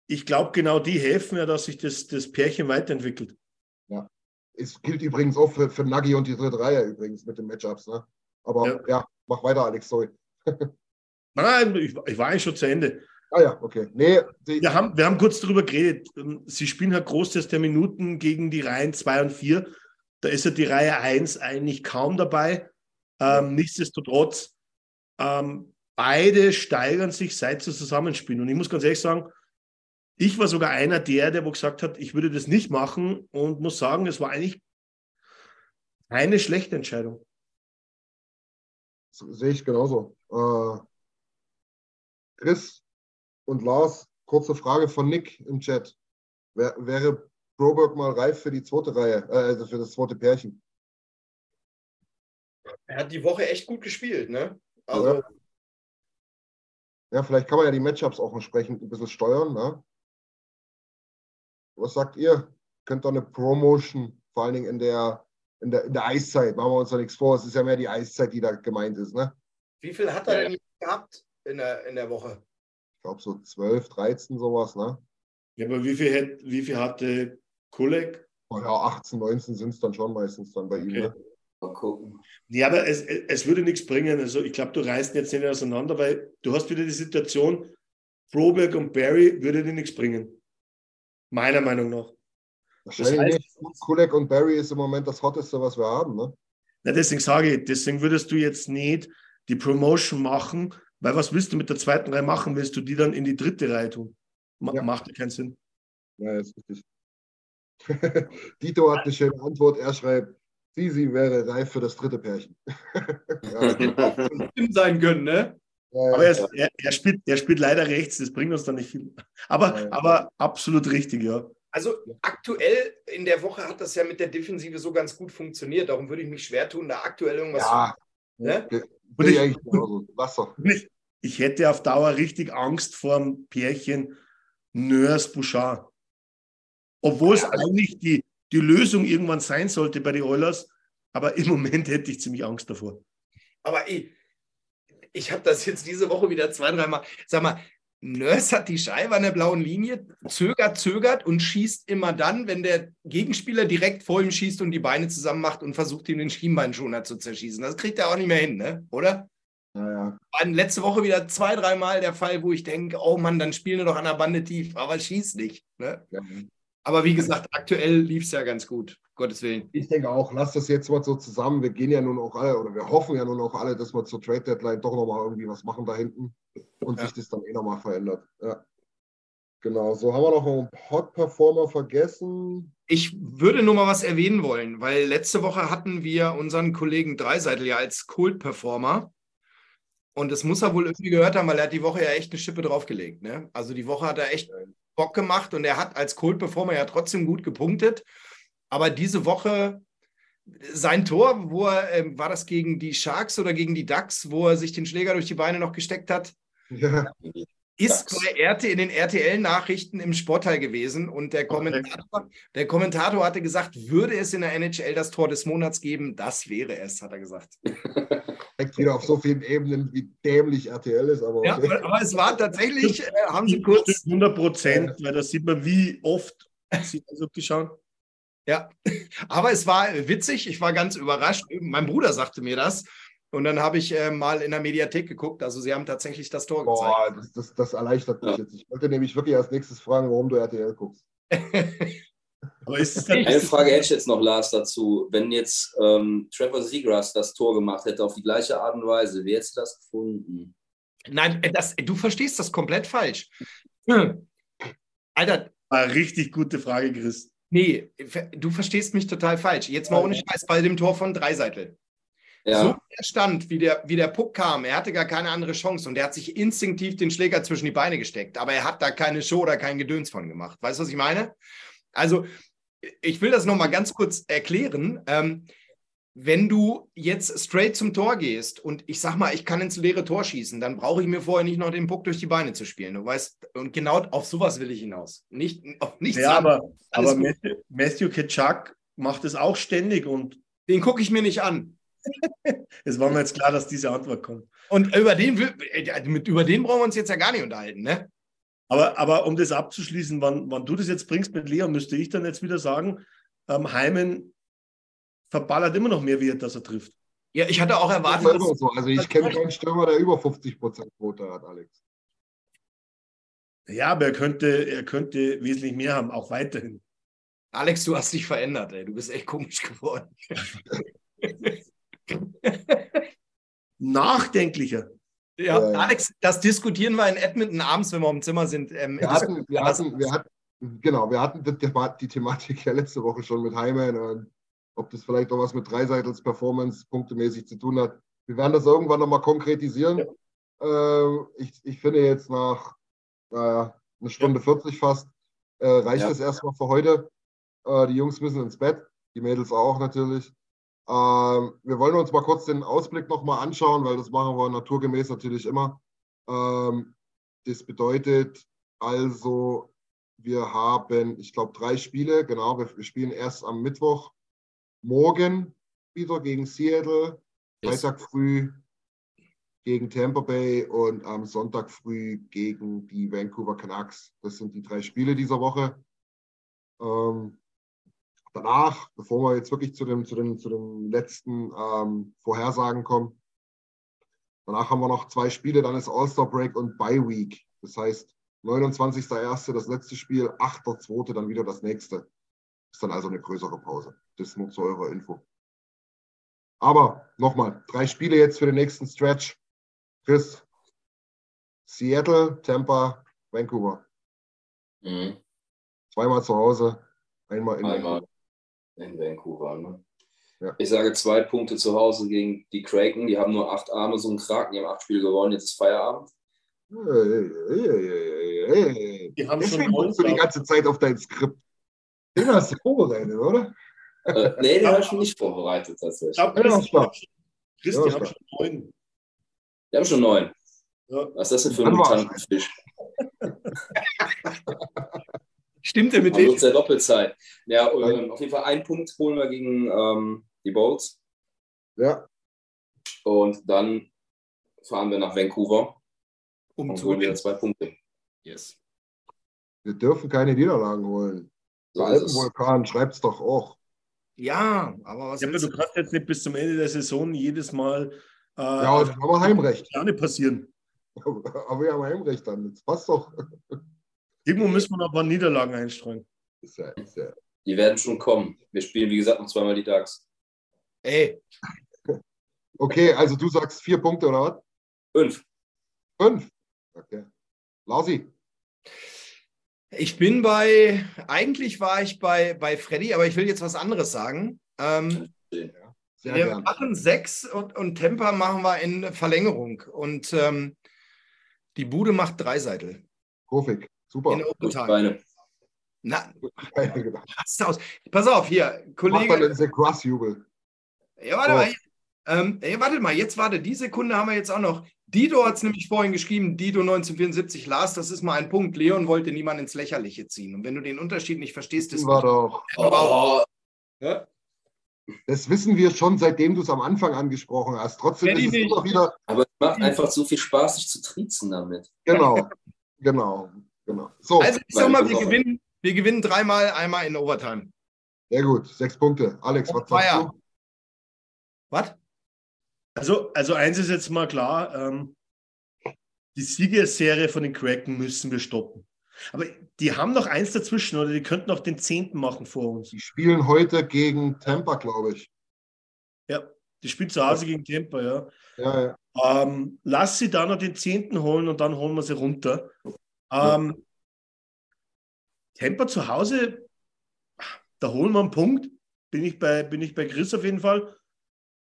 ich glaube, genau die helfen ja, dass sich das, das Pärchen weiterentwickelt. Es gilt übrigens auch für, für Nagi und die dritte Reihe übrigens mit den Matchups. Ne? Aber Ja. ja. mach weiter, Alex, sorry. Nein, ich, ich war eigentlich schon zu Ende. Ah ja, okay. Nee, Wir haben, wir haben kurz darüber geredet. Sie spielen halt Großteils der Minuten gegen die Reihen 2 und 4. Da ist ja die Reihe 1 eigentlich kaum dabei. Ähm, Nichtsdestotrotz, ähm, beide steigern sich, seit sie zusammenspielen. Und ich muss ganz ehrlich sagen, ich war sogar einer der, der wo gesagt hat, ich würde das nicht machen und muss sagen, es war eigentlich keine schlechte Entscheidung. sehe ich genauso. Äh, Chris und Lars, kurze Frage von Nick im Chat. Wär, wäre Broberg mal reif für die zweite Reihe, äh, also für das zweite Pärchen? Er hat die Woche echt gut gespielt, ne? Also, Ja. Ja, vielleicht kann man ja die Matchups auch entsprechend ein bisschen steuern. Ne? Was sagt ihr? Könnt ihr eine Promotion, vor allen Dingen in der, in der, in der Eiszeit, machen wir uns da nichts vor, es ist ja mehr die Eiszeit, die da gemeint ist. Ne? wie viel hat er denn gehabt in der, in der Woche? Ich glaube so 12, 13, sowas. Ne? Ja, aber wie viel, hätt, wie viel hatte Kulek? Oh ja, 18, 19 sind es dann schon meistens dann bei ihm. Okay. Ne? Mal gucken. Ja, aber es, es würde nichts bringen. Also ich glaube, du reißt jetzt nicht auseinander, weil du hast wieder die Situation, Broberg und Barry würde dir nichts bringen. Meiner Meinung nach. Wahrscheinlich heißt- nicht. Kulek und Barry ist im Moment das Hotteste, was wir haben. Ne? Na, deswegen sage ich, deswegen würdest du jetzt nicht die Promotion machen, weil was willst du mit der zweiten Reihe machen? Willst du die dann in die dritte Reihe tun? Ma Ja. Macht ja keinen Sinn. Ja, ist richtig. Dito hat eine schöne Antwort. Er schreibt, Sisi wäre reif für das dritte Pärchen. ja, sein können, ne? ja, Aber er, ist, er, er, spielt, er spielt leider rechts, das bringt uns dann nicht viel. Aber, Ja. aber absolut richtig, ja. Also aktuell in der Woche hat das ja mit der Defensive so ganz gut funktioniert. Darum würde ich mich schwer tun, da aktuell irgendwas Ja, zu. Ne? bin ich eigentlich genauso. Wasser. Ich, ich hätte auf Dauer richtig Angst vor dem Pärchen Nurse Bouchard. Obwohl es eigentlich die, die Lösung irgendwann sein sollte bei den Oilers, aber im Moment hätte ich ziemlich Angst davor. Aber ich, ich habe das jetzt diese Woche wieder zwei, dreimal. Sag mal, Nurse hat die Scheibe an der blauen Linie, zögert, zögert und schießt immer dann, wenn der Gegenspieler direkt vor ihm schießt und die Beine zusammen macht und versucht, ihm den Schienbeinschoner zu zerschießen. Das kriegt er auch nicht mehr hin, ne? oder? Naja. War letzte Woche wieder zwei, dreimal der Fall, wo ich denke, oh Mann, dann spielen wir doch an der Bande tief, aber schießt nicht. Ne? Ja. Aber wie gesagt, aktuell lief es ja ganz gut, Gottes Willen. Ich denke auch, lass das jetzt mal so zusammen. Wir gehen ja nun auch alle, oder wir hoffen ja nun auch alle, dass wir zur Trade Deadline doch nochmal irgendwie was machen da hinten und Ja. sich das dann eh nochmal verändert. Ja. Genau, so haben wir noch einen Hot Performer vergessen. Ich würde nur mal was erwähnen wollen, weil letzte Woche hatten wir unseren Kollegen Dreiseitel ja als Kult-Performer. Und das muss er wohl irgendwie gehört haben, weil er hat die Woche ja echt eine Schippe draufgelegt. Ne? Also die Woche hat er echt Bock gemacht und er hat als Kult-Performer ja trotzdem gut gepunktet. Aber diese Woche sein Tor, wo er, ähm, war das gegen die Sharks oder gegen die Ducks, wo er sich den Schläger durch die Beine noch gesteckt hat? Ja, ist bei RT in den RTL-Nachrichten im Sportteil gewesen und der Kommentator, der Kommentator hatte gesagt, würde es in der NHL das Tor des Monats geben, das wäre es, hat er gesagt. zeigt wieder auf so vielen Ebenen, wie dämlich RTL ist, aber Ja, okay. aber, aber es war tatsächlich, äh, haben sie kurz, 100 Prozent, weil da sieht man, wie oft sie das abgeschaut. ja, aber es war witzig, ich war ganz überrascht. Mein Bruder sagte mir das und dann habe ich äh, mal in der Mediathek geguckt, also sie haben tatsächlich das Tor gezeigt. Boah, das, das, das erleichtert mich Ja. jetzt. Ich wollte nämlich wirklich als nächstes fragen, warum du RTL guckst. Aber ist es dann, Eine Frage hätte ich jetzt noch, Lars, dazu. Wenn jetzt ähm, Trevor Seagrass das Tor gemacht hätte auf die gleiche Art und Weise, wie hättest du das gefunden? Nein, äh, das, du verstehst das komplett falsch. Hm. Alter, eine richtig gute Frage, Chris. Nee, du verstehst mich total falsch. Jetzt mal ohne Scheiß bei dem Tor von Dreiseitel. Ja, So wie er stand, wie der, wie der Puck kam, er hatte gar keine andere Chance und er hat sich instinktiv den Schläger zwischen die Beine gesteckt, aber er hat da keine Show oder kein Gedöns von gemacht. Weißt du, was ich meine? Also, ich will das nochmal ganz kurz erklären. Ähm, wenn du jetzt straight zum Tor gehst und ich sag mal, ich kann ins leere Tor schießen, dann brauche ich mir vorher nicht noch den Puck durch die Beine zu spielen. Du weißt, und genau auf sowas will ich hinaus. Nicht auf nichts Ja, aber, aber. Matthew, Matthew Kitschak macht es auch ständig und Den gucke ich mir nicht an. Es war mir jetzt klar, dass diese Antwort kommt. Und über den, äh, mit, über den brauchen wir uns jetzt ja gar nicht unterhalten, ne? Aber, aber um das abzuschließen, wann, wann du das jetzt bringst mit Leon, müsste ich dann jetzt wieder sagen, ähm, Heimen verballert immer noch mehr Wert, dass er trifft. Ja, ich hatte auch Das erwartet, ist immer dass, so. Also ich kenne keinen Stürmer, der über 50% Quote hat, Alex. Ja, aber er könnte, er könnte wesentlich mehr haben, auch weiterhin. Alex, du hast dich verändert, ey. Du bist echt komisch geworden. Nachdenklicher. Ja, Ja, ja. Alex, das diskutieren wir in Edmonton abends, wenn wir im Zimmer sind. Ähm, Wir hatten, wir hatten, wir hatten, genau, wir hatten die, Thema- die Thematik ja letzte Woche schon mit Heimann und ob das vielleicht auch was mit Dreiseitels Performance punktemäßig zu tun hat. Wir werden das irgendwann nochmal konkretisieren. Ähm, ich, ich finde jetzt nach naja, eine Stunde 40 fast äh, reicht Ja. es erstmal für heute. Äh, die Jungs müssen ins Bett, die Mädels auch natürlich. Ähm, wir wollen uns mal kurz den Ausblick nochmal anschauen, weil das machen wir naturgemäß natürlich immer. Ähm, das bedeutet also, wir haben, ich glaube, drei Spiele. Genau, wir, wir spielen erst am Mittwoch morgen wieder gegen Seattle, Yes. Freitag früh gegen Tampa Bay und am Sonntag früh gegen die Vancouver Canucks. Das sind die drei Spiele dieser Woche. Ähm, danach, bevor wir jetzt wirklich zu dem, zu den, zu den letzten ähm, Vorhersagen kommen, danach haben wir noch zwei Spiele, dann ist All-Star Break und Bye Week. Das heißt, 29.01. das letzte Spiel, 8.02. dann wieder das nächste. Ist dann also eine größere Pause. Das nur zu eurer Info. Aber nochmal, drei Spiele jetzt für den nächsten Stretch. Chris, Seattle, Tampa, Vancouver. mhm. Zweimal zu Hause, einmal in einmal in Vancouver. Ne? Ja. Ich sage zwei Punkte zu Hause gegen die Kraken. Die haben nur acht Arme, so ein Kraken. Die haben acht Spiele gewonnen. Jetzt ist Feierabend. Die haben schon Deswegen guckst du die ganze Zeit auf dein Skript. Den hast du vorbereitet, oder? Äh, nee, den habe ich nicht vorbereitet tatsächlich. Ja. Christi Ja, hat stark. schon neun. Wir haben schon neun. Ja. Was ist das denn für ein. Mutantenfisch? Stimmt der mit Haben dem? uns ja Doppelzeit. Ja, ähm, auf jeden Fall einen Punkt holen wir gegen ähm, die Bolts. Ja, Und dann fahren wir nach Vancouver Um und zu holen wieder zwei Punkte. Yes. wir dürfen keine Niederlagen holen. So Der. Alpenvulkan schreibt es doch auch. Ja, aber was Ja, aber du kannst jetzt nicht bis zum Ende der Saison jedes Mal äh, Ja, wir Heimrecht. Sterne passieren. Aber wir haben Heimrecht dann. Das passt doch. Irgendwo müssen wir noch ein paar Niederlagen einstreuen. Ist ja, ist ja. Die werden schon kommen. Wir spielen, wie gesagt, noch zweimal die Ducks. Ey, Okay, also du sagst vier Punkte oder was? Fünf. Fünf. Okay. Larsi. ich bin bei, eigentlich war ich bei, bei Freddy, aber ich will jetzt was anderes sagen. Ähm, Sehr wir gern. machen sechs und, und Temper machen wir in Verlängerung. Und ähm, die Bude macht Dreiseitel Kofik. Super. in Overtime. Beine. Na, passt aus. Pass auf, hier, Mach Kollege. dann den The Grass-Jubel. Ja, warte So. mal. Ähm, ey, warte mal, jetzt warte, die Sekunde haben wir jetzt auch noch. Dido hat es nämlich vorhin geschrieben, Dido 1974, Lars, das ist mal ein Punkt. Leon wollte niemand ins Lächerliche ziehen. Und wenn du den Unterschied nicht verstehst, ist War doch. Oh, ja? Das wissen wir schon, seitdem du es am Anfang angesprochen hast. Trotzdem ist es nicht. immer wieder. aber es macht einfach so viel Spaß, sich zu triezen damit. Genau. Genau. Genau. So, Also ich sag mal, wir gewinnen, wir gewinnen dreimal, einmal in Overtime. sehr gut. Sechs Punkte. Alex, was sagst du? Was? Also, also eins ist jetzt mal klar, ähm, die Siegerserie von den Kraken müssen wir stoppen. Aber die haben noch eins dazwischen oder die könnten noch den zehnten machen vor uns. Die spielen heute gegen Tampa, glaube ich. Ja, die spielt zu Hause gegen Tampa, ja. Ja, ja. Ähm, lass sie da noch den zehnten holen und dann holen wir sie runter. Ähm, Tampa zu Hause, da holen wir einen Punkt. Bin ich bei, bin ich bei Chris auf jeden Fall.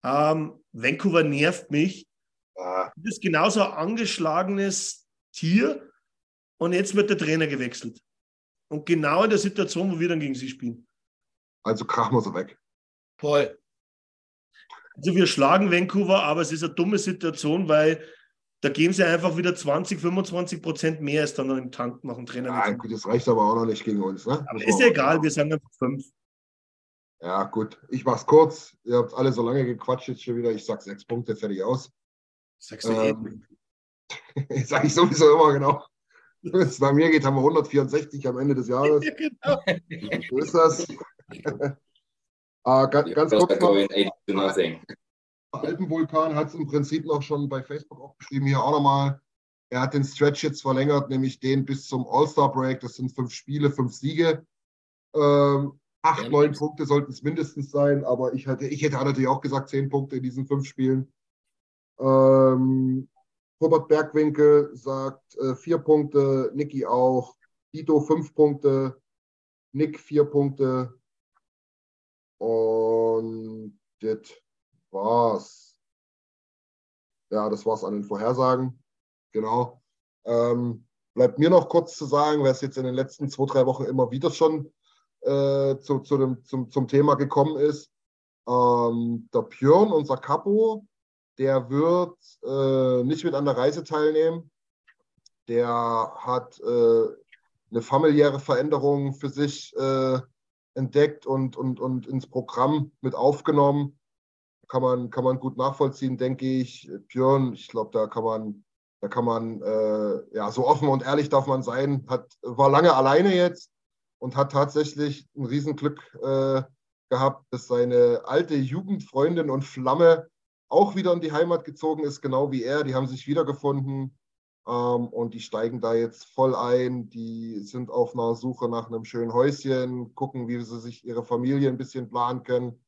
Ähm, Vancouver nervt mich. Ah, Das ist genauso ein angeschlagenes Tier und jetzt wird der Trainer gewechselt. Und genau in der Situation, wo wir dann gegen sie spielen. Also krachen wir sie weg. Voll. Also wir schlagen Vancouver, aber es ist eine dumme Situation, weil da geben sie einfach wieder 20, 25 Prozent mehr als dann im Tank machen Trainer. Ah, gut, das reicht aber auch noch nicht gegen uns. Ne? aber ist ja egal, wir sagen einfach fünf. Ja, gut. Ich mach's kurz. Ihr habt alle so lange gequatscht jetzt schon wieder. Ich sag sechs Punkte, fertig aus. Du eh. Ähm, sag ich sowieso immer genau. Wenn es bei mir geht, haben wir 164 am Ende des Jahres. Ja, genau. So ist das. ah, ganz, ganz Das kurz noch. Going 80 to nothing. Alpenvulkan hat es im Prinzip noch schon bei Facebook auch geschrieben, hier auch nochmal. Er hat den Stretch jetzt verlängert, nämlich den bis zum All-Star-Break. Das sind fünf Spiele, fünf Siege. Ähm, acht, Ja, neun. Punkte sollten es mindestens sein, aber ich hätte, ich hätte natürlich auch gesagt, zehn Punkte in diesen fünf Spielen. Ähm, Robert Bergwinkel sagt äh, vier Punkte, Niki auch, Dito fünf Punkte, Nick vier Punkte. Und das war's. Ja, das war's an den Vorhersagen. Genau. Ähm, bleibt mir noch kurz zu sagen, wer es jetzt in den letzten zwei, drei Wochen immer wieder schon äh, zu, zu dem, zum, zum Thema gekommen ist. Ähm, der Björn, unser Capo, der wird äh, nicht mit an der Reise teilnehmen. Der hat äh, eine familiäre Veränderung für sich äh, entdeckt und, und, und ins Programm mit aufgenommen. Kann man, kann man gut nachvollziehen, denke ich. Björn, ich glaube, da kann man, da kann man, äh, ja, so offen und ehrlich darf man sein, hat, war lange alleine jetzt und hat tatsächlich ein Riesenglück äh, gehabt, dass seine alte Jugendfreundin und Flamme auch wieder in die Heimat gezogen ist, genau wie er. Die haben sich wiedergefunden ähm, und die steigen da jetzt voll ein. Die sind auf einer Suche nach einem schönen Häuschen, gucken, wie sie sich ihre Familie ein bisschen planen können,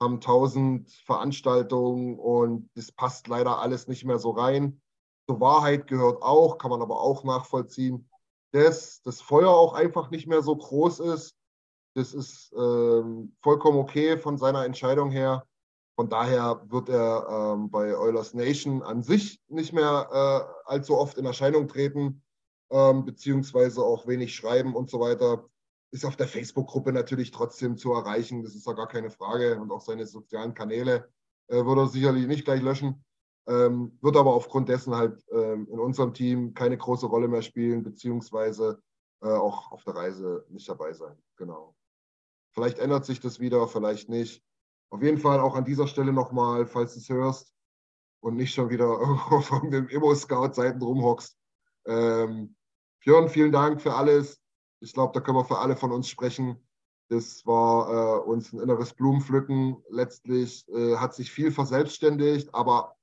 haben tausend Veranstaltungen und das passt leider alles nicht mehr so rein. Zur Wahrheit gehört auch, kann man aber auch nachvollziehen, dass das Feuer auch einfach nicht mehr so groß ist. Das ist ähm, vollkommen okay von seiner Entscheidung her. Von daher wird er ähm, bei Oilers Nation an sich nicht mehr äh, allzu oft in Erscheinung treten, ähm, beziehungsweise auch wenig schreiben und so weiter. Ist auf der Facebook-Gruppe natürlich trotzdem zu erreichen. Das ist ja gar keine Frage. Und auch seine sozialen Kanäle äh, würde er sicherlich nicht gleich löschen. Ähm, wird aber aufgrund dessen halt ähm, in unserem Team keine große Rolle mehr spielen, beziehungsweise äh, auch auf der Reise nicht dabei sein. Genau. Vielleicht ändert sich das wieder, vielleicht nicht. Auf jeden Fall auch an dieser Stelle nochmal, falls du es hörst und nicht schon wieder auf irgendeinem Immo-Scout-Seiten rumhockst. Ähm, Björn, vielen Dank für alles. Ich glaube, da können wir für alle von uns sprechen. Das war äh, uns ein inneres Blumenpflücken. Letztlich äh, hat sich viel verselbstständigt, aber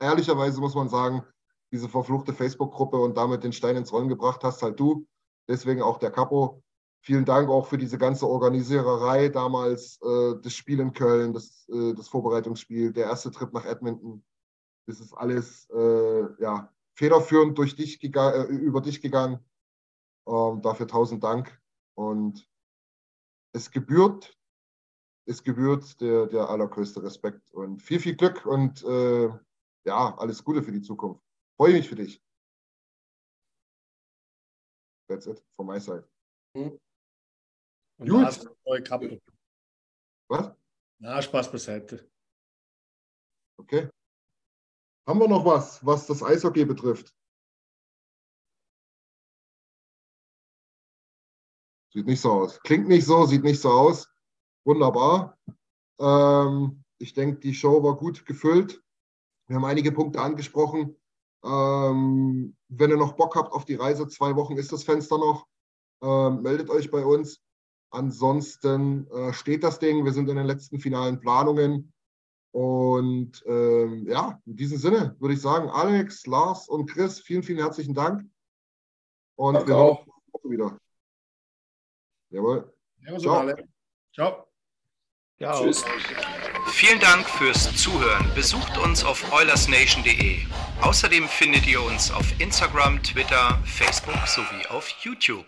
ehrlicherweise muss man sagen, diese verfluchte Facebook-Gruppe und damit den Stein ins Rollen gebracht hast, halt du. Deswegen auch der Capo. Vielen Dank auch für diese ganze Organisiererei damals, äh, das Spiel in Köln, das, äh, das Vorbereitungsspiel, der erste Trip nach Edmonton. Das ist alles äh, ja, federführend durch dich äh, über dich gegangen. Ähm, dafür tausend Dank. Und es gebührt, es gebührt der, der allergrößte Respekt und viel, viel Glück und äh, ja, alles Gute für die Zukunft. Freue mich für dich. That's it from my side. Mhm. Gut. Was? Na, Spaß beiseite. Okay. Haben wir noch was, was das Eishockey betrifft? Sieht nicht so aus. Klingt nicht so, sieht nicht so aus. Wunderbar. Ähm, ich denke, die Show war gut gefüllt. Wir haben einige Punkte angesprochen. Ähm, wenn ihr noch Bock habt auf die Reise, zwei Wochen ist das Fenster noch. Ähm, meldet euch bei uns. Ansonsten äh, steht das Ding. Wir sind in den letzten finalen Planungen. Und ähm, ja, in diesem Sinne würde ich sagen, Alex, Lars und Chris, vielen, vielen herzlichen Dank. Und Danke wir uns wieder. Jawohl. Ciao. Ciao. Ciao. Tschüss. Vielen Dank fürs Zuhören. Besucht uns auf oilersnation.de. Außerdem findet ihr uns auf Instagram, Twitter, Facebook sowie auf YouTube.